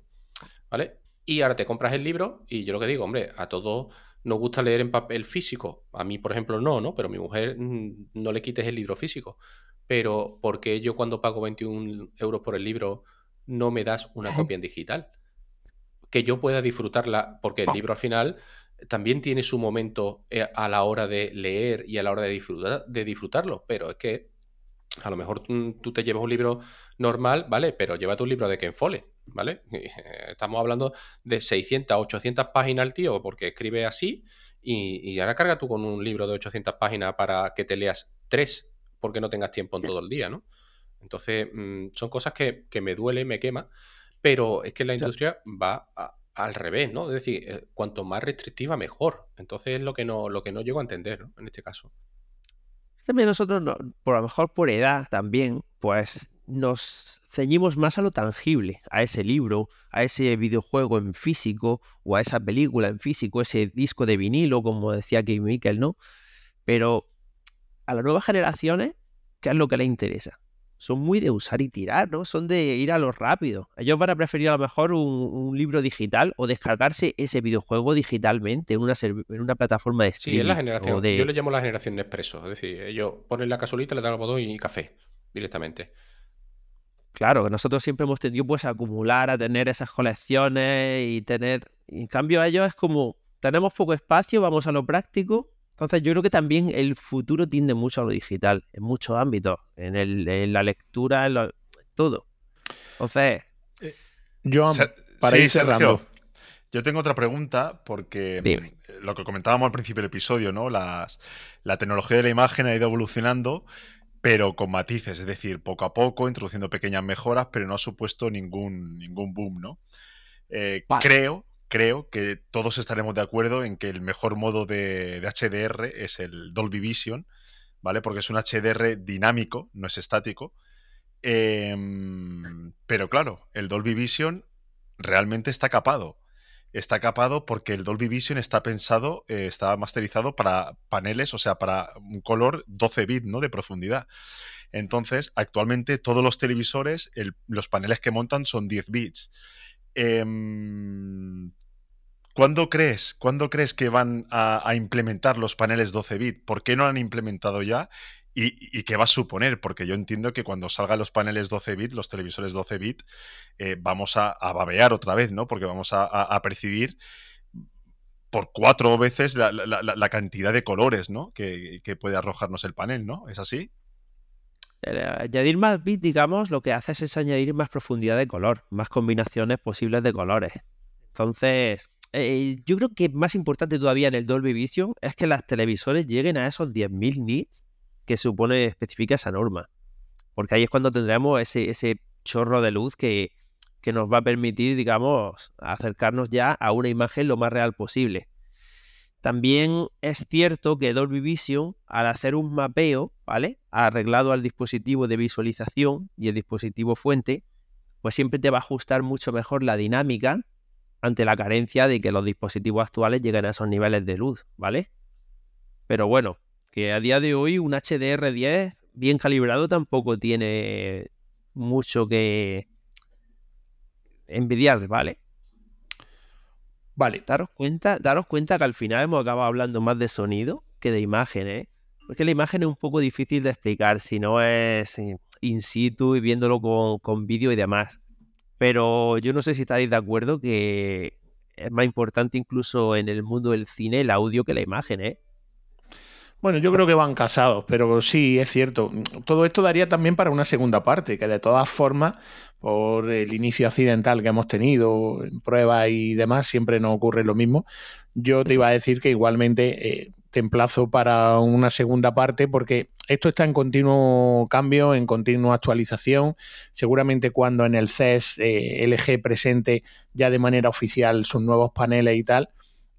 ¿vale? Y ahora te compras el libro y yo lo que digo, hombre, a todo nos gusta leer en papel físico. A mí, por ejemplo, no, ¿no? Pero a mi mujer mm, no le quites el libro físico. Pero ¿por qué yo cuando pago 21 euros por el libro no me das una copia en digital? Que yo pueda disfrutarla, porque el libro al final también tiene su momento eh, a la hora de leer y a la hora de, disfrutar, de disfrutarlo, pero es que a lo mejor tú te llevas un libro normal, ¿vale? Pero llévate un libro de Ken Follett ¿vale? Estamos hablando de 600, 800 páginas al tío porque escribe así y, ahora carga tú con un libro de 800 páginas para que te leas tres porque no tengas tiempo en todo el día, ¿no? Entonces, mm, son cosas que, me duele, me quema, pero es que la industria va al revés, ¿no? Es decir, eh, cuanto más restrictiva, mejor. Entonces es lo que no, lo que no llego a entender, ¿no? En este caso. También nosotros, por lo mejor por edad también, pues nos ceñimos más a lo tangible, a ese libro, a ese videojuego en físico o a esa película en físico, ese disco de vinilo, como decía Kim Mikkel, ¿no? Pero a las nuevas generaciones, ¿qué es lo que les interesa? Son muy de usar y tirar, ¿no? Son de ir a lo rápido. Ellos van a preferir a lo mejor un, libro digital o descargarse ese videojuego digitalmente en una, en una plataforma de streaming. Sí, es la generación. Yo le llamo la generación de expreso. Es decir, ellos ponen la casolita, le dan el botón y café directamente. Claro, que nosotros siempre hemos tenido pues a acumular, a tener esas colecciones y tener... en cambio ellos es como, tenemos poco espacio, vamos a lo práctico Entonces yo creo que también el futuro tiende mucho a lo digital, en muchos ámbitos, en, el, en la lectura, en todo. Entonces... Yo, para ir cerrando... Yo tengo otra pregunta porque mm, lo que comentábamos al principio del episodio, ¿no? Las, la tecnología de la imagen ha ido evolucionando, pero con matices, es decir, poco a poco, introduciendo pequeñas mejoras, pero no ha supuesto ningún, ningún boom, ¿no? Eh, creo, creo que todos estaremos de acuerdo en que el mejor modo de, HDR es el Dolby Vision, ¿vale? Porque es un HDR dinámico, no es estático. Em, pero claro, el Dolby Vision realmente está capado está capado porque el Dolby Vision está pensado, eh, está masterizado para paneles, o sea, para un color 12 bit, ¿no? De profundidad. Entonces, actualmente todos los televisores, los paneles que montan son 10 bits. Em, ¿Cuándo crees, ¿Cuándo crees que van a, implementar los paneles 12 bit? ¿Por qué no han implementado ya? ¿Y, qué va a suponer? Porque yo entiendo que cuando salgan los paneles 12 bit, los televisores 12 bit, eh, vamos a, babear otra vez, ¿no? Porque vamos a, percibir por cuatro veces la, cantidad de colores, ¿no? Que, puede arrojarnos el panel, ¿no? ¿Es así? Añadir más bits, digamos, lo que hace es añadir más profundidad de color, más combinaciones posibles de colores. Entonces, eh, yo creo que más importante todavía en el Dolby Vision es que las televisores lleguen a esos 10.000 nits que supone, especifica esa norma. Porque ahí es cuando tendremos ese, ese chorro de luz que, que nos va a permitir, digamos, acercarnos ya a una imagen lo más real posible. También es cierto que Dolby Vision, al hacer un mapeo, ¿vale? Arreglado al dispositivo de visualización y el dispositivo fuente, pues siempre te va a ajustar mucho mejor la dinámica ante la carencia de que los dispositivos actuales lleguen a esos niveles de luz, ¿vale? Pero bueno, que a día de hoy un HDR10 bien calibrado tampoco tiene mucho que envidiar, ¿vale? Vale. Daros cuenta, daros cuenta que al final hemos acabado hablando más de sonido que de imagen, ¿eh? Porque la imagen es un poco difícil de explicar si no es in situ y viéndolo con, con vídeo y demás. Pero yo no sé si estaréis de acuerdo que es más importante incluso en el mundo del cine el audio que la imagen, ¿eh? Bueno, yo creo que van casados, pero sí, es cierto. Todo esto daría también para una segunda parte, que de todas formas, por el inicio accidental que hemos tenido en pruebas y demás, siempre nos ocurre lo mismo. Yo te iba a decir que igualmente eh, te emplazo para una segunda parte porque esto está en continuo cambio, en continua actualización. Seguramente cuando en el CES eh, LG presente ya de manera oficial sus nuevos paneles y tal,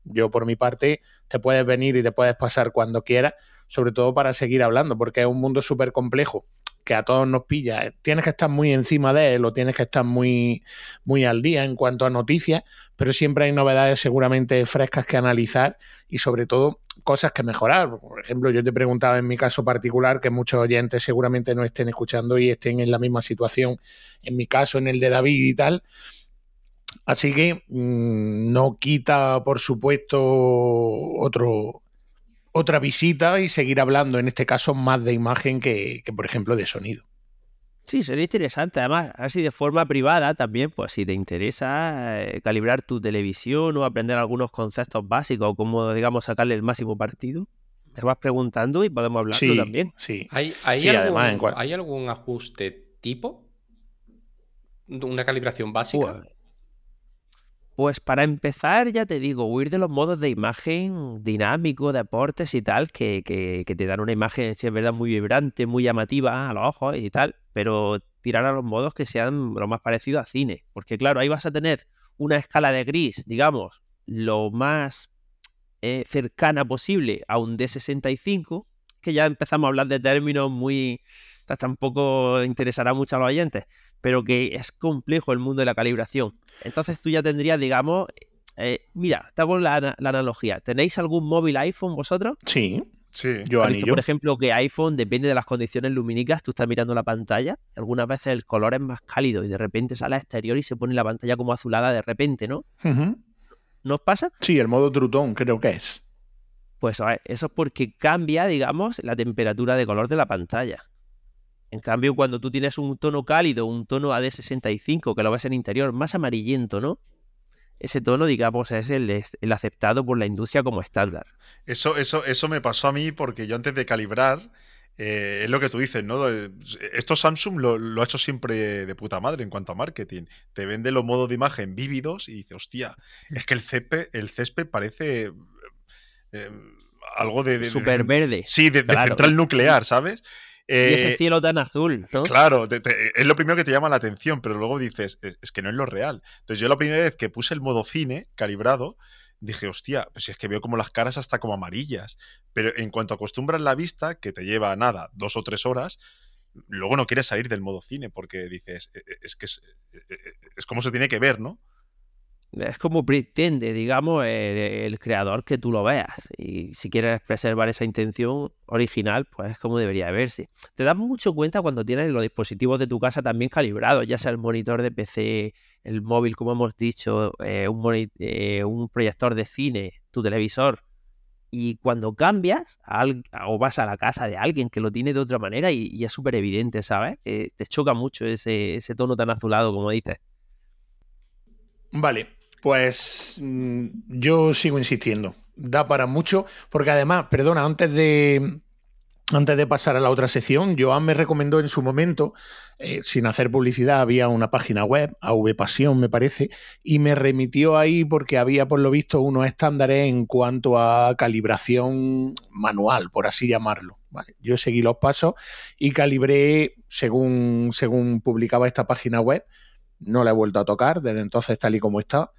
yo por mi parte te puedes venir y te puedes pasar cuando quieras, sobre todo para seguir hablando, porque es un mundo súper complejo que a todos nos pilla. Tienes que estar muy encima de él o tienes que estar muy, muy al día en cuanto a noticias, pero siempre hay novedades seguramente frescas que analizar y sobre todo cosas que mejorar. Por ejemplo, yo te preguntaba en mi caso particular, que muchos oyentes seguramente no estén escuchando y estén en la misma situación, en mi caso, en el de David y tal, Así que mm, no quita, por supuesto, otro, otra visita y seguir hablando, en este caso, más de imagen que, por ejemplo, de sonido. Sí, sería interesante. Además, así de forma privada también, pues si te interesa eh, calibrar tu televisión o aprender algunos conceptos básicos o cómo, digamos, sacarle el máximo partido, te vas preguntando y podemos hablarlo también. Sí, ¿Hay, hay, algún, ¿Hay algún ajuste tipo? ¿Una calibración básica? Pues para empezar, ya te digo, huir de los modos de imagen dinámico, deportes y tal, que, que, te dan una imagen, si es verdad, muy vibrante, muy llamativa a los ojos y tal, pero tirar a los modos que sean lo más parecido a cine. Porque claro, ahí vas a tener una escala de gris, digamos, lo más eh, cercana posible a un D65, que ya empezamos a hablar de términos muy... Tampoco interesará mucho a los oyentes, pero que es complejo el mundo de la calibración entonces tú ya tendrías, digamos, eh, mira, te hago la, analogía. ¿Tenéis algún móvil iPhone vosotros? Sí. Sí, yo por ejemplo, que iPhone depende de las condiciones lumínicas, tú estás mirando la pantalla, algunas veces el color es más cálido y de repente sale a exterior y se pone la pantalla como azulada de repente, ¿no? ¿No os pasa? Sí, el modo Trutón creo que es. Pues a ver, eso es porque cambia, digamos, la temperatura de color de la pantalla. En cambio, cuando tú tienes un tono cálido, un tono AD65, que lo ves en interior, más amarillento, ¿no? ese tono, digamos, es el, el, aceptado por la industria como estándar. Eso, eso, eso me pasó a mí porque yo antes de calibrar, eh, es lo que tú dices, ¿no? Esto Samsung lo, ha hecho siempre de puta madre en cuanto a marketing. Te vende los modos de imagen vívidos y dice, hostia, es que el césped, el césped parece eh, algo de... de Súper verde. Sí, de, central nuclear, ¿sabes? Y ese eh, cielo tan azul, ¿no? Claro, es lo primero que te llama la atención, pero luego dices, es, que no es lo real. Entonces yo la primera vez que puse el modo cine calibrado, dije, hostia, pues es que veo como las caras hasta como amarillas. Pero en cuanto acostumbras la vista, que te lleva nada, dos o tres horas, luego no quieres salir del modo cine porque dices, e, e, es que es, e, es como se tiene que ver, ¿no? Es como pretende, digamos, el, creador que tú lo veas. Y si quieres preservar esa intención original, pues es como debería verse. Te das mucho cuenta cuando tienes los dispositivos de tu casa también calibrados, ya sea el monitor de PC, el móvil, como hemos dicho, eh, un, eh, un, proyector de cine, tu televisor. Y cuando cambias o vas a la casa de alguien que lo tiene de otra manera y, es súper evidente, ¿sabes? Eh, te choca mucho ese, ese tono tan azulado, como dices. Vale, pues mm, yo sigo insistiendo. Da para mucho, porque además, perdona, antes de, antes de pasar a la otra sección, Joan me recomendó en su momento, eh, sin hacer publicidad, había una página web, AV Pasión me parece, y me remitió ahí porque había por lo visto unos estándares en cuanto a calibración manual, por así llamarlo. yo seguí los pasos y calibré según, según publicaba esta página web. No la he vuelto a tocar desde entonces tal y como está.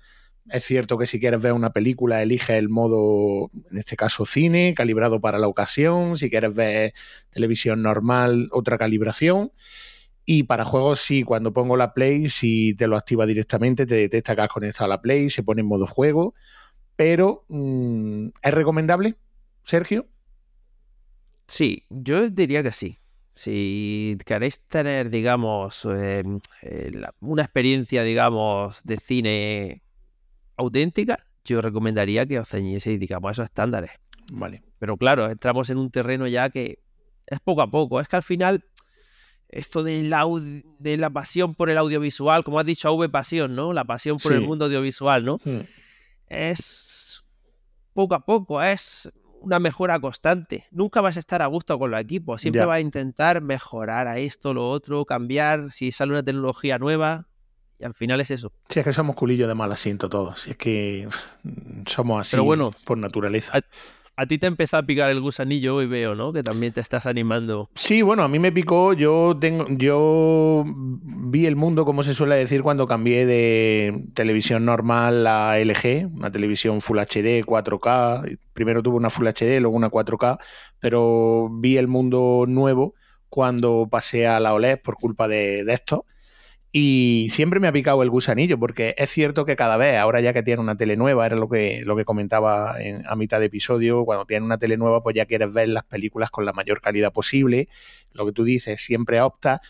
Es cierto que si quieres ver una película, elige el modo, en este caso cine, calibrado para la ocasión. Si quieres ver televisión normal, otra calibración. Y para juegos, sí, cuando pongo la Play, si te lo activa directamente, te detecta que has conectado a la Play, se pone en modo juego. Pero, mm, ¿es recomendable, Sergio? Sí, yo diría que sí. Si queréis tener, digamos, em, eh, una experiencia, digamos, de cine auténtica, yo recomendaría que os ceñieseis, digamos, a esos estándares. Vale. Pero claro, entramos en un terreno ya que es poco a poco. Es que al final, esto de la, de la pasión por el audiovisual, como has dicho, V pasión, ¿no? La pasión por el mundo audiovisual, ¿no? Hmm. Es poco a poco, es una mejora constante. Nunca vas a estar a gusto con los equipos. Siempre vas a intentar mejorar a esto, lo otro, cambiar. Si sale una tecnología nueva, y al final es eso. Sí, es que somos culillos de mal asiento todos. es que somos así bueno, por naturaleza. A, ti te empezó a picar el gusanillo y veo, ¿no? Que también te estás animando. Sí, bueno, a mí me picó. Yo tengo, yo vi el mundo, como se suele decir, cuando cambié de televisión normal a LG, una televisión Full HD, 4K. Primero tuve una Full HD, luego una 4K, pero vi el mundo nuevo cuando pasé a la OLED por culpa de, de esto y siempre me ha picado el gusanillo, porque es cierto que cada vez, ahora ya que tiene una tele nueva, era lo que, lo que comentaba a mitad de episodio, cuando tiene una tele nueva, pues ya quieres ver las películas con la mayor calidad posible. Lo que tú dices, siempre opta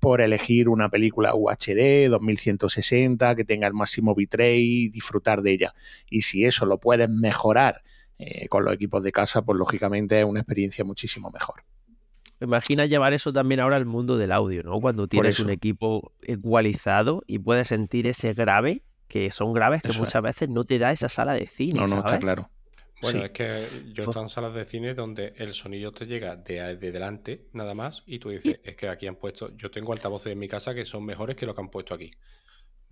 por elegir una película UHD 2160 que tenga el máximo bitrate y disfrutar de ella. Y si eso lo puedes mejorar eh, con los equipos de casa, pues lógicamente es una experiencia muchísimo mejor. Imagina llevar eso también ahora al mundo del audio, ¿no? Cuando tienes un equipo igualizado y puedes sentir ese grave, que son graves que muchas veces no te da esa sala de cine. No, no, está claro. Bueno, es que yo he estado en salas de cine donde el sonido te llega de, delante nada más y tú dices, es que aquí han puesto, yo tengo altavoces en mi casa que son mejores que lo que han puesto aquí.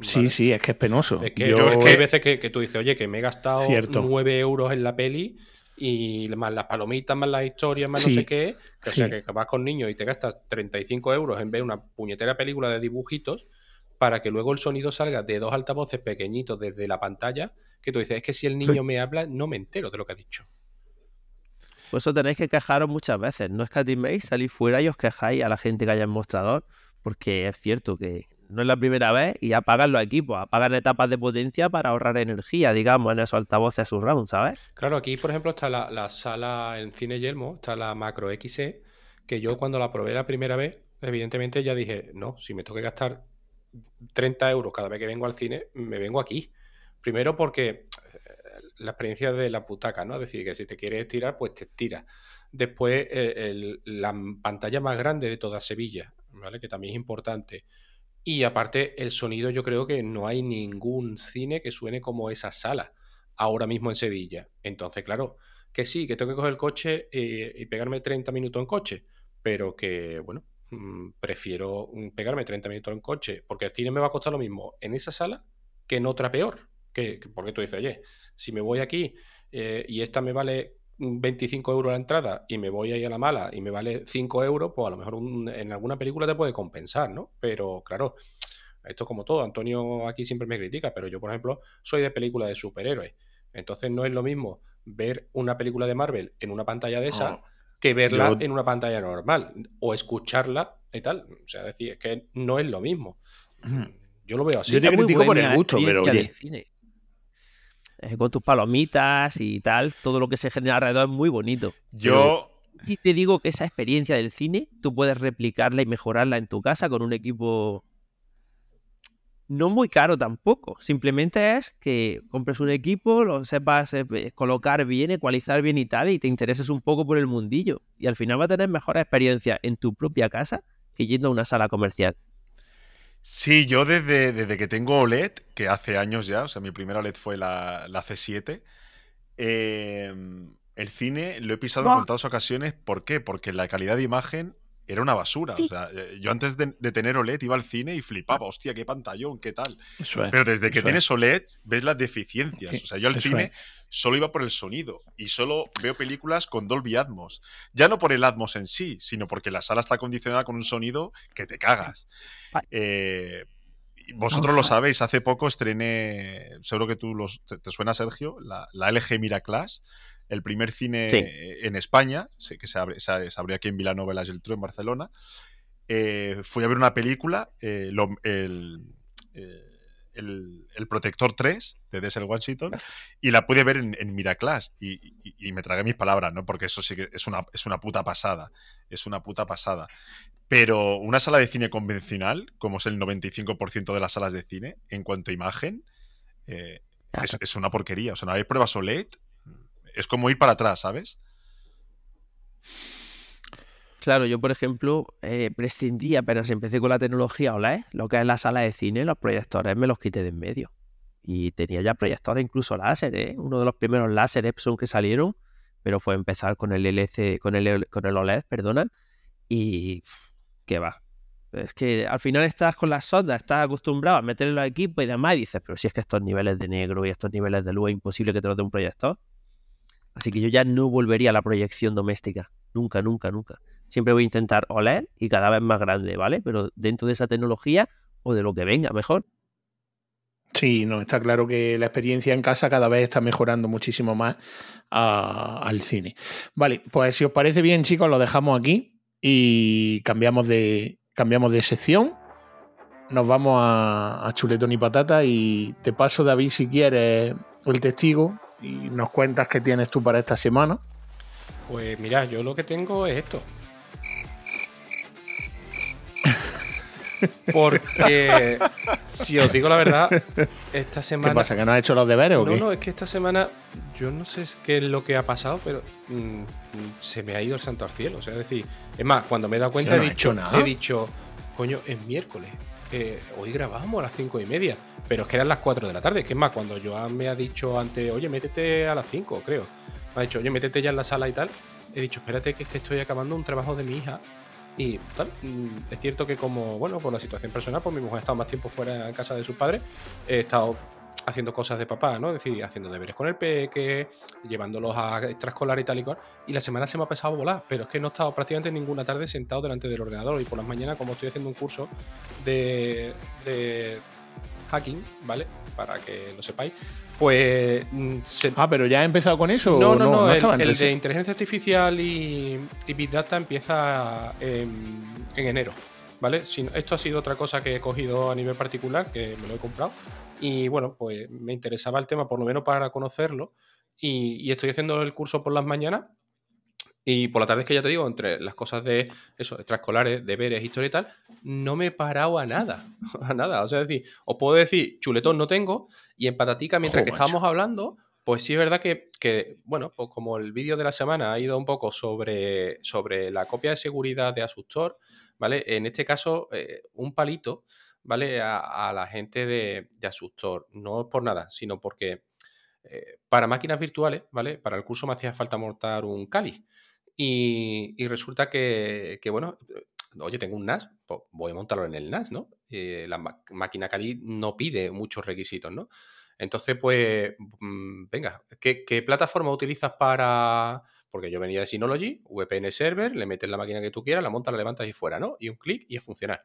Sí, sí, es que es penoso. Es que, yo... hay veces que, tú dices, oye, que me he gastado 9 euros en la peli y más las palomitas, más las historias, más no sé qué. O sea, que vas con niños y te gastas 35 euros en ver una puñetera película de dibujitos para que luego el sonido salga de dos altavoces pequeñitos desde la pantalla, que tú dices, es que si el niño me habla, no me entero de lo que ha dicho. Pues eso tenéis que quejaros muchas veces. No es que escatiméis, salís fuera y os quejáis a la gente que haya en mostrador, porque es cierto que no es la primera vez y apagan los equipos, apagan etapas de potencia para ahorrar energía, digamos, en esos altavoces surround, ¿sabes? Claro, aquí por ejemplo está la, sala en Cine Yelmo, está la Macro XE, que yo cuando la probé la primera vez, evidentemente ya dije, no, si me tengo que gastar 30 euros cada vez que vengo al cine, me vengo aquí. Primero porque eh, la experiencia de la putaca, ¿no? Es decir, que si te quieres estirar, pues te estiras. Después, eh, la pantalla más grande de toda Sevilla, ¿vale? Que también es importante Y aparte, el sonido, yo creo que no hay ningún cine que suene como esa sala ahora mismo en Sevilla. Entonces, claro, que sí, que tengo que coger el coche eh, y pegarme 30 minutos en coche, pero que, bueno, mm, prefiero mm, pegarme 30 minutos en coche, porque el cine me va a costar lo mismo en esa sala que en otra peor. Que, porque tú dices, oye, si me voy aquí eh, y esta me vale 25 euros la entrada y me voy ahí a la mala y me vale 5 euros, pues a lo mejor en alguna película te puede compensar, ¿no? Pero claro, esto es como todo. Antonio aquí siempre me critica, pero yo, por ejemplo, soy de película de superhéroes. Entonces no es lo mismo ver una película de Marvel en una pantalla de esa que verla en una pantalla normal o escucharla y tal. O sea, decir, es que no es lo mismo. Yo lo veo así. Yo te critico por el gusto, pero oye. Eh, con tus palomitas y tal, todo lo que se genera alrededor es muy bonito. Yo. Si te digo que esa experiencia del cine, tú puedes replicarla y mejorarla en tu casa con un equipo no muy caro tampoco. Simplemente es que compres un equipo, lo sepas eh, colocar bien, ecualizar bien y tal, y te intereses un poco por el mundillo. Y al final va a tener mejor experiencia en tu propia casa que yendo a una sala comercial. Sí, yo desde, desde que tengo OLED, que hace años ya, o sea, mi primera OLED fue la, C7, em, el cine lo he pisado en contadas ocasiones. ¿Por qué? Porque la calidad de imagen era una basura. O sea, eh, yo antes de, tener OLED iba al cine y flipaba, hostia, qué pantallón, qué tal. Pero desde que tienes OLED ves las deficiencias. O sea, yo al cine solo iba por el sonido y solo veo películas con Dolby Atmos. Ya no por el Atmos en sí, sino porque la sala está acondicionada con un sonido que te cagas. Eh, vosotros lo sabéis, hace poco estrené, seguro que tú los, te, suena Sergio, la, la LG Miraclass el primer cine en España, que se, abrió aquí en Vilanova el Geltrú, en Barcelona. Eh, fui a ver una película, eh, eh, el, Protector 3 de Denzel Washington y la pude ver en, en Miraclass y, me tragué mis palabras, ¿no? Porque eso sí que es una, es una puta pasada, es una puta pasada. Pero una sala de cine convencional, como es el 95% de las salas de cine, en cuanto a imagen, es, es, una porquería. O sea, no hay pruebas OLED es como ir para atrás, ¿sabes? Claro, yo por ejemplo eh, prescindí apenas empecé con la tecnología OLED, lo que es la sala de cine, los proyectores me los quité de en medio. Y tenía ya proyectores incluso láser, ¿eh? uno de los primeros láser Epson que salieron, pero fue empezar con el LC, con el, con el OLED, perdona, y qué va. Es que al final estás con las sondas, estás acostumbrado a meterle los equipos y demás, y dices, pero si es que estos niveles de negro y estos niveles de luz es imposible que te los dé un proyector. Así que yo ya no volvería a la proyección doméstica. Nunca, nunca, nunca. Siempre voy a intentar OLED y cada vez más grande, ¿vale? Pero dentro de esa tecnología o de lo que venga, mejor. Sí, no, está claro que la experiencia en casa cada vez está mejorando muchísimo más al cine. Vale, pues si os parece bien, chicos, lo dejamos aquí y cambiamos de, cambiamos de sección. Nos vamos a, a chuletón y patata y te paso, David, si quieres, el testigo y nos cuentas qué tienes tú para esta semana. Pues mira, yo lo que tengo es esto. Porque, si os digo la verdad, esta semana. ¿Qué pasa? ¿Que no has hecho los deberes o no, qué? No, es que esta semana yo no sé qué es lo que ha pasado, pero mm, se me ha ido el santo al cielo. O sea, es decir, es más, cuando me he dado cuenta he, dicho, he dicho, coño, es miércoles. Eh, hoy grabamos a las cinco y media, pero es que eran las 4 de la tarde. Que es más, cuando Joan me ha dicho antes, oye, métete a las 5, creo. Me ha dicho, oye, métete ya en la sala y tal. He dicho, espérate, que es que estoy acabando un trabajo de mi hija. Y tal, mm, es cierto que como, bueno, por la situación personal, pues mi mujer ha estado más tiempo fuera en casa de sus padres. He estado haciendo cosas de papá, ¿no? Es decir, haciendo deberes con el peque, llevándolos a extraescolar y tal y cual. Y la semana se me ha pesado volar, pero es que no he estado prácticamente ninguna tarde sentado delante del ordenador. Y por las mañanas, como estoy haciendo un curso de, hacking, ¿ale? Para que lo sepáis, pues. Mm, ah, pero ya he empezado con eso. No, no, no. el, de inteligencia artificial y, Big Data empieza en, en enero. ¿Vale? esto ha sido otra cosa que he cogido a nivel particular, que me lo he comprado, y bueno, pues me interesaba el tema por lo menos para conocerlo. Y, estoy haciendo el curso por las mañanas. Y por la tarde es que ya te digo, entre las cosas de eso, extraescolares, deberes, historia y tal, no me he parado a nada. A nada. O sea, es decir, os puedo decir, chuletón no tengo. Y en patatica, mientras que estábamos hablando, pues sí es verdad que, bueno, pues como el vídeo de la semana ha ido un poco sobre, sobre la copia de seguridad de Asustor, ¿vale? En este caso, eh, un palito ¿vale? A, la gente de, de, Asustor. No es por nada, sino porque eh, para máquinas virtuales, ¿vale? Para el curso me hacía falta montar un Kali. Y, resulta que, bueno, eh, oye, tengo un NAS, pues voy a montarlo en el NAS, ¿no? Eh, la máquina Kali no pide muchos requisitos, ¿no? Entonces, pues, mm, venga, ¿qué, plataforma utilizas para...? Porque yo venía de Synology, VPN Server, le metes la máquina que tú quieras, la montas, la levantas y fuera, ¿no? Y un clic y a funcionar.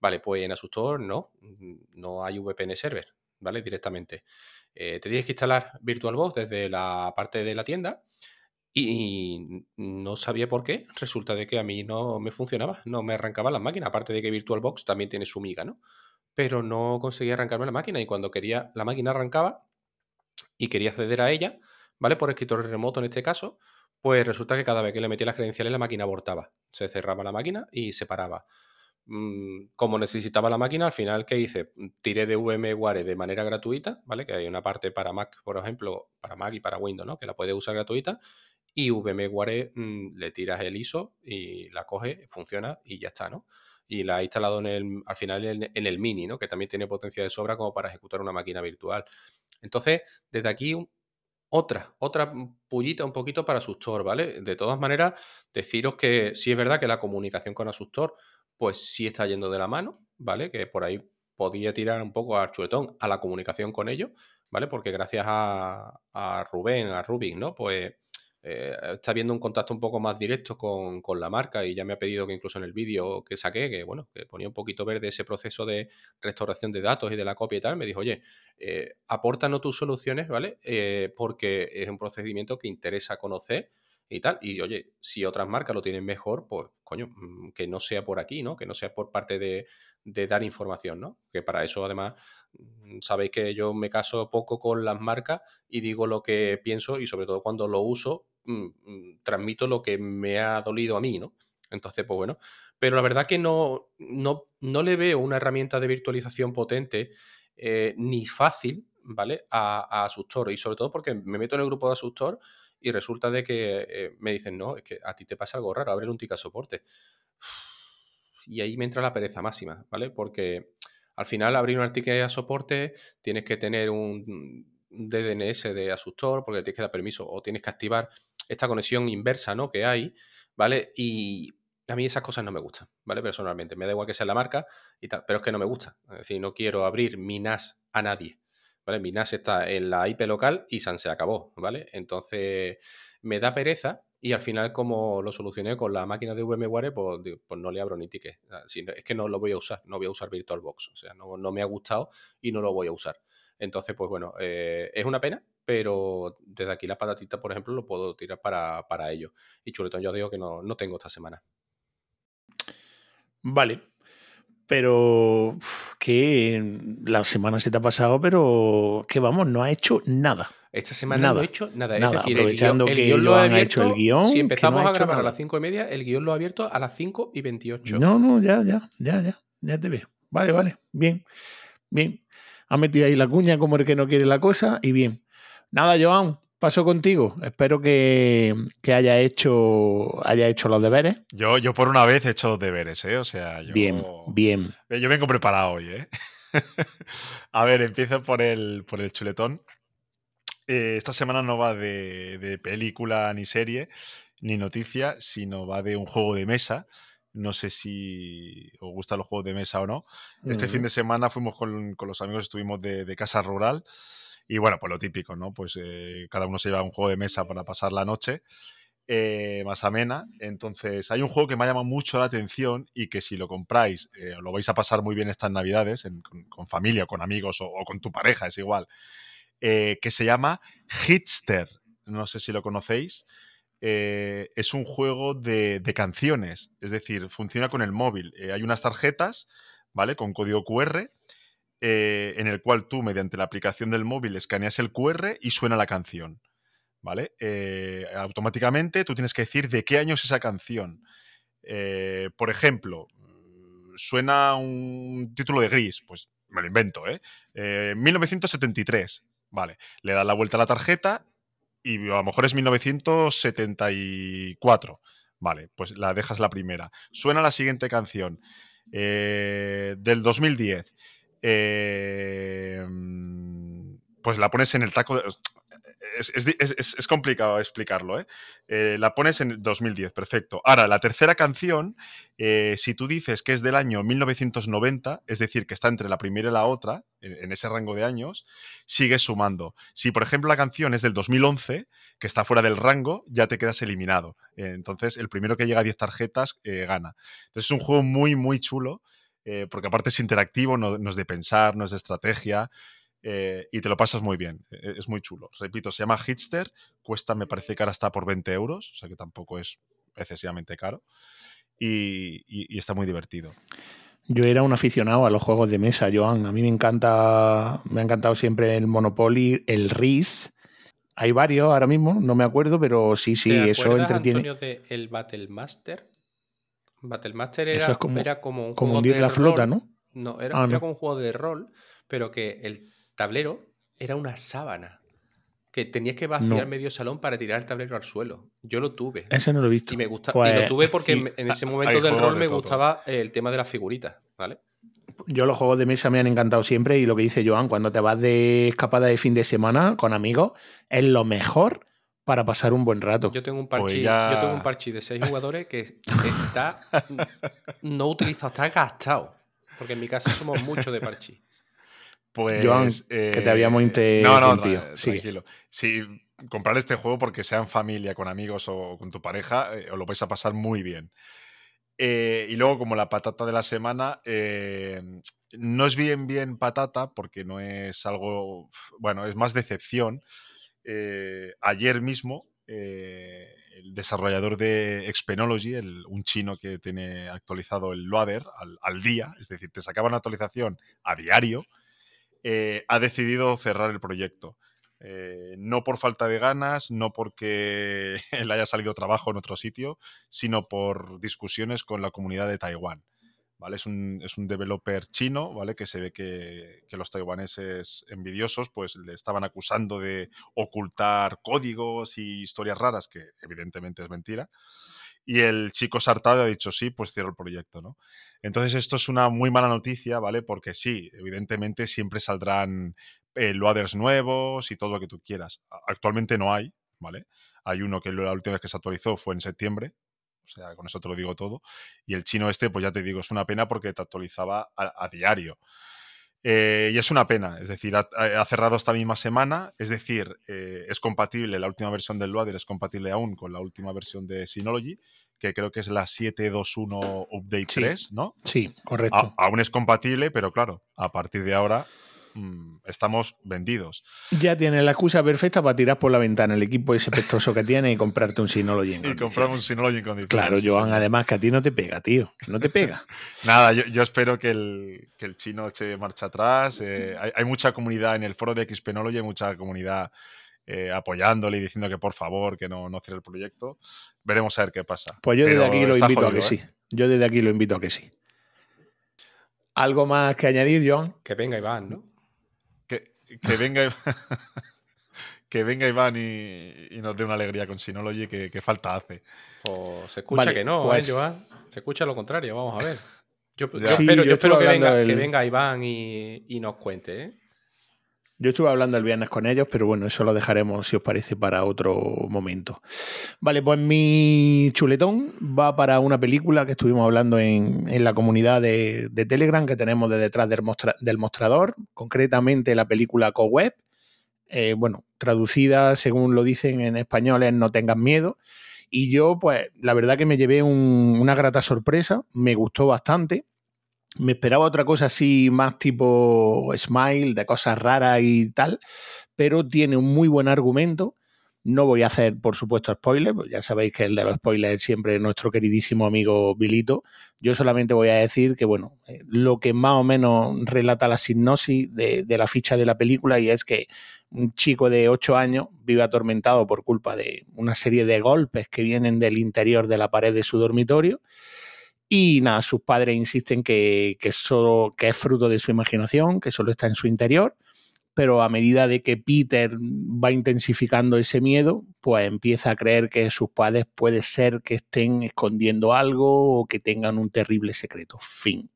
Vale, pues en Asustor no, mm, no hay VPN Server, ¿vale? Directamente. Eh, te tienes que instalar VirtualBox desde la parte de la tienda y no sabía por qué. Resulta de que a mí no me funcionaba, no me arrancaba la máquina. Aparte de que VirtualBox también tiene su miga, ¿no? Pero no conseguía arrancarme la máquina y cuando quería, la máquina arrancaba y quería acceder a ella, ¿vale? Por escritorio remoto en este caso, pues resulta que cada vez que le metía las credenciales la máquina abortaba. Se cerraba la máquina y se paraba. Mm, como necesitaba la máquina, al final, ¿qué hice? Tiré de VMware de manera gratuita, ¿vale? Que hay una parte para Mac, por ejemplo, para Mac y para Windows, ¿no? Que la puedes usar gratuita. Y VMware mm, le tiras el ISO y la coge, funciona y ya está, ¿no? Y la ha instalado en el, al final en, el Mini, ¿no? Que también tiene potencia de sobra como para ejecutar una máquina virtual. Entonces, desde aquí otra, otra pullita un poquito para Asustor, ¿vale? De todas maneras, deciros que sí es verdad que la comunicación con Asustor pues sí está yendo de la mano, ¿vale? Que por ahí podía tirar un poco a chuletón a la comunicación con ellos, ¿vale? Porque gracias a, Rubén, a Rubik, ¿no? Pues eh, está viendo un contacto un poco más directo con, la marca y ya me ha pedido que incluso en el vídeo que saqué, que bueno, que ponía un poquito verde ese proceso de restauración de datos y de la copia y tal, me dijo, oye, eh, apórtanos tus soluciones, ¿vale? Eh, porque es un procedimiento que interesa conocer y tal. Y oye, si otras marcas lo tienen mejor, pues coño, mm, que no sea por aquí, ¿no? Que no sea por parte de, dar información, ¿no? Que para eso además mm, sabéis que yo me caso poco con las marcas y digo lo que pienso y sobre todo cuando lo uso, mm, transmito lo que me ha dolido a mí, ¿no? Entonces, pues bueno, pero la verdad que no, no, no le veo una herramienta de virtualización potente eh, ni fácil, ¿vale? A, a Asustor y sobre todo porque me meto en el grupo de Asustor y resulta de que eh, me dicen, no, es que a ti te pasa algo raro, abre un tica soporte. Y ahí me entra la pereza máxima, ¿vale? Porque al final abrir un ticket a soporte tienes que tener un DDNS de Asustor porque tienes que dar permiso o tienes que activar esta conexión inversa, ¿no? Que hay, ¿vale? Y a mí esas cosas no me gustan, ¿vale? Personalmente, me da igual que sea la marca y tal, pero es que no me gusta. Es decir, no quiero abrir mi NAS a nadie, ¿vale? Mi NAS está en la IP local y San se acabó, ¿vale? Entonces me da pereza y al final como lo solucioné con la máquina de VMware, pues, pues no le abro ni ticket. Es que no lo voy a usar, no voy a usar VirtualBox, o sea, no, me ha gustado y no lo voy a usar. Entonces, pues bueno, eh, es una pena, pero desde aquí la patatita, por ejemplo, lo puedo tirar para, para ello. Y chuletón, yo digo que no, no tengo esta semana. Vale, pero que la semana se te ha pasado, pero que vamos, no ha hecho nada. Esta semana no ha hecho nada. es decir, aprovechando el guion, que lo han hecho el guion. Si empezamos a grabar a las cinco y media, el guion lo ha abierto a las 5 y 28. No, no, ya, ya, ya, ya, ya te veo. Vale, vale, bien, bien. Ha metido ahí la cuña como el que no quiere la cosa y bien. Nada, Joan, paso contigo. Espero que, haya, hecho, haya hecho los deberes. Yo, yo por una vez he hecho los deberes, ¿eh? O sea, yo, Bien, bien. Yo vengo preparado hoy, ¿eh? A ver, empiezo por el, por el chuletón. Eh, esta semana no va de, película ni serie ni noticia, sino va de un juego de mesa. No sé si os gustan los juegos de mesa o no. Este fin de semana fuimos con, los amigos, estuvimos de, de Casa Rural y bueno, pues lo típico, ¿no? Pues eh, cada uno se lleva un juego de mesa para pasar la noche eh, más amena. Entonces, hay un juego que me ha llamado mucho la atención y que si lo compráis, eh, lo vais a pasar muy bien estas navidades, con, familia, con amigos o, con tu pareja, es igual, que se llama Hitster. No sé si lo conocéis. es un juego de, de, canciones, es decir, funciona con el móvil. hay unas tarjetas, ¿vale? Con código QR eh, en el cual tú, mediante la aplicación del móvil, escaneas el QR y suena la canción. ¿Vale? Eh, automáticamente tú tienes que decir de qué año es esa canción. Eh, por ejemplo, suena un título de gris, pues me lo invento, ¿eh? 1973. Vale, le das la vuelta a la tarjeta y a lo mejor es 1974. Vale, pues la dejas la primera. Suena la siguiente canción. eh, del 2010, pues la pones en el taco de, es, complicado explicarlo, ¿eh? ¿eh? La pones en 2010, perfecto. Ahora, la tercera canción, eh, si tú dices que es del año 1990, es decir, que está entre la primera y la otra, en, ese rango de años, sigues sumando. Si, por ejemplo, la canción es del 2011, que está fuera del rango, ya te quedas eliminado. entonces, el primero que llega a 10 tarjetas eh, gana. Entonces, es un juego muy, muy chulo. Porque aparte es interactivo, no, no, es de pensar, no es de estrategia. Eh, y te lo pasas muy bien. E-, es muy chulo. Repito, se llama Hitster, cuesta, me parece que ahora está por 20 euros, o sea que tampoco es excesivamente caro. Y, está muy divertido. Yo era un aficionado a los juegos de mesa, Joan. A mí me encanta, me ha encantado siempre el Monopoly, el RIS. Hay varios ahora mismo, no me acuerdo, pero sí, sí, eso entretiene. Antonio, de el Battle Master? Battle Master era, como, era como un como hundir la flota, ¿no? No, era, ah, era como un juego de rol, pero que el tablero era una sábana. Que tenías que vaciar medio salón para tirar el tablero al suelo. Yo lo tuve. Ese no lo he visto. Y me gusta. y lo pues, tuve porque en ese momento del rol me gustaba el tema de las figuritas, ¿vale? Yo los juegos de mesa me han encantado siempre y lo que dice Joan, cuando te vas de escapada de fin de semana con amigos, es lo mejor para pasar un buen rato. Yo tengo un parche, yo tengo un parche de seis jugadores que está no utilizado, está gastado. Porque en mi casa somos mucho de parche. Pues. que te habíamos eh, interrumpido. No, no, tranquilo. Si comprar este juego porque sea en familia, con amigos o con tu pareja, eh, os lo vais a pasar muy bien. Eh, y luego, como la patata de la semana, no es bien, bien patata porque no es algo. Bueno, es más decepción. Ayer mismo, el desarrollador de Expenology, un chino que tiene actualizado el loader al, día, es decir, te sacaba una actualización a diario eh, ha decidido cerrar el proyecto. Eh, no por falta de ganas, no porque le haya salido trabajo en otro sitio, sino por discusiones con la comunidad de Taiwán. ¿Vale? Es, un, es un developer chino, ¿vale? Que se ve que, que, los taiwaneses envidiosos pues, le estaban acusando de ocultar códigos y historias raras, que evidentemente es mentira. Y el chico Sartado ha dicho sí, pues cierro el proyecto, ¿no? Entonces esto es una muy mala noticia, ¿vale? Porque sí, evidentemente siempre saldrán eh, loaders nuevos y todo lo que tú quieras. Actualmente no hay, ¿vale? Hay uno que la última vez que se actualizó fue en septiembre, o sea, con eso te lo digo todo. Y el chino este, pues ya te digo, es una pena porque te actualizaba a diario. Eh, y es una pena, es decir, ha, cerrado esta misma semana, es decir, eh, es compatible, la última versión del Loader es compatible aún con la última versión de Synology, que creo que es la 721 Update 3, ¿no? Sí, correcto. aún es compatible, pero claro, a partir de ahora Mm, estamos vendidos. Ya tienes la excusa perfecta para tirar por la ventana el equipo ese pestoso que tiene y comprarte un Synology en Y comprar un Synology en condiciones. Claro, Joan, además que a ti no te pega, tío. No te pega. Nada, yo, espero que el, chino eche marcha atrás. Eh, hay, mucha comunidad en el foro de Xpenology, hay mucha comunidad eh, apoyándole y diciendo que por favor, que no, no cierre el proyecto. Veremos a ver qué pasa. Pues yo desde aquí lo invito a que sí. ¿eh? Yo desde aquí lo invito a que sí. ¿Algo más que añadir, Joan? Que venga Iván, ¿no? Que venga que venga Iván y, nos dé una alegría con Synology que, que falta hace. Pues se escucha que no, ¿eh, pues Joan? Se escucha lo contrario, vamos a ver. Yo, espero, yo espero que, venga, que, venga, Iván y, y nos cuente, ¿eh? Yo estuve hablando el viernes con ellos, pero bueno, eso lo dejaremos, si os parece, para otro momento. Vale, pues mi chuletón va para una película que estuvimos hablando en, la comunidad de, Telegram que tenemos de detrás del, mostrador, concretamente la película Co-Web. Eh, bueno, traducida, según lo dicen en español, es No tengas miedo. Y yo, pues, la verdad que me llevé una grata sorpresa, me gustó bastante me esperaba otra cosa así, más tipo Smile, de cosas raras y tal, pero tiene un muy buen argumento. No voy a hacer, por supuesto, spoilers, pues ya sabéis que el de los spoilers es siempre nuestro queridísimo amigo Bilito. Yo solamente voy a decir que, bueno, eh, lo que más o menos relata la sinopsis de, de la ficha de la película y es que un chico de 8 años vive atormentado por culpa de una serie de golpes que vienen del interior de la pared de su dormitorio y nada, sus padres insisten que, solo, que es fruto de su imaginación, que solo está en su interior, pero a medida de que Peter va intensificando ese miedo, pues empieza a creer que sus padres puede ser que estén escondiendo algo o que tengan un terrible secreto. Fin.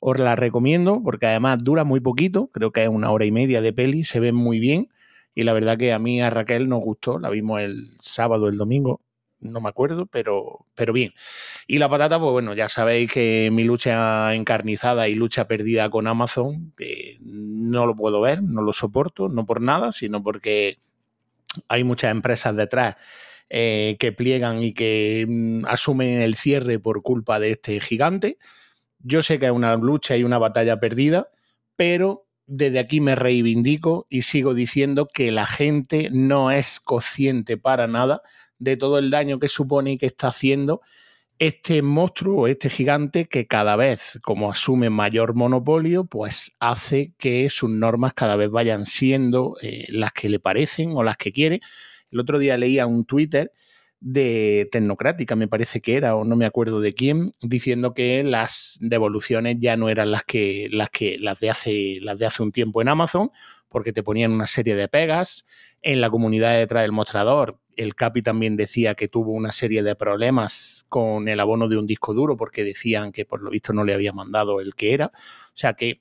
Os la recomiendo porque además dura muy poquito, creo que es una hora y media de peli, se ve muy bien y la verdad que a mí a Raquel nos gustó, la vimos el sábado, el domingo, no me acuerdo, pero, pero bien. Y la patata, pues bueno, ya sabéis que mi lucha encarnizada y lucha perdida con Amazon, que no lo puedo ver, no lo soporto, no por nada, sino porque hay muchas empresas detrás eh, que pliegan y que mm, asumen el cierre por culpa de este gigante. Yo sé que es una lucha y una batalla perdida, pero desde aquí me reivindico y sigo diciendo que la gente no es consciente para nada de todo el daño que supone y que está haciendo este monstruo, este gigante que cada vez, como asume mayor monopolio, pues hace que sus normas cada vez vayan siendo eh, las que le parecen o las que quiere. El otro día leía un Twitter de Tecnocrática, me parece que era, o no me acuerdo de quién, diciendo que las devoluciones ya no eran las que, las que, las de hace, las de hace un tiempo en Amazon, porque te ponían una serie de pegas. En la comunidad detrás del mostrador, el Capi también decía que tuvo una serie de problemas con el abono de un disco duro, porque decían que por lo visto no le había mandado el que era. O sea que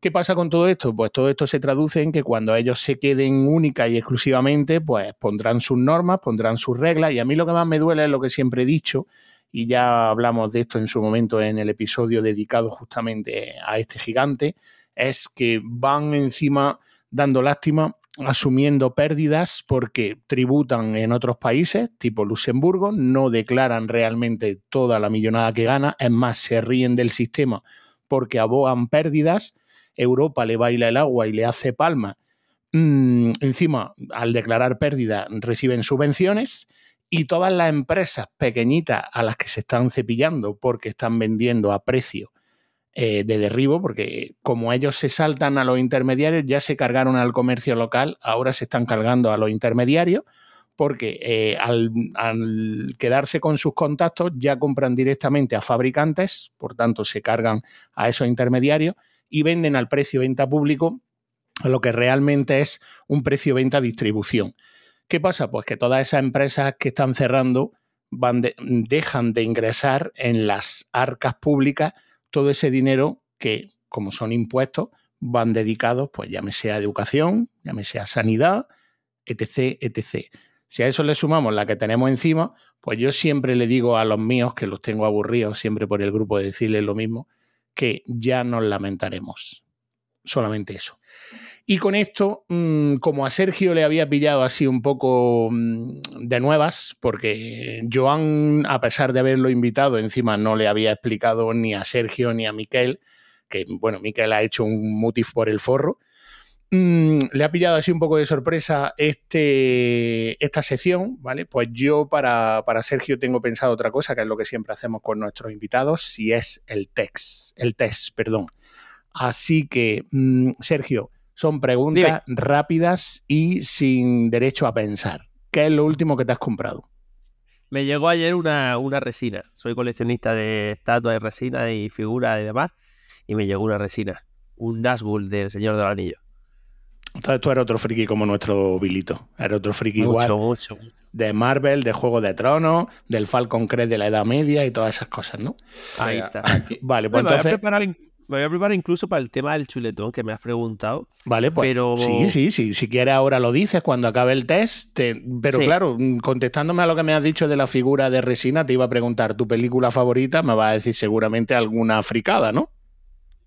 ¿Qué pasa con todo esto? Pues todo esto se traduce en que cuando ellos se queden única y exclusivamente, pues pondrán sus normas, pondrán sus reglas. Y a mí lo que más me duele es lo que siempre he dicho, y ya hablamos de esto en su momento en el episodio dedicado justamente a este gigante, es que van encima dando lástima, asumiendo pérdidas porque tributan en otros países, tipo Luxemburgo, no declaran realmente toda la millonada que gana, es más, se ríen del sistema porque abogan pérdidas Europa le baila el agua y le hace palma. Mm, encima, al declarar pérdida, reciben subvenciones y todas las empresas pequeñitas a las que se están cepillando porque están vendiendo a precio eh, de derribo, porque como ellos se saltan a los intermediarios, ya se cargaron al comercio local, ahora se están cargando a los intermediarios, porque eh, al, al, quedarse con sus contactos ya compran directamente a fabricantes, por tanto se cargan a esos intermediarios y venden al precio venta público lo que realmente es un precio venta distribución. ¿Qué pasa? Pues que todas esas empresas que están cerrando van dejan de ingresar en las arcas públicas todo ese dinero que, como son impuestos, van dedicados, pues llámese a educación, llámese a sanidad, etc., etc. Si a eso le sumamos la que tenemos encima, pues yo siempre le digo a los míos, que los tengo aburridos siempre por el grupo de decirles lo mismo, que ya nos lamentaremos. Solamente eso. Y con esto, mm, como a Sergio le había pillado así un poco mm, de nuevas, porque Joan, a pesar de haberlo invitado, encima no le había explicado ni a Sergio ni a Miquel, que bueno, Miquel ha hecho un mutif por el forro, Mm, le ha pillado así un poco de sorpresa este, esta sección, ¿vale? Pues yo para, para, Sergio tengo pensado otra cosa, que es lo que siempre hacemos con nuestros invitados, y es el test, el test, perdón. Así que, mm, Sergio, son preguntas rápidas y sin derecho a pensar. ¿Qué es lo último que te has comprado? Me llegó ayer una, una resina. Soy coleccionista de estatuas de resina y figuras y demás, y me llegó una resina, un Nazgûl del Señor del Anillo. Entonces tú eres otro friki como nuestro Bilito. Eres otro friki igual. Mucho. De Marvel, de Juego de Tronos, del Falcon Crest de la Edad Media y todas esas cosas, ¿no? Ahí está. Vale, pues me entonces. Voy a preparar, me voy a preparar incluso para el tema del chuletón que me has preguntado. Vale, pues. Pero... Sí, sí, sí. Si quieres ahora lo dices cuando acabe el test. Te... Pero Sí. claro, contestándome a lo que me has dicho de la figura de resina, te iba a preguntar tu película favorita. Me vas a decir seguramente alguna fricada, ¿no?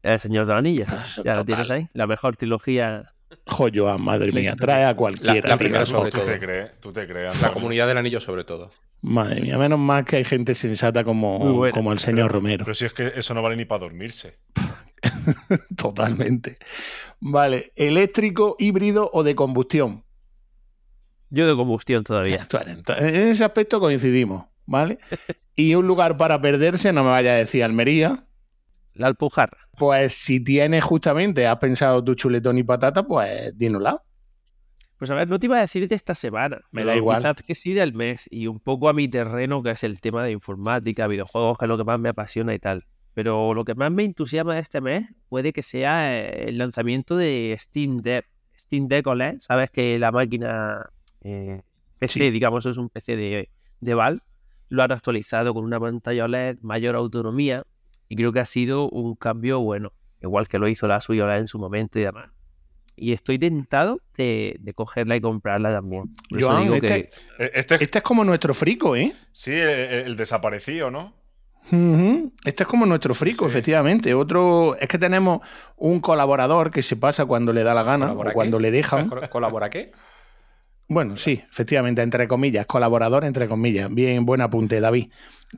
El Señor del Anillo. Ya lo Total. tienes ahí. La mejor trilogía. Joyo, madre mía. Trae a cualquiera. La- la tío. primera sobre tú te crees, tú te creas. La comunidad del anillo sobre todo. Madre mía, menos mal que hay gente sensata como, como el señor Romero. Pero si es que eso no vale ni para dormirse. Totalmente. Vale, eléctrico, híbrido o de combustión. Yo de combustión todavía. En ese aspecto coincidimos, ¿vale? Y un lugar para perderse, no me vaya a decir Almería. La Alpujarra. Pues si tienes justamente, has pensado tu chuletón y patata, pues dínosla. Pues a ver, no te iba a decir de esta semana. Me da igual. Quizás que sí del mes. Y un poco a mi terreno, que es el tema de informática, videojuegos, que es lo que más me apasiona y tal. Pero lo que más me entusiasma de este mes puede que sea eh, el lanzamiento de Steam Deck. Steam Deck OLED, sabes que la máquina eh, PC, Sí. digamos, es un PC de, de Valve. Lo han actualizado con una pantalla OLED, mayor autonomía. Y creo que ha sido un cambio bueno, igual que lo hizo la suya en su momento y demás. Y estoy tentado de, cogerla y comprarla también. Joan, este, eh, este, este, es como nuestro frico, ¿eh? Sí, el, desaparecido, ¿no? Este es como nuestro frico, efectivamente. Otro es que tenemos un colaborador que se pasa cuando le da la gana o cuando le dejan. ¿Colabora qué? Bueno, sí, efectivamente, entre comillas, colaborador, entre comillas. Bien, buen apunte, David.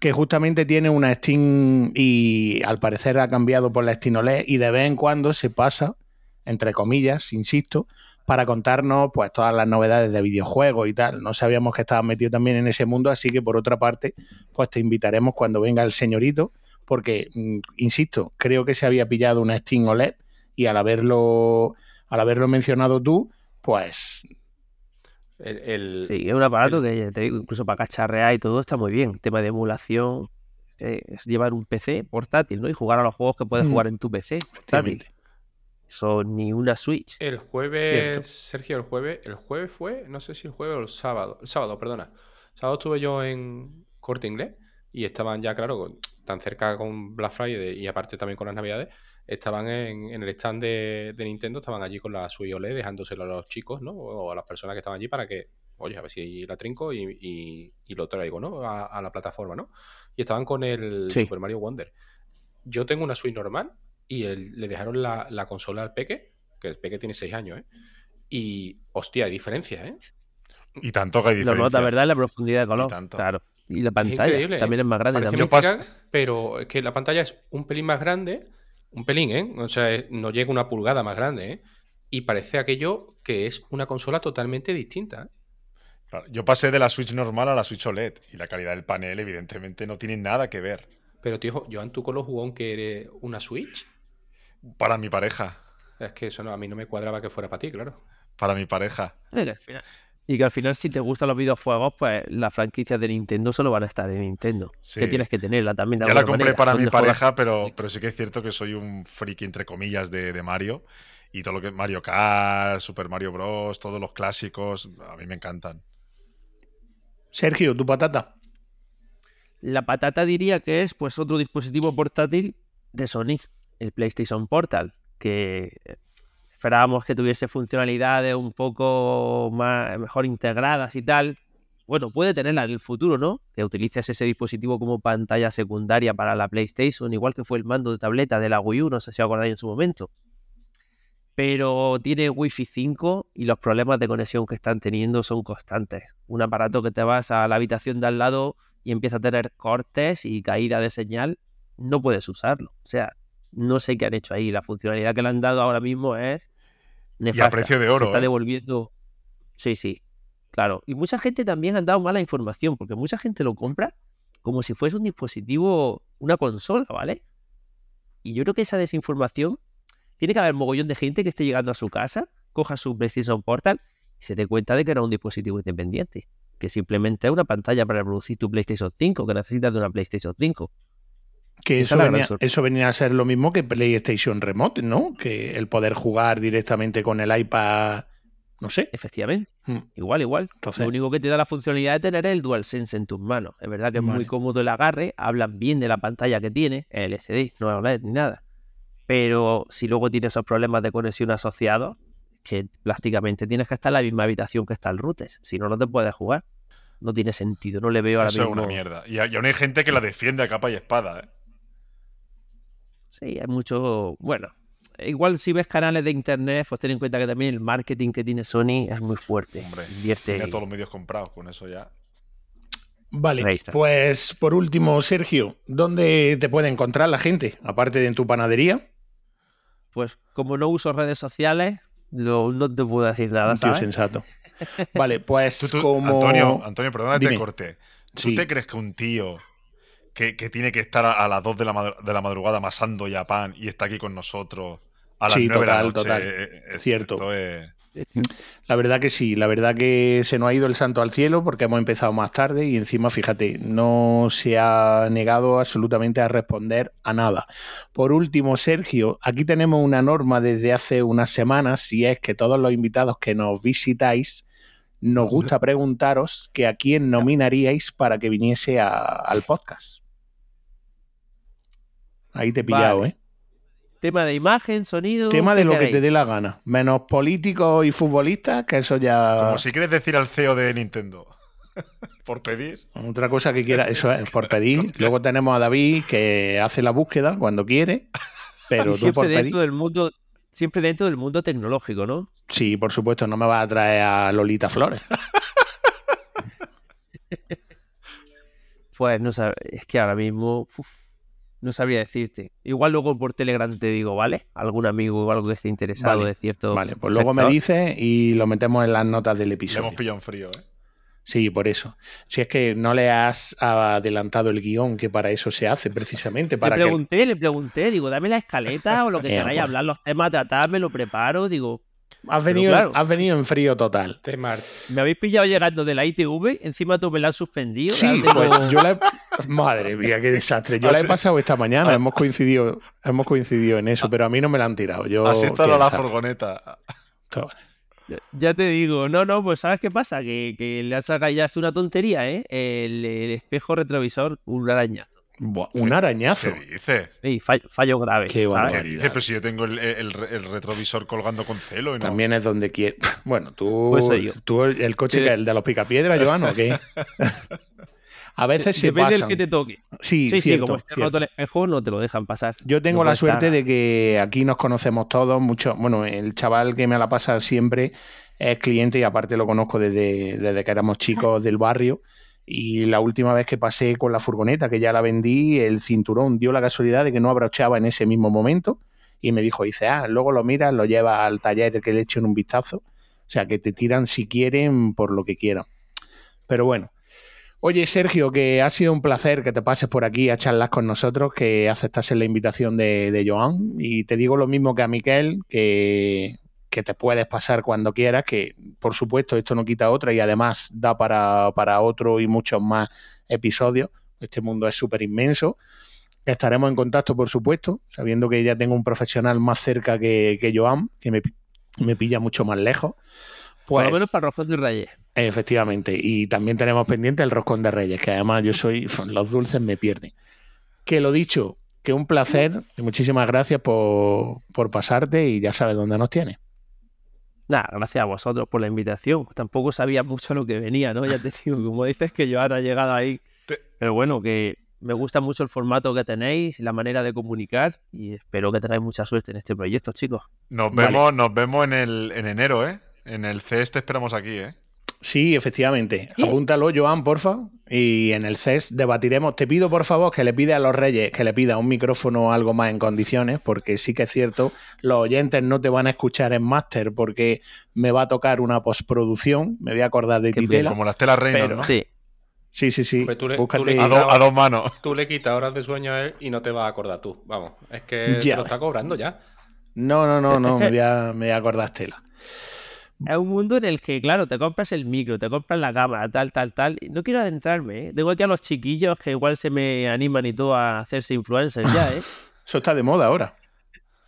Que justamente tiene una Steam y al parecer ha cambiado por la Steam OLED y de vez en cuando se pasa, entre comillas, insisto, para contarnos pues todas las novedades de videojuegos y tal. No sabíamos que estabas metido también en ese mundo, así que por otra parte, pues te invitaremos cuando venga el señorito, porque, mm, insisto, creo que se había pillado una Steam OLED y al haberlo, al haberlo mencionado tú, pues sí, es un aparato que te digo, incluso para cacharrear y todo está muy bien. tema de emulación eh, es llevar un PC portátil, ¿no? Y jugar a los juegos que puedes jugar en tu PC portátil. Eso ni una Switch. El jueves, Sergio, el jueves, el jueves fue, no sé si el jueves o el sábado, el sábado, perdona. El sábado estuve yo en Corte Inglés y estaban ya, claro, tan cerca con Black Friday y aparte también con las Navidades, estaban en, el stand de, Nintendo, estaban allí con la Switch OLED dejándoselo a los chicos, ¿no? O a las personas que estaban allí para que, oye, a ver si la trinco y, lo traigo, ¿no? A, la plataforma, ¿no? Y estaban con el Super Mario Wonder. Yo tengo una Switch normal y le dejaron la, consola al Peque, que el Peque tiene 6 años, ¿eh? Y, hostia, hay diferencia, ¿eh? Y tanto que hay diferencia. Lo nota, ¿verdad? La profundidad de color. Claro. Y la pantalla también es más grande. También. pero es que la pantalla es un pelín más grande un pelín, ¿eh? O sea, no llega una pulgada más grande, ¿eh? Y parece aquello que es una consola totalmente distinta. yo pasé de la Switch normal a la Switch OLED y la calidad del panel, evidentemente, no tiene nada que ver. Pero, tío, Joan, ¿tú con los jugón que eres una Switch? Para mi pareja. Es que eso no, a mí no me cuadraba que fuera para ti, claro. Para mi pareja. Y que al final, si te gustan los videojuegos, pues las franquicias de Nintendo solo van a estar en Nintendo. Que tienes que tenerla también. Ya la compré para mi pareja, pero, pero sí que es cierto que soy un friki, entre comillas, de, Mario. Y todo lo que es Mario Kart, Super Mario Bros., todos los clásicos, a mí me encantan. Sergio, ¿tu patata? La patata diría que es pues otro dispositivo portátil de Sony, el PlayStation Portal, que esperábamos que tuviese funcionalidades un poco más, mejor integradas y tal. Bueno, puede tenerla en el futuro, ¿no? Que utilices ese dispositivo como pantalla secundaria para la PlayStation, igual que fue el mando de tableta de la Wii U, no sé si os acordáis en su momento. Pero tiene Wi-Fi 5 y los problemas de conexión que están teniendo son constantes. Un aparato que te vas a la habitación de al lado y empieza a tener cortes y caída de señal, no puedes usarlo. O sea, no sé qué han hecho ahí. La funcionalidad que le han dado ahora mismo es nefasta. Y a precio de oro. Se está ¿eh? devolviendo. Sí, sí. Claro. Y mucha gente también ha dado mala información, porque mucha gente lo compra como si fuese un dispositivo, una consola, ¿vale? Y yo creo que esa desinformación tiene que haber mogollón de gente que esté llegando a su casa, coja su PlayStation Portal y se dé cuenta de que era un dispositivo independiente, que simplemente es una pantalla para reproducir tu PlayStation 5, que necesitas de una PlayStation 5. Que eso venía, eso venía, a ser lo mismo que PlayStation Remote, ¿no? Que el poder jugar directamente con el iPad, no sé. Efectivamente. Hmm. Igual, igual. Lo único que te da la funcionalidad de tener es el DualSense en tus manos. Es verdad que es muy cómodo el agarre, hablan bien de la pantalla que tiene, el LCD, no OLED ni nada. Pero si luego tienes esos problemas de conexión asociados, que prácticamente tienes que estar en la misma habitación que está el router. Si no, no te puedes jugar. No tiene sentido, no le veo a la Eso es una mierda. Y aún hay gente que la defiende a capa y espada, ¿eh? Sí, hay mucho. Bueno, igual si ves canales de internet, pues ten en cuenta que también el marketing que tiene Sony es muy fuerte. Hombre, tiene todos los medios comprados, con eso ya. Vale, pues por último, Sergio, ¿dónde te puede encontrar la gente? Aparte de en tu panadería. Pues como no uso redes sociales, no, te puedo decir nada. Un sensato. Vale, pues como. Antonio, Antonio, perdona que te corte. ¿Tú te crees que un tío que, tiene que estar a, las 2 de la, de la madrugada amasando ya pan y está aquí con nosotros a las sí, 9 total, de la noche. Total. Eh, eh, Cierto. La verdad que sí, la verdad que se nos ha ido el santo al cielo porque hemos empezado más tarde y encima, fíjate, no se ha negado absolutamente a responder a nada. Por último, Sergio, aquí tenemos una norma desde hace unas semanas y es que todos los invitados que nos visitáis nos gusta preguntaros que a quién nominaríais para que viniese al podcast. Ahí te he pillado, Vale. ¿eh? Tema de imagen, sonido. Tema de ¿qué lo que te dé la gana. Menos políticos y futbolistas, que eso ya. Como si quieres decir al CEO de Nintendo. Por pedir. Otra cosa que quiera, eso es, por pedir. Luego tenemos a David que hace la búsqueda cuando quiere, pero Y tú siempre por dentro pedir. del mundo, siempre dentro del mundo tecnológico, ¿no? Sí, por supuesto, no me vas a traer a Lolita Flores. Pues no sab- es que ahora mismo uf, no sabría decirte. Igual luego por Telegram te digo, ¿vale? Algún amigo o algo que esté interesado Vale, de cierto. Vale, pues luego me dices y lo metemos en las notas del Le episodio. hemos pillado en frío, ¿eh? Sí, por eso. Si es que no le has adelantado el guion, que para eso se hace, precisamente. Para le que... pregunté, le pregunté, digo, dame la escaleta o lo que Eh, queráis bueno. hablar, los temas, tratar, me lo preparo, digo, Has venido, claro. has venido en frío total. Te me habéis pillado llegando de la ITV, encima tú me la has suspendido. Sí, pues yo la he... Madre mía, qué desastre. Yo la he pasado esta mañana, Ah. hemos coincidido, hemos coincidido en eso, pero a mí no me la han tirado. Yo, Así está la desastre. furgoneta. Todo. Ya te digo, no, no, pues ¿sabes qué pasa? Que, que le has sacado ya una tontería, ¿eh? El, el espejo retrovisor, un arañazo. Buah, un arañazo. ¿Qué dices? Ey, fallo, fallo grave. Qué. ¿Qué dices? Pero si yo tengo el, el- el retrovisor colgando con celo y no. También es donde quiere. Bueno, tú, Pues soy yo. tú el coche Sí. que el de los picapiedras, Joan, ¿o qué? A veces se Depende pasan. del que te toque. Sí, Sí, sí, cierto, como esté cierto. roto el espejo, no te lo dejan pasar. Yo tengo No la suerte estar- de que aquí nos conocemos todos, mucho. Bueno, el chaval que me la pasa siempre es cliente y aparte lo conozco desde, desde que éramos chicos del barrio. Y la última vez que pasé con la furgoneta, que ya la vendí, el cinturón dio la casualidad de que no abrochaba en ese mismo momento. Y me dijo, dice, ah, luego lo miras, lo llevas al taller que le echen un vistazo. O sea, que te tiran si quieren por lo que quieran. Pero bueno. Oye, Sergio, que ha sido un placer que te pases por aquí a charlar con nosotros, que aceptases la invitación de, de Joan. Y te digo lo mismo que a Miquel, que, que te puedes pasar cuando quieras, que por supuesto esto no quita otra y además da para, para otro y muchos más episodios. Este mundo es súper inmenso. Que estaremos en contacto, por supuesto, sabiendo que ya tengo un profesional más cerca que, que Joan, que me, me pilla mucho más lejos. Por Pues, lo menos para de Reyes. Efectivamente, y también tenemos pendiente el roscón de Reyes, que además yo soy, los dulces me pierden. Que lo dicho, que un placer y muchísimas gracias por, por pasarte y ya sabes dónde nos tienes. Nada, gracias a vosotros por la invitación. Tampoco sabía mucho lo que venía, ¿no? Ya te digo, como dices que yo ahora he llegado ahí. Pero bueno, que me gusta mucho el formato que tenéis y la manera de comunicar y espero que tengáis mucha suerte en este proyecto, chicos. Nos Vale. vemos, nos vemos en, el, en enero, ¿eh? En el CES te esperamos aquí, ¿eh? Sí, efectivamente. Sí. Apúntalo, Joan, porfa. Y en el CES debatiremos. Te pido, por favor, que le pida a los Reyes que le pida un micrófono o algo más en condiciones, porque sí que es cierto, los oyentes no te van a escuchar en máster porque me va a tocar una postproducción. Me voy a acordar de Qué Titela. Como las telas reinas, Pero- ¿no? Sí. Sí, sí, sí. Hombre, tú le- Búscate- tú le A, do- a dos manos. Tú le quitas horas de sueño a él y no te vas a acordar tú. Vamos, es que Ya. te lo está cobrando ya. No, no, no, no, que- me voy a, me voy a acordar Estela. Es un mundo en el que, claro, te compras el micro, te compras la cámara, tal, tal, tal. No quiero adentrarme, ¿eh? Tengo aquí a los chiquillos que igual se me animan y todo a hacerse influencers ya, ¿eh? Eso está de moda ahora.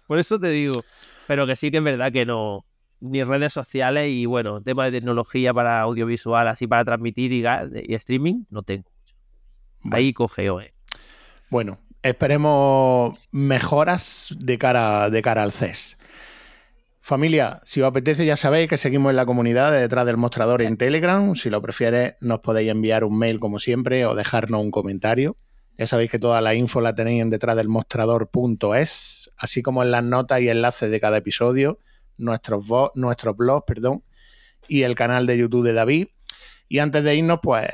Por eso te digo. Pero que sí que es verdad que no. Ni redes sociales y bueno, tema de tecnología para audiovisual, así para transmitir y streaming, no tengo. Ahí cogeo, ¿eh? Bueno, esperemos mejoras de cara, de cara al CES. Familia, si os apetece ya sabéis que seguimos en la comunidad de detrás del mostrador en Telegram. Si lo prefieres, nos podéis enviar un mail como siempre o dejarnos un comentario. Ya sabéis que toda la info la tenéis en detrás del mostrador.es, así como en las notas y enlaces de cada episodio, nuestros, nuestros blogs, perdón, y el canal de YouTube de David. Y antes de irnos, pues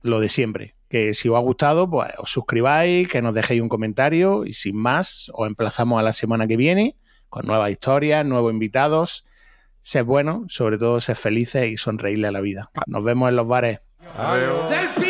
lo de siempre, que si os ha gustado, pues os suscribáis, que nos dejéis un comentario y sin más, os emplazamos a la semana que viene con nuevas historias, nuevos invitados. Sed buenos, sobre todo sed felices y sonreírle a la vida. Nos vemos en los bares. Adiós.